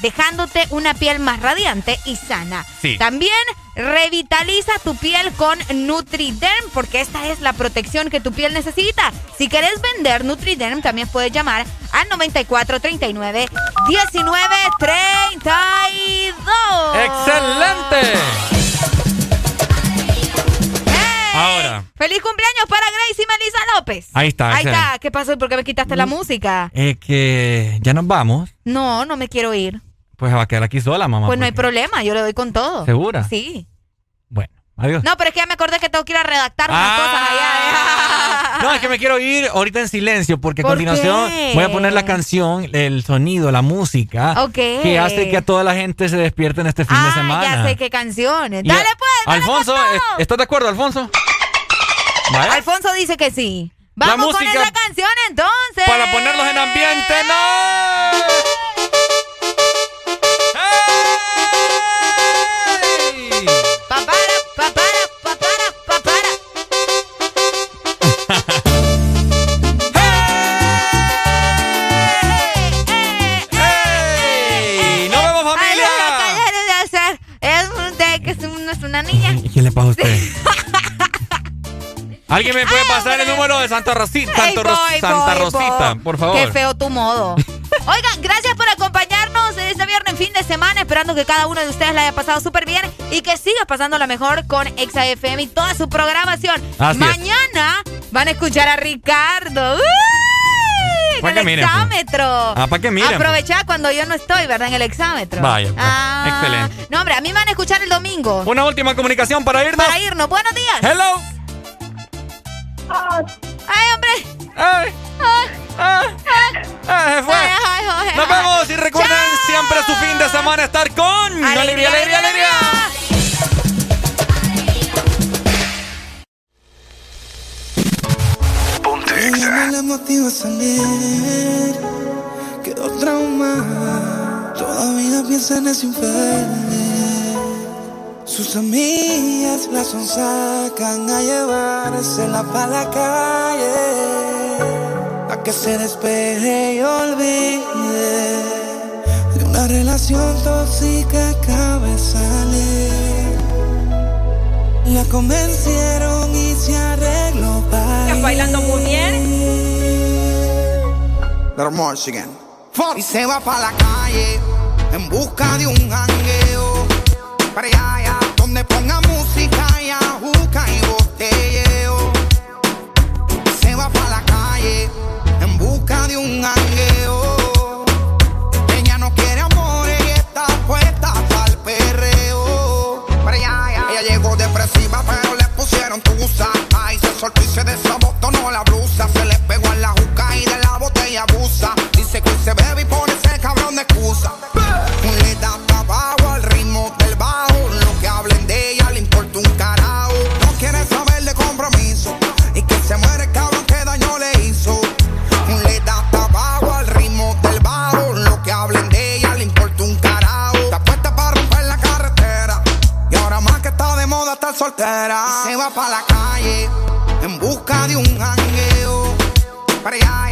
dejándote una piel más radiante y sana. Sí. También revitaliza tu piel con Nutriderm porque esta es la protección que tu piel necesita. Si querés vender Nutriderm, también puedes llamar al 9439 1932. ¡Excelente! Ahora, ¡Feliz cumpleaños para Gracie y Melissa López! Ahí está, Ahí está. ¿Qué pasó? ¿Y ¿Por qué me quitaste la música? es que ya nos vamos. No, no me quiero ir. Pues se va a quedar aquí sola, mamá. Pues no hay problema, yo le doy con todo. ¿Segura? Sí. Adiós. No, pero es que ya me acordé que tengo que ir a redactar unas Ah. cosas allá. No, es que me quiero ir ahorita en silencio porque a ¿Por continuación qué? voy a poner la canción, el sonido, la música Ok. que hace que a toda la gente se despierte en este fin de Ah, semana. ya sé qué canciones. Y- Dale pues, dale Alfonso, con. ¿est- ¿estás de acuerdo, Alfonso? Vaya. Alfonso dice que sí. La Vamos con música esa canción entonces. Para ponerlos en ambiente, ¡no! Niña. ¿Y ¿Qué le pasa a usted? ¿Alguien me puede pasar el número de Santa Rosita? Santa, Ros- Rosita, por favor. Qué feo tu modo. Oigan, gracias por acompañarnos este viernes fin de semana, esperando que cada uno de ustedes la haya pasado súper bien y que siga pasando la mejor con Exa FM y toda su programación. Así es. Mañana van a escuchar a Ricardo. ¡Uy! En el pues. exámetro. Ah, pa' que miren, pues. Aprovechá cuando yo no estoy, ¿verdad? En el exámetro. Vaya, pues. Ah, Excelente. No, hombre, a mí me van a escuchar el domingo. Una última comunicación para irnos. Para irnos. Buenos días. Hello. Ay, hombre. Ay. Ay. Ah, se fue. Ay, ay, ay, Nos vemos y recuerden siempre su fin de semana estar con Alegría, alegría, alegría. alegría. No le motiva a salir, quedó traumada. Todavía piensa en ese infeliz. Sus amigas la sonsacan a llevársela para la calle. A que se despeje y olvide de una relación tóxica de salir. La convencieron y se arregló para Estás bailando muy bien. Little again. Y se va para la calle en busca de un jangueo. Para allá, allá, donde ponga música y ajuca y botelleo. Se le pegó en la juca y de la botella abusa. Dice que se bebe y pone ese cabrón de excusa. Le da pa' abajo al ritmo del bajo. Lo que hablen de ella le importa un carajo. No quiere saber de compromiso. Y que se muere el cabrón que daño le hizo. Le da pa' abajo al ritmo del bajo. Lo que hablen de ella le importa un carajo. Está puesta para romper la carretera. Y ahora más que está de moda estar soltera. Se va para la calle en busca de un jangueo. Para allá,